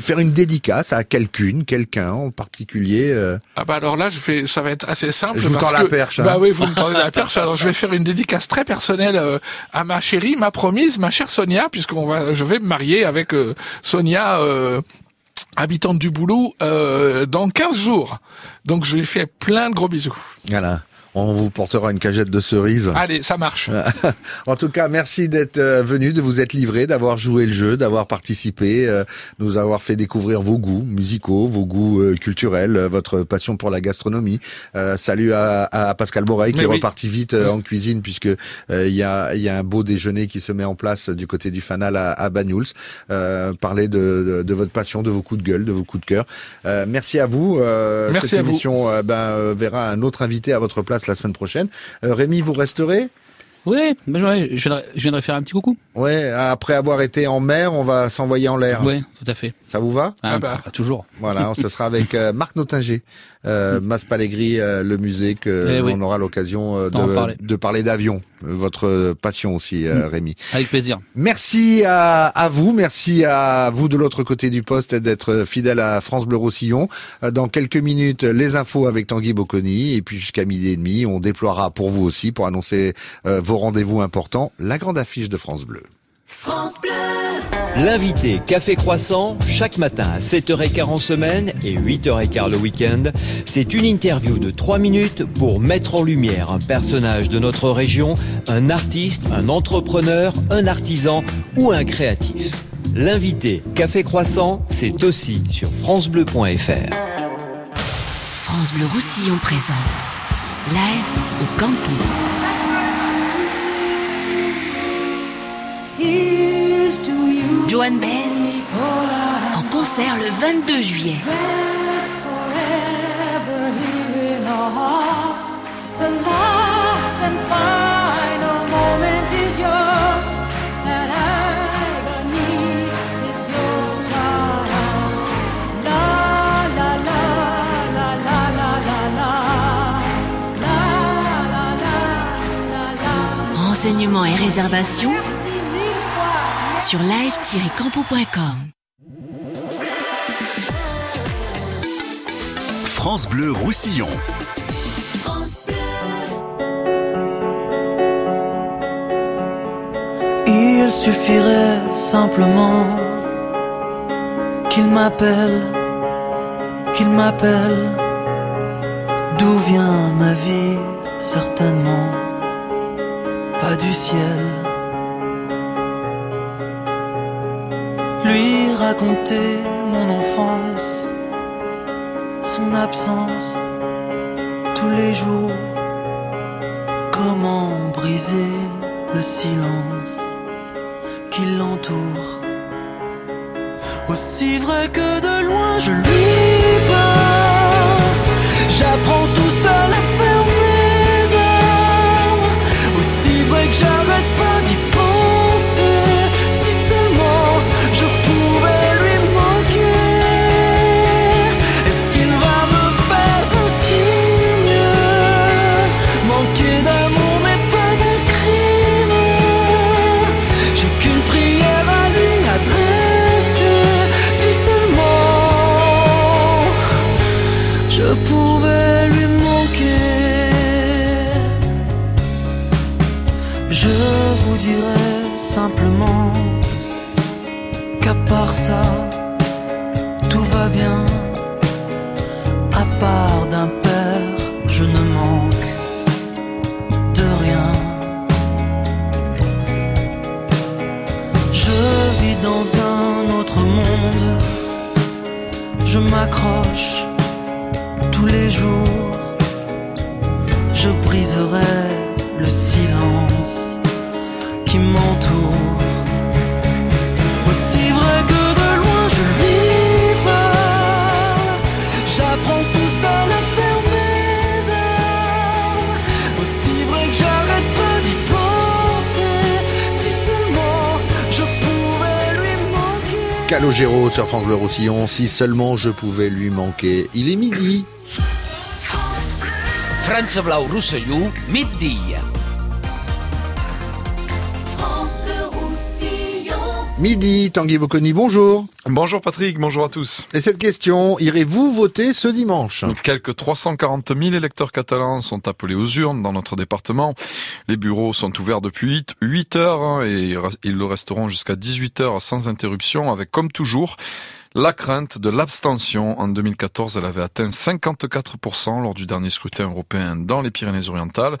faire une dédicace à quelqu'une, quelqu'un en particulier euh, Ah bah alors là, je fais, ça va être assez simple. Je vous parce tends la perche, hein. Bah oui, vous me tendez la perche. Alors je vais faire une dédicace très personnelle euh, à ma chérie, ma promise, ma chère Sonia, puisqu'on va, je vais me marier avec euh, Sonia. euh, habitante du boulot dans 15 jours. Donc je lui fais plein de gros bisous. Voilà. On vous portera une cagette de cerises. Allez, ça marche. en tout cas, merci d'être euh, venu, de vous être livré, d'avoir joué le jeu, d'avoir participé, euh, nous avoir fait découvrir vos goûts musicaux, vos goûts euh, culturels, euh, votre passion pour la gastronomie. Euh, salut à, à Pascal Boreil qui est reparti vite en cuisine puisque euh, il y a il y a un beau déjeuner qui se met en place du côté du Fanal à, à Banyuls. Euh, parler de, de, de votre passion, de vos coups de gueule, de vos coups de cœur. Euh, merci à vous. Euh, Merci cette à vous. émission ben, verra un autre invité à votre place la semaine prochaine. Euh, Rémi, vous resterez? Oui, mais je, je viendrai, je viendrai faire un petit coucou. Ouais, après avoir été en mer, on va s'envoyer en l'air. Oui, tout à fait. Ça vous va? Ah, bah, toujours. Voilà, ce sera avec euh, Marc Notinger, euh, Mas Pallegri, euh, le musée que Eh oui. on aura l'occasion euh, de, parler. de parler d'avion, votre passion aussi, euh, Rémi. Avec plaisir. Merci à, à vous, merci à vous de l'autre côté du poste d'être fidèle à France Bleu Roussillon. Euh, Dans quelques minutes, les infos avec Tanguy Bocconi et puis jusqu'à midi et demi, on déploiera pour vous aussi, pour annoncer euh, vos rendez-vous importants, la grande affiche de France Bleu. France Bleu. L'invité Café Croissant, chaque matin à 7h15 en semaine et 8h15 le week-end, c'est une interview de 3 minutes pour mettre en lumière un personnage de notre région, un artiste, un entrepreneur, un artisan ou un créatif. L'invité Café Croissant, c'est aussi sur francebleu.fr. France Bleu Roussillon présente Live au Campo. Joan Baez en concert le 22 juillet. Renseignements et réservations sur live-campo.com. France Bleu Roussillon. Il suffirait simplement qu'il m'appelle, qu'il m'appelle D'où vient ma vie Certainement pas du ciel. Lui raconter mon enfance, son absence tous les jours. Comment briser le silence qui l'entoure. Aussi vrai que de loin je lui parle, j'apprends tout seul à je pouvais lui manquer. Je vous dirais simplement qu'à part ça, tout va bien. À part d'un père, je ne manque de rien. Je vis dans un autre monde. Je m'accroche Calogero sur France Bleu Roussillon, si seulement je pouvais lui manquer. Il est midi. Franz Blau Roussillon, midi. Midi, Tanguy Bocconi, bonjour. Bonjour Patrick, bonjour à tous. Et cette question, irez-vous voter ce dimanche? Quelques 340 000 électeurs catalans sont appelés aux urnes dans notre département. Les bureaux sont ouverts depuis 8, 8 heures hein, et ils le resteront jusqu'à 18 heures sans interruption avec comme toujours la crainte de l'abstention. En 2014, elle avait atteint 54% lors du dernier scrutin européen dans les Pyrénées-Orientales.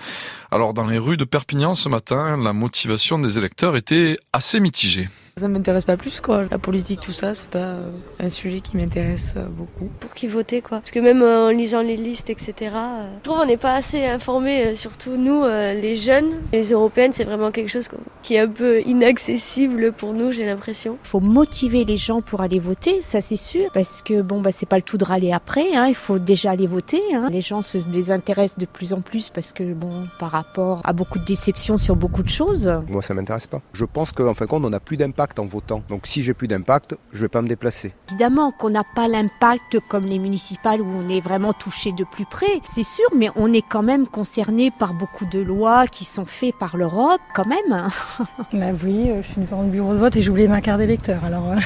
Alors dans les rues de Perpignan ce matin, la motivation des électeurs était assez mitigée. Ça m'intéresse pas plus quoi. La politique, tout ça, c'est pas euh, un sujet qui m'intéresse euh, beaucoup. pour qui voter quoi. Parce que même euh, en lisant les listes, etc., euh, je trouve on n'est pas assez informés, euh, surtout nous, euh, les jeunes. Les européennes, c'est vraiment quelque chose qui est un peu inaccessible pour nous, j'ai l'impression. faut motiver les gens pour aller voter, ça c'est sûr, parce que bon bah c'est pas le tout de râler après, hein, il faut déjà aller voter. hein. Les gens se désintéressent de plus en plus parce que bon par rapport à beaucoup de déceptions sur beaucoup de choses. Moi, ça m'intéresse pas. Je pense qu'en fin de compte, on n'a plus d'impact en votant. Donc, si j'ai plus d'impact, je vais pas me déplacer. Évidemment qu'on n'a pas l'impact comme les municipales où on est vraiment touché de plus près, c'est sûr, mais on est quand même concerné par beaucoup de lois qui sont faites par l'Europe quand même. Bah oui, euh, je suis devant le bureau de vote et j'ai oublié ma carte d'électeur. Alors, euh,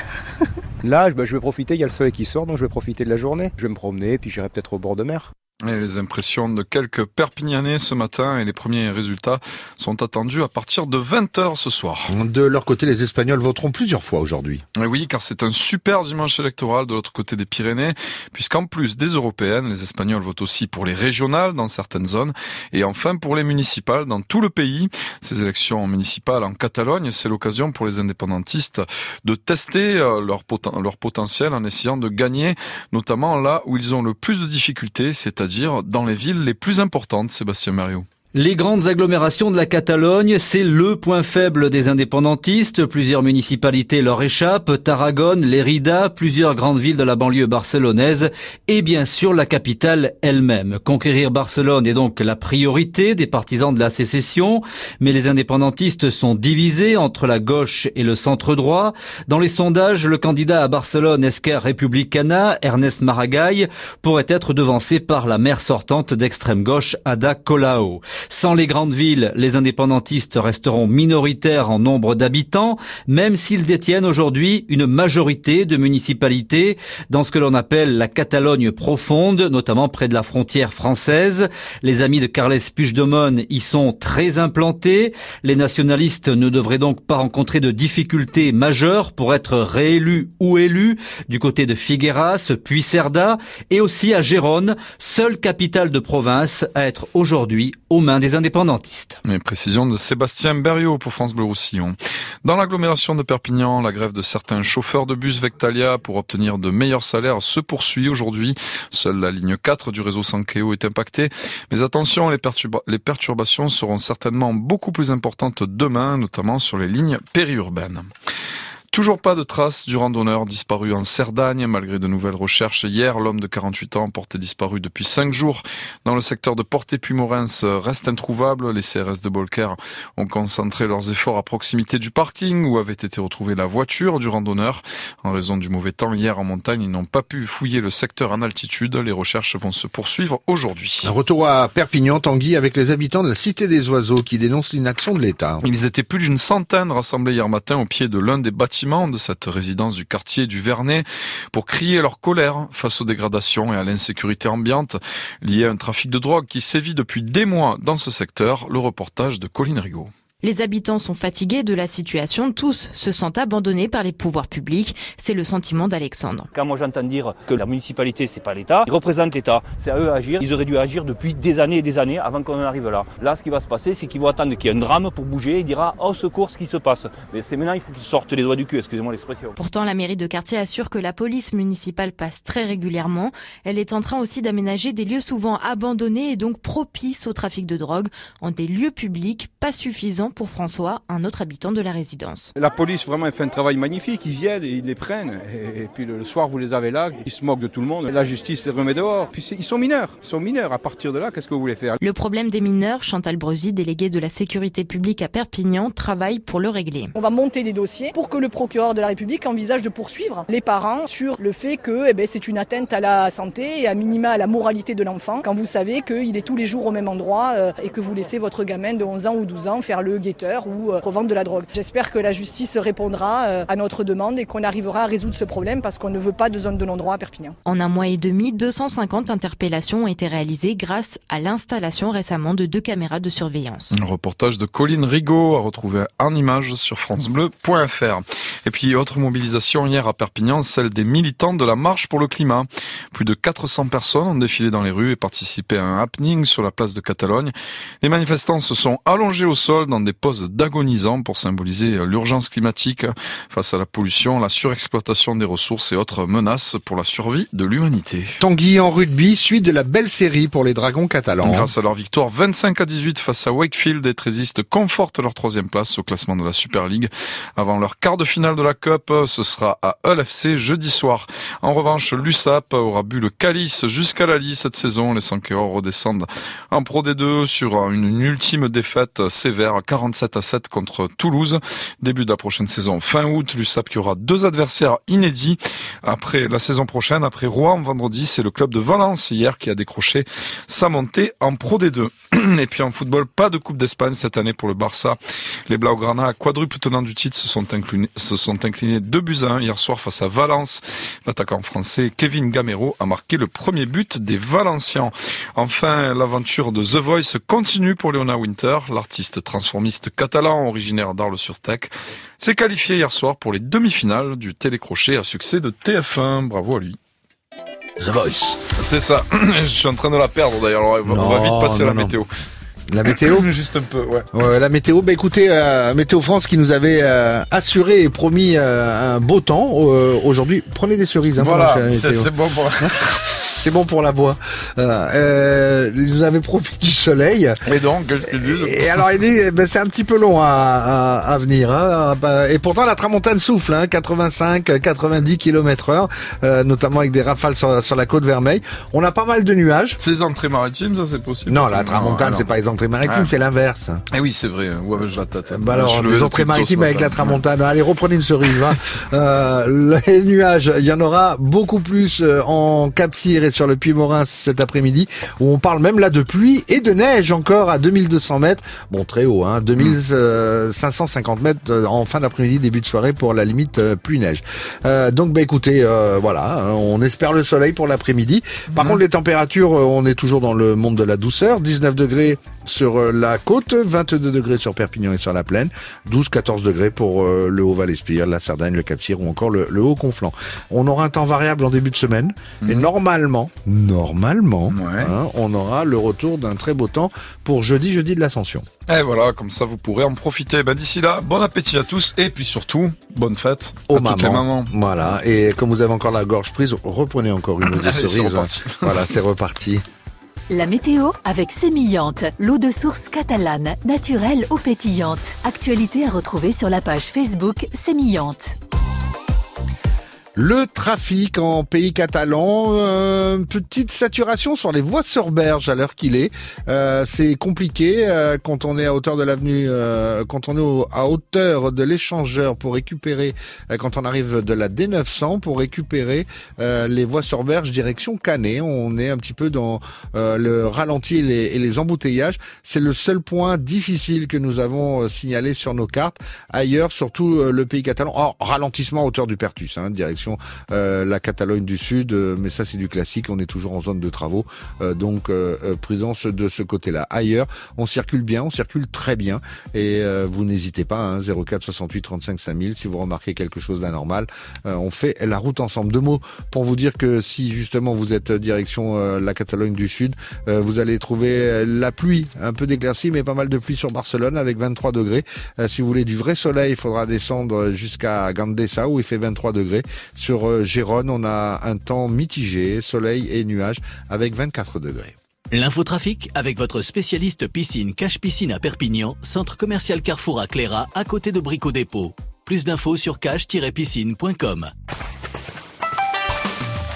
Là, je- bah, je vais profiter, il y a le soleil qui sort, donc je vais profiter de la journée. Je vais me promener, puis j'irai peut-être au bord de mer. Et les impressions de quelques Perpignanais ce matin et les premiers résultats sont attendus à partir de 20h ce soir. De leur côté, les Espagnols voteront plusieurs fois aujourd'hui. Et oui, car c'est un super dimanche électoral de l'autre côté des Pyrénées, puisqu'en plus des européennes, les Espagnols votent aussi pour les régionales dans certaines zones, et enfin pour les municipales dans tout le pays. Ces élections municipales en Catalogne, c'est l'occasion pour les indépendantistes de tester euh, leur, poten- leur potentiel en essayant de gagner, notamment là où ils ont le plus de difficultés, c'est-à-dire dans les villes les plus importantes, Sébastien Mario. Les grandes agglomérations de la Catalogne, c'est le point faible des indépendantistes. Plusieurs municipalités leur échappent, Tarragone, Lérida, plusieurs grandes villes de la banlieue barcelonaise et bien sûr la capitale elle-même. Conquérir Barcelone est donc la priorité des partisans de la sécession, mais les indépendantistes sont divisés entre la gauche et le centre droit. Dans les sondages, le candidat à Barcelone Esquerra Republicana, Ernest Maragall, pourrait être devancé par la maire sortante d'extrême gauche Ada Colau. Sans les grandes villes, les indépendantistes resteront minoritaires en nombre d'habitants, même s'ils détiennent aujourd'hui une majorité de municipalités dans ce que l'on appelle la Catalogne profonde, notamment près de la frontière française. Les amis de Carles Puigdemont y sont très implantés. Les nationalistes ne devraient donc pas rencontrer de difficultés majeures pour être réélus ou élus du côté de Figueras, puis Cerda et aussi à Gérone, seule capitale de province à être aujourd'hui aux mains des indépendantistes. Les précisions de Sébastien Berriot pour France Bleu Roussillon. Dans l'agglomération de Perpignan, la grève de certains chauffeurs de bus Vectalia pour obtenir de meilleurs salaires se poursuit aujourd'hui. Seule la ligne 4 du réseau Sankeo est impactée. Mais attention, les perturbations seront certainement beaucoup plus importantes demain, notamment sur les lignes périurbaines. Toujours pas de traces du randonneur disparu en Cerdagne, malgré de nouvelles recherches. Hier, l'homme de 48 ans, porté disparu depuis 5 jours dans le secteur de Porté-Puy-Morens, reste introuvable. Les CRS de Bolker ont concentré leurs efforts à proximité du parking où avait été retrouvée la voiture du randonneur. En raison du mauvais temps hier en montagne, ils n'ont pas pu fouiller le secteur en altitude. Les recherches vont se poursuivre aujourd'hui. Retour à Perpignan, Tanguy, avec les habitants de la Cité des Oiseaux qui dénoncent l'inaction de l'État. Ils étaient plus d'une centaine rassemblés hier matin au pied de l'un des bâtiments de cette résidence du quartier du Vernet pour crier leur colère face aux dégradations et à l'insécurité ambiante liée à un trafic de drogue qui sévit depuis des mois dans ce secteur. Le reportage de Colline Rigaud. Les habitants sont fatigués de la situation, tous se sentent abandonnés par les pouvoirs publics, c'est le sentiment d'Alexandre. Quand moi j'entends dire que la municipalité c'est pas l'État, ils représentent l'État, c'est à eux d'agir, ils auraient dû agir depuis des années et des années avant qu'on en arrive là. Là ce qui va se passer c'est qu'ils vont attendre qu'il y ait un drame pour bouger et dira oh secours ce qui se passe. Mais c'est maintenant il faut qu'ils sortent les doigts du cul, excusez-moi l'expression. Pourtant la mairie de quartier assure que la police municipale passe très régulièrement, elle est en train aussi d'aménager des lieux souvent abandonnés et donc propices au trafic de drogue en des lieux publics pas suffisants pour François, un autre habitant de la résidence. La police vraiment elle fait un travail magnifique, ils viennent, et ils les prennent, et, et puis le soir vous les avez là, ils se moquent de tout le monde, la justice les remet dehors, puis ils sont mineurs, ils sont mineurs, à partir de là qu'est-ce que vous voulez faire? Le problème des mineurs, Chantal Brusy, déléguée de la sécurité publique à Perpignan, travaille pour le régler. On va monter des dossiers pour que le procureur de la République envisage de poursuivre les parents sur le fait que eh ben, c'est une atteinte à la santé et à minima à la moralité de l'enfant, quand vous savez qu'il est tous les jours au même endroit euh, et que vous laissez votre gamin de 11 ans ou 12 ans faire le guetteur ou euh, revendre de la drogue. J'espère que la justice répondra euh, à notre demande et qu'on arrivera à résoudre ce problème parce qu'on ne veut pas de zone de non-droit à Perpignan. En un mois et demi, 250 interpellations ont été réalisées grâce à l'installation récemment de deux caméras de surveillance. Un reportage de Colline Rigaud à retrouver en images sur francebleu.fr. Et puis autre mobilisation hier à Perpignan, celle des militants de la marche pour le climat. Plus de 400 personnes ont défilé dans les rues et participé à un happening sur la place de Catalogne. Les manifestants se sont allongés au sol dans des poses d'agonisants pour symboliser l'urgence climatique face à la pollution, la surexploitation des ressources et autres menaces pour la survie de l'humanité. Tanguy en rugby, suite de la belle série pour les Dragons catalans. Grâce à leur victoire 25 à 18 face à Wakefield, les Trésistes confortent leur troisième place au classement de la Super League. Avant leur quart de finale de la Cup, ce sera à Hull FC jeudi soir. En revanche, l'USAP aura bu le calice jusqu'à la Lille cette saison. Les Sankeors redescendent en Pro D2 sur une ultime défaite sévère, 47 à 7 contre Toulouse. Début de la prochaine saison fin août, l'USAP qui aura deux adversaires inédits après la saison prochaine, après Rouen vendredi, c'est le club de Valence hier qui a décroché sa montée en Pro D2. Et puis en football, pas de Coupe d'Espagne cette année pour le Barça. Les Blaugrana, quadruple tenant du titre, se sont inclinés, se sont inclinés 2 buts à 1 hier soir face à Valence. L'attaquant français Kevin Gamero a marqué le premier but des Valencians. Enfin, l'aventure de The Voice continue pour Leona Winter, l'artiste transformiste catalan originaire d'Arles-sur-Tech s'est qualifié hier soir pour les demi-finales du télécrochet à succès de TF1. Bravo à lui. The Voice. C'est ça. Je suis en train de la perdre d'ailleurs. On, va- vite passer à la non. météo. La météo Juste un peu, ouais. Ouais, la météo, bah écoutez, euh, Météo France qui nous avait euh, assuré et promis euh, un beau temps aujourd'hui. Prenez des cerises. Hein, Voilà, c'est bon pour... C'est bon pour la voix. Euh, ils nous avaient promis du soleil. Et donc, qu'est-ce qu'ils disent Et alors il dit, eh ben, c'est un petit peu long à, à, à venir. Hein. Bah, Et pourtant la tramontane souffle, hein, 85, 90 km heure, euh, notamment avec des rafales sur, sur la côte vermeille. On a pas mal de nuages. Ces entrées maritimes, ça c'est possible Non, la tramontane, c'est pas les entrées maritimes, c'est l'inverse. Eh oui, c'est vrai. Tête Bah alors, Je des levais entrées le plutôt maritimes ce avec la tramontane. Allez, reprenez une cerise. hein. Euh, les nuages, il y en aura beaucoup plus euh, en Cap-Cyr et sur le Puy-Morin cet après-midi, où on parle même là de pluie et de neige encore à 2200 mètres. Bon, très haut, hein, 2550 mètres euh, en fin d'après-midi, début de soirée pour la limite euh, pluie-neige. Euh, donc, bah écoutez, euh, voilà, hein, on espère le soleil pour l'après-midi. Par contre, les températures, euh, on est toujours dans le monde de la douceur. 19 degrés sur euh, la côte, 22 degrés sur Perpignan et sur la plaine, 12-14 degrés pour euh, le Haut-Val-Espire, la Sardaigne, le Cap-Cyr ou encore le, le Haut-Conflans. On aura un temps variable en début de semaine et normalement, normalement, hein, on aura le retour d'un très beau temps pour jeudi, jeudi de l'Ascension. Et voilà, comme ça vous pourrez en profiter. Ben, D'ici là, bon appétit à tous et puis surtout, bonne fête Aux à toutes les mamans. Voilà. Et comme vous avez encore la gorge prise, reprenez encore une ou deux cerises. reparti. Voilà, c'est reparti. La météo avec Sémillante, l'eau de source catalane, naturelle ou pétillante. Actualité à retrouver sur la page Facebook Sémillante. Le trafic en pays catalan, euh, petite saturation sur les voies sur berge à l'heure qu'il est. Euh, c'est compliqué euh, quand on est à hauteur de l'avenue, quand on est à hauteur de l'échangeur pour récupérer, quand on arrive de la D900 pour récupérer les voies sur berge direction Canet. On est un petit peu dans le ralenti et les, embouteillages. C'est le seul point difficile que nous avons signalé sur nos cartes. Ailleurs, surtout le pays catalan, oh, ralentissement à hauteur du Pertus, hein, direction euh, la Catalogne du Sud, euh, mais ça c'est du classique, on est toujours en zone de travaux, euh, donc prudence de ce côté-là. Ailleurs, on circule bien, on circule très bien, et vous n'hésitez pas, hein, 04 68 35 5000, si vous remarquez quelque chose d'anormal, on fait la route ensemble. Deux mots pour vous dire que si justement vous êtes direction la Catalogne du Sud, vous allez trouver la pluie, un peu d'éclaircie, mais pas mal de pluie sur Barcelone avec 23 degrés. Si vous voulez du vrai soleil, il faudra descendre jusqu'à Gandesa où il fait 23 degrés. Sur euh, Gérone, on a un temps mitigé, soleil et nuages avec 24 degrés. L'infotrafic avec votre spécialiste piscine Cache Piscine à Perpignan, centre commercial Carrefour à Cléra, à côté de Brico Dépôt. Plus d'infos sur cache-piscine.com.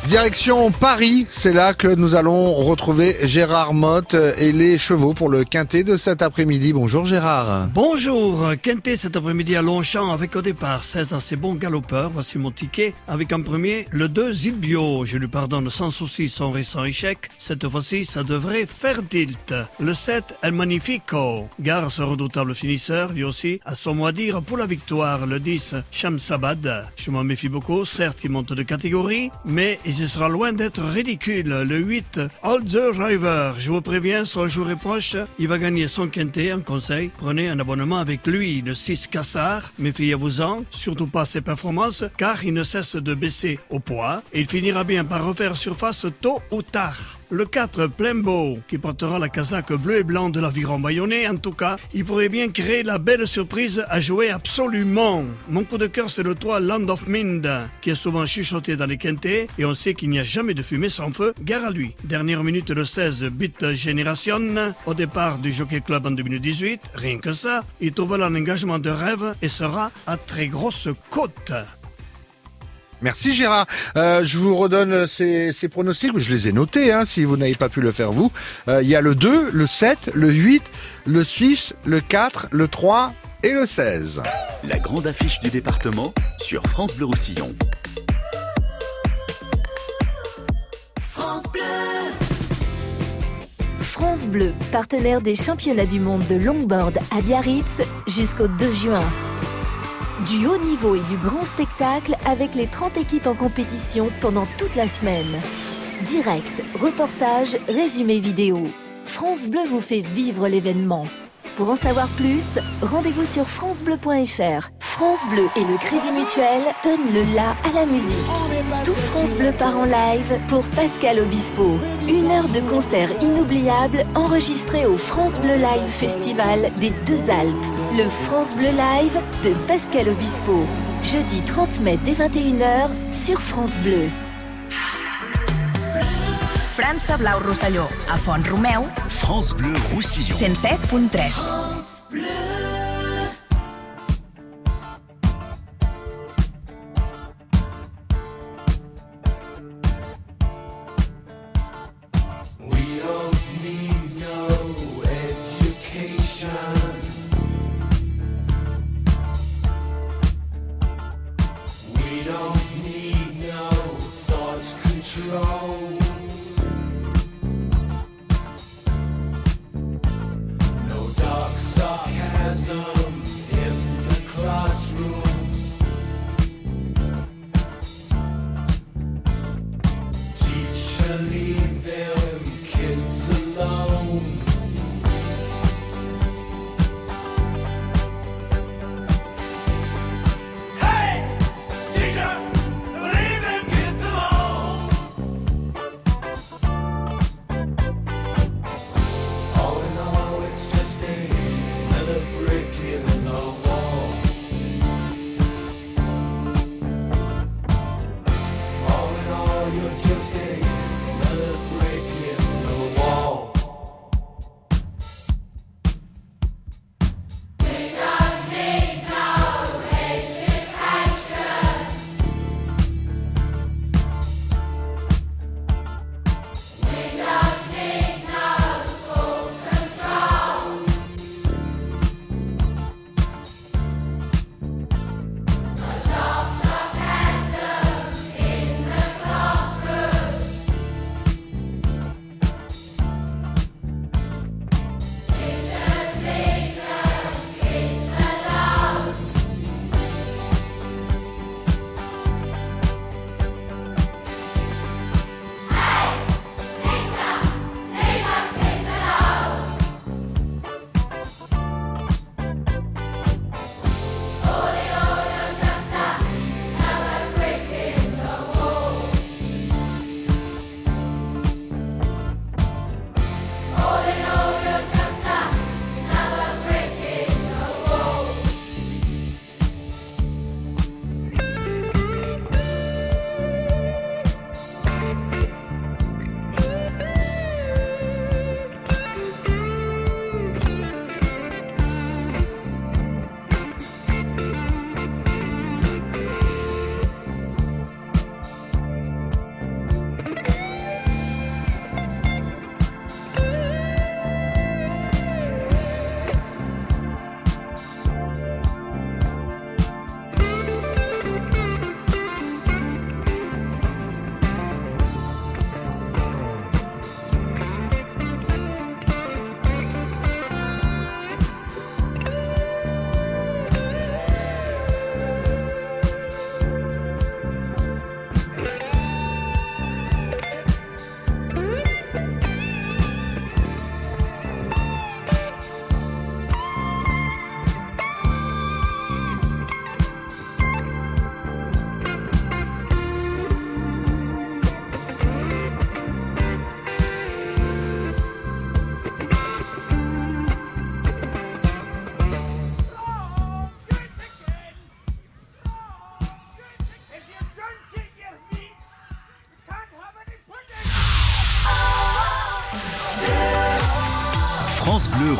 Direction Paris, c'est là que nous allons retrouver Gérard Motte et les chevaux pour le quintet de cet après-midi. Bonjour Gérard. Bonjour, Quintet cet après-midi à Longchamp avec au départ 16 assez bons galopeurs. Voici mon ticket avec en premier le 2 Zilbio. Je lui pardonne sans souci son récent échec. Cette fois-ci, ça devrait faire tilt. Le 7 El Magnifico. Gare ce redoutable finisseur, lui aussi, a son mot à dire pour la victoire. Le 10 Shamsabad. Je m'en méfie beaucoup. Certes, il monte de catégorie, mais il sera loin d'être ridicule. Le 8 All the River. Je vous préviens, son jour est proche. Il va gagner son quintet. Un conseil, prenez un abonnement avec lui. Le 6 Cassard. Méfiez-vous-en. Surtout pas ses performances, car il ne cesse de baisser au poids. Et il finira bien par refaire surface tôt ou tard. Le 4, Plembo, qui portera la casaque bleu et blanc de l'aviron bayonnais. En tout cas, il pourrait bien créer la belle surprise à jouer absolument. Mon coup de cœur, c'est le 3, Land of Mind, qui est souvent chuchoté dans les quintés. Et on sait qu'il n'y a jamais de fumée sans feu. Gare à lui. Dernière minute, le 16, Beat Generation. Au départ du Jockey Club en 2018. Rien que ça, il trouve là un engagement de rêve et sera à très grosse côte. Merci Gérard. Euh, je vous redonne ces, ces pronostics. Je les ai notés hein, si vous n'avez pas pu le faire vous. Euh, Il y a le 2, le 7, le 8, le 6, le 4, le 3 et le 16. La grande affiche du département sur France Bleu Roussillon. France Bleu. France Bleu, partenaire des championnats du monde de longboard à Biarritz jusqu'au 2 juin. Du haut niveau et du grand spectacle avec les 30 équipes en compétition pendant toute la semaine. Direct, reportage, résumé vidéo. France Bleu vous fait vivre l'événement. Pour en savoir plus, rendez-vous sur francebleu.fr. France Bleu et le Crédit Mutuel donnent le la à la musique. Tout France Bleu part en live pour Pascal Obispo. Une heure de concert inoubliable enregistré au France Bleu Live Festival des Deux Alpes. Le France Bleu Live de Pascal Obispo. Jeudi 30 mai dès 21h sur France Bleu. França Blau Rosselló, a Font Romeu, France Bleu Roussillon. 107.3. We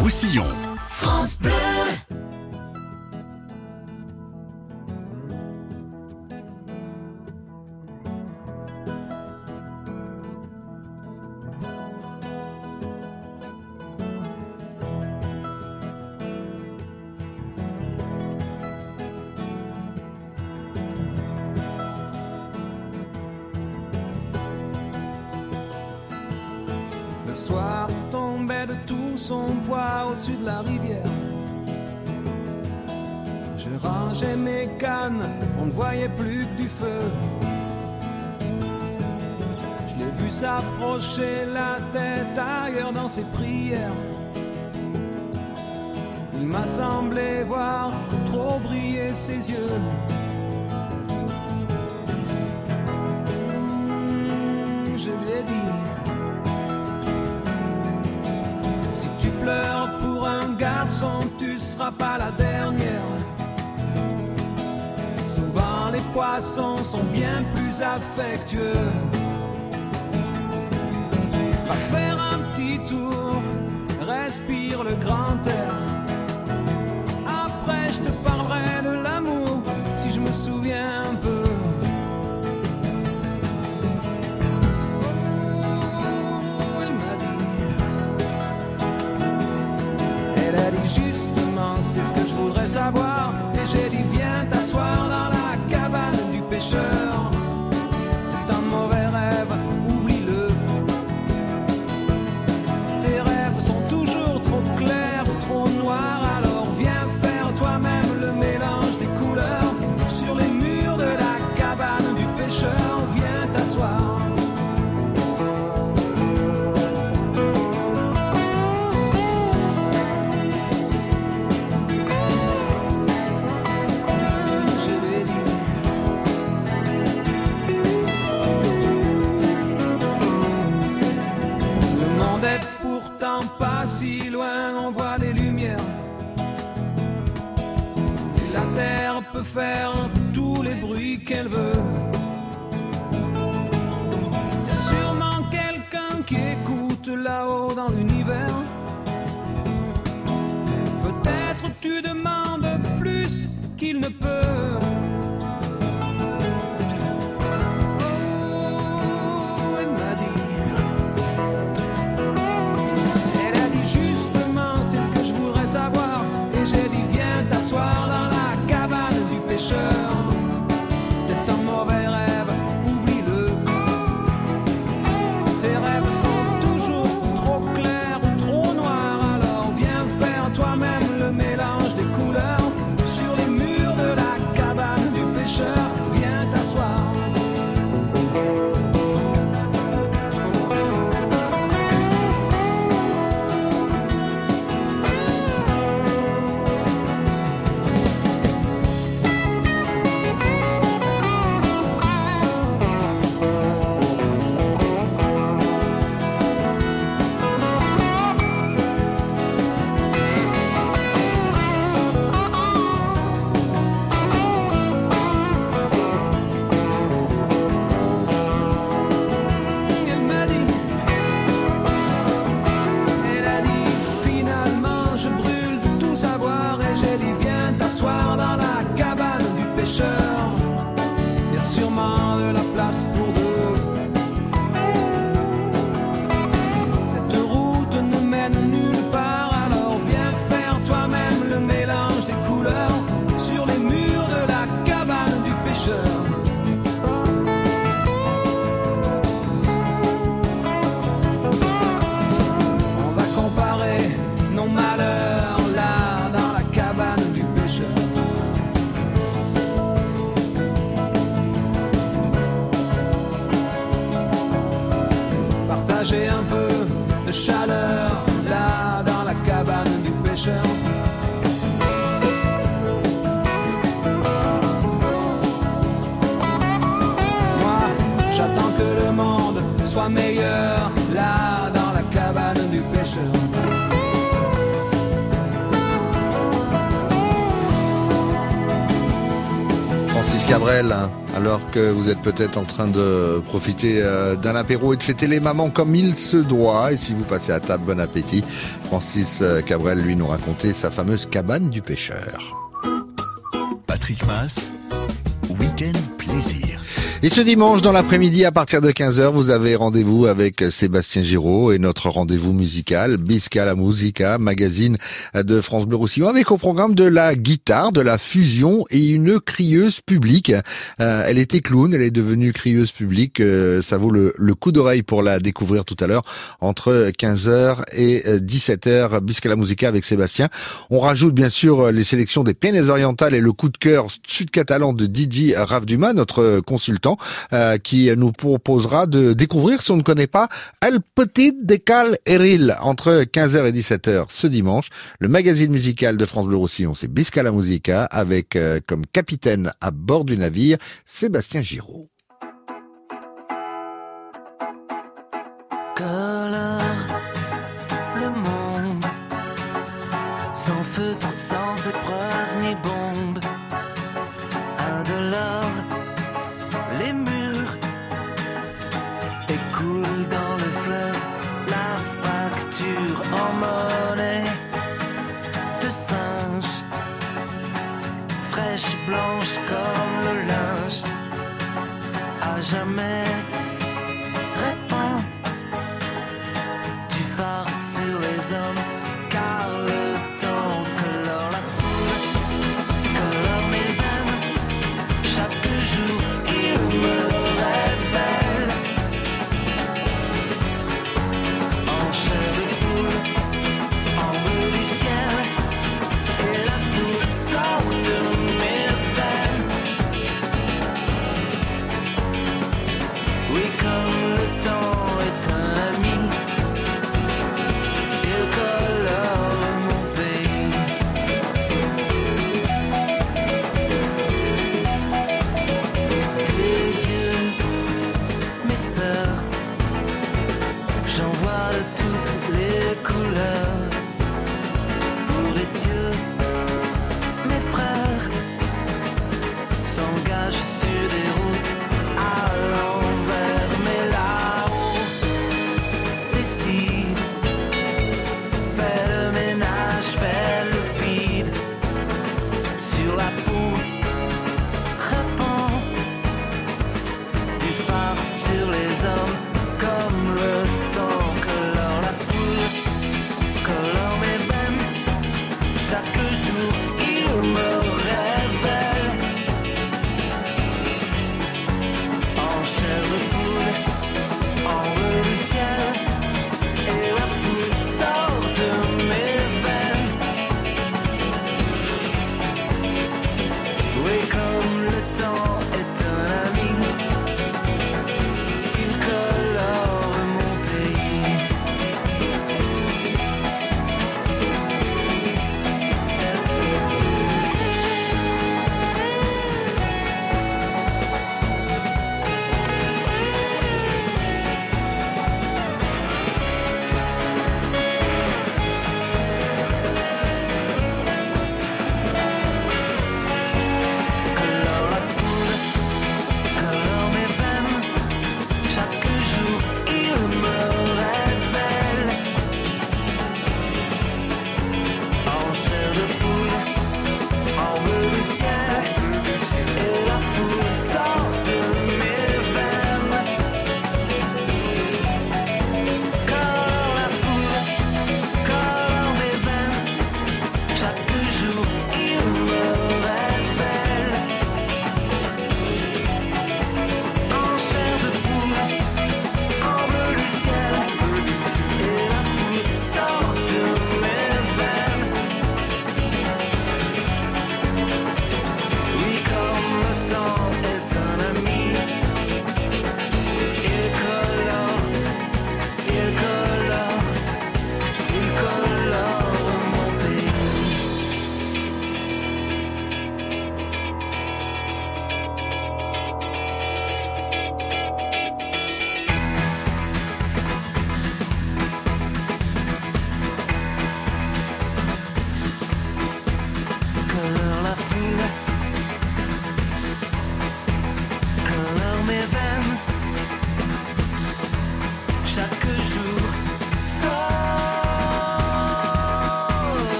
Roussillon. chargeait mes cannes, on ne voyait plus que du feu. Je l'ai vu s'approcher la tête ailleurs dans ses prières. Il m'a semblé voir trop briller ses yeux. Je lui ai dit, si tu pleures pour un garçon, tu seras pas la dernière. Les poissons sont bien plus affectueux. Va faire un petit tour, respire le grand air. Après, je te parlerai de l'amour si je me souviens un peu. Oh, elle m'a dit. Elle a dit justement, c'est ce que je voudrais savoir. faire Cabrel, alors que vous êtes peut-être en train de profiter euh, d'un apéro et de fêter les mamans comme il se doit. Et si vous passez à table, bon appétit. Francis euh, Cabrel, lui, nous racontait sa fameuse cabane du pêcheur. Patrick Mass, Week-end Plaisir. Et ce dimanche, dans l'après-midi, à partir de 15h, vous avez rendez-vous avec Sébastien Giraud et notre rendez-vous musical, Bisca la Musica, magazine de France Bleu Roussillon, avec au programme de la guitare, de la fusion et une crieuse publique. Euh, elle était clown, elle est devenue crieuse publique. Euh, ça vaut le, le coup d'oreille pour la découvrir tout à l'heure, entre 15h et 17h, Bisca la Musica avec Sébastien. On rajoute bien sûr les sélections des Pyrénées orientales et le coup de cœur sud-catalan de Didi Ravduma, notre consultant euh, qui nous proposera de découvrir, si on ne connaît pas, El Petit Décal Eril entre 15h et 17h ce dimanche. Le magazine musical de France Bleu Roussillon, c'est Bisca la Musica, avec euh, comme capitaine à bord du navire Sébastien Giraud.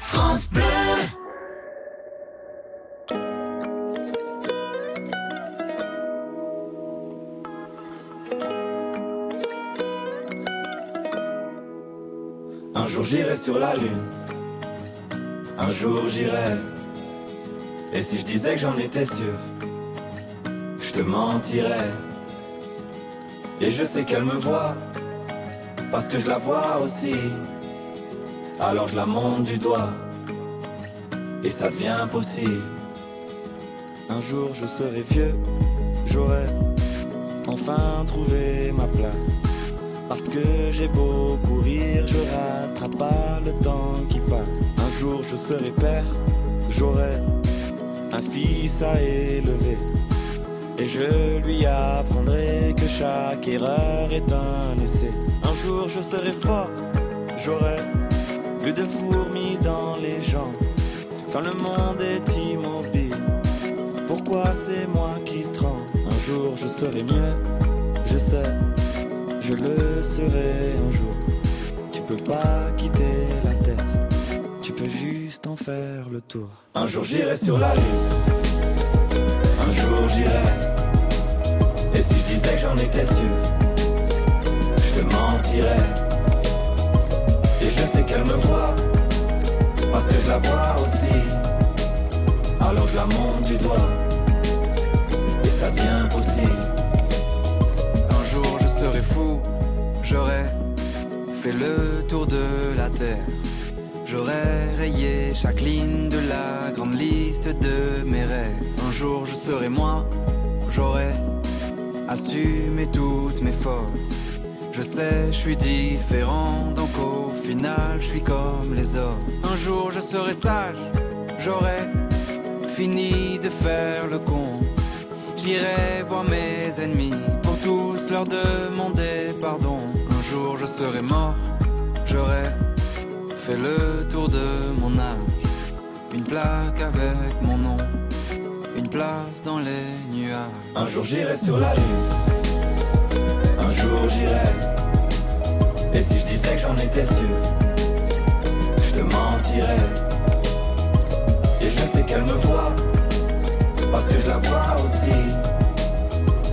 France Bleu. Un jour j'irai sur la lune. Un jour j'irai. Et si je disais que j'en étais sûr, je te mentirais. Et je sais qu'elle me voit, parce que je la vois aussi. Alors je la monte du doigt, et ça devient possible. Un jour je serai vieux, j'aurai enfin trouvé ma place. Parce que j'ai beau courir, je rattrape pas le temps qui passe. Un jour je serai père, j'aurai un fils à élever. Et je lui apprendrai que chaque erreur est un essai. Un jour je serai fort, j'aurai de fourmis dans les jambes. Quand le monde est immobile, pourquoi c'est moi qui tremble? Un jour je serai mieux, je sais, je le serai un jour. Tu peux pas quitter la terre, tu peux juste en faire le tour. Un jour j'irai sur la lune, un jour j'irai. Et si je disais que j'en étais sûr, je te mentirais. Et je sais qu'elle me voit, parce que je la vois aussi. Alors je la monte du doigt, et ça devient possible. Un jour je serai fou, j'aurai fait le tour de la terre. J'aurais rayé chaque ligne de la grande liste de mes rêves. Un jour je serai moi, j'aurai assumé toutes mes fautes. Je sais, je suis différent, donc au final je suis comme les autres. Un jour je serai sage, j'aurai fini de faire le con. J'irai voir mes ennemis pour tous leur demander pardon. Un jour je serai mort, j'aurai fait le tour de mon âge. Une plaque avec mon nom, une place dans les nuages. Un jour j'irai sur la lune, un jour j'irai. Et si je disais que j'en étais sûr, je te mentirais. Et je sais qu'elle me voit, parce que je la vois aussi.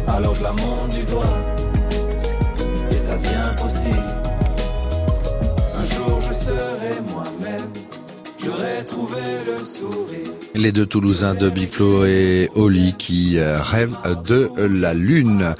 Alors je la monte du doigt, et ça devient possible. Un jour je serai moi-même, j'aurai trouvé le sourire. Les deux Toulousains de Biflo et Oli qui euh, rêvent de la Lune.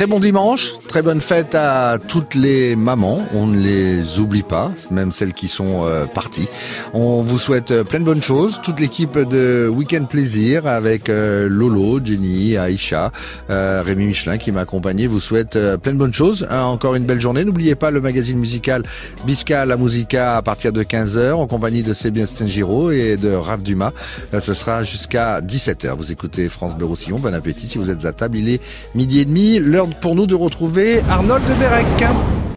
Très bon dimanche, très bonne fête à toutes les mamans. On ne les oublie pas, même celles qui sont euh, parties. On vous souhaite euh, plein de bonnes choses. Toute l'équipe de Weekend Plaisir avec euh, Lolo, Jenny, Aïcha, Rémi Michelin qui m'a accompagné vous souhaite plein de bonnes choses. Encore une belle journée. N'oubliez pas le magazine musical Bisca La Musica à partir de 15h en compagnie de Sébastien Giraud et de Raph Dumas. Ce sera jusqu'à 17h. Vous écoutez France Bleu Roussillon. Bon appétit si vous êtes à table. Il est midi et demi. L'heure pour nous de retrouver Arnold de Derek.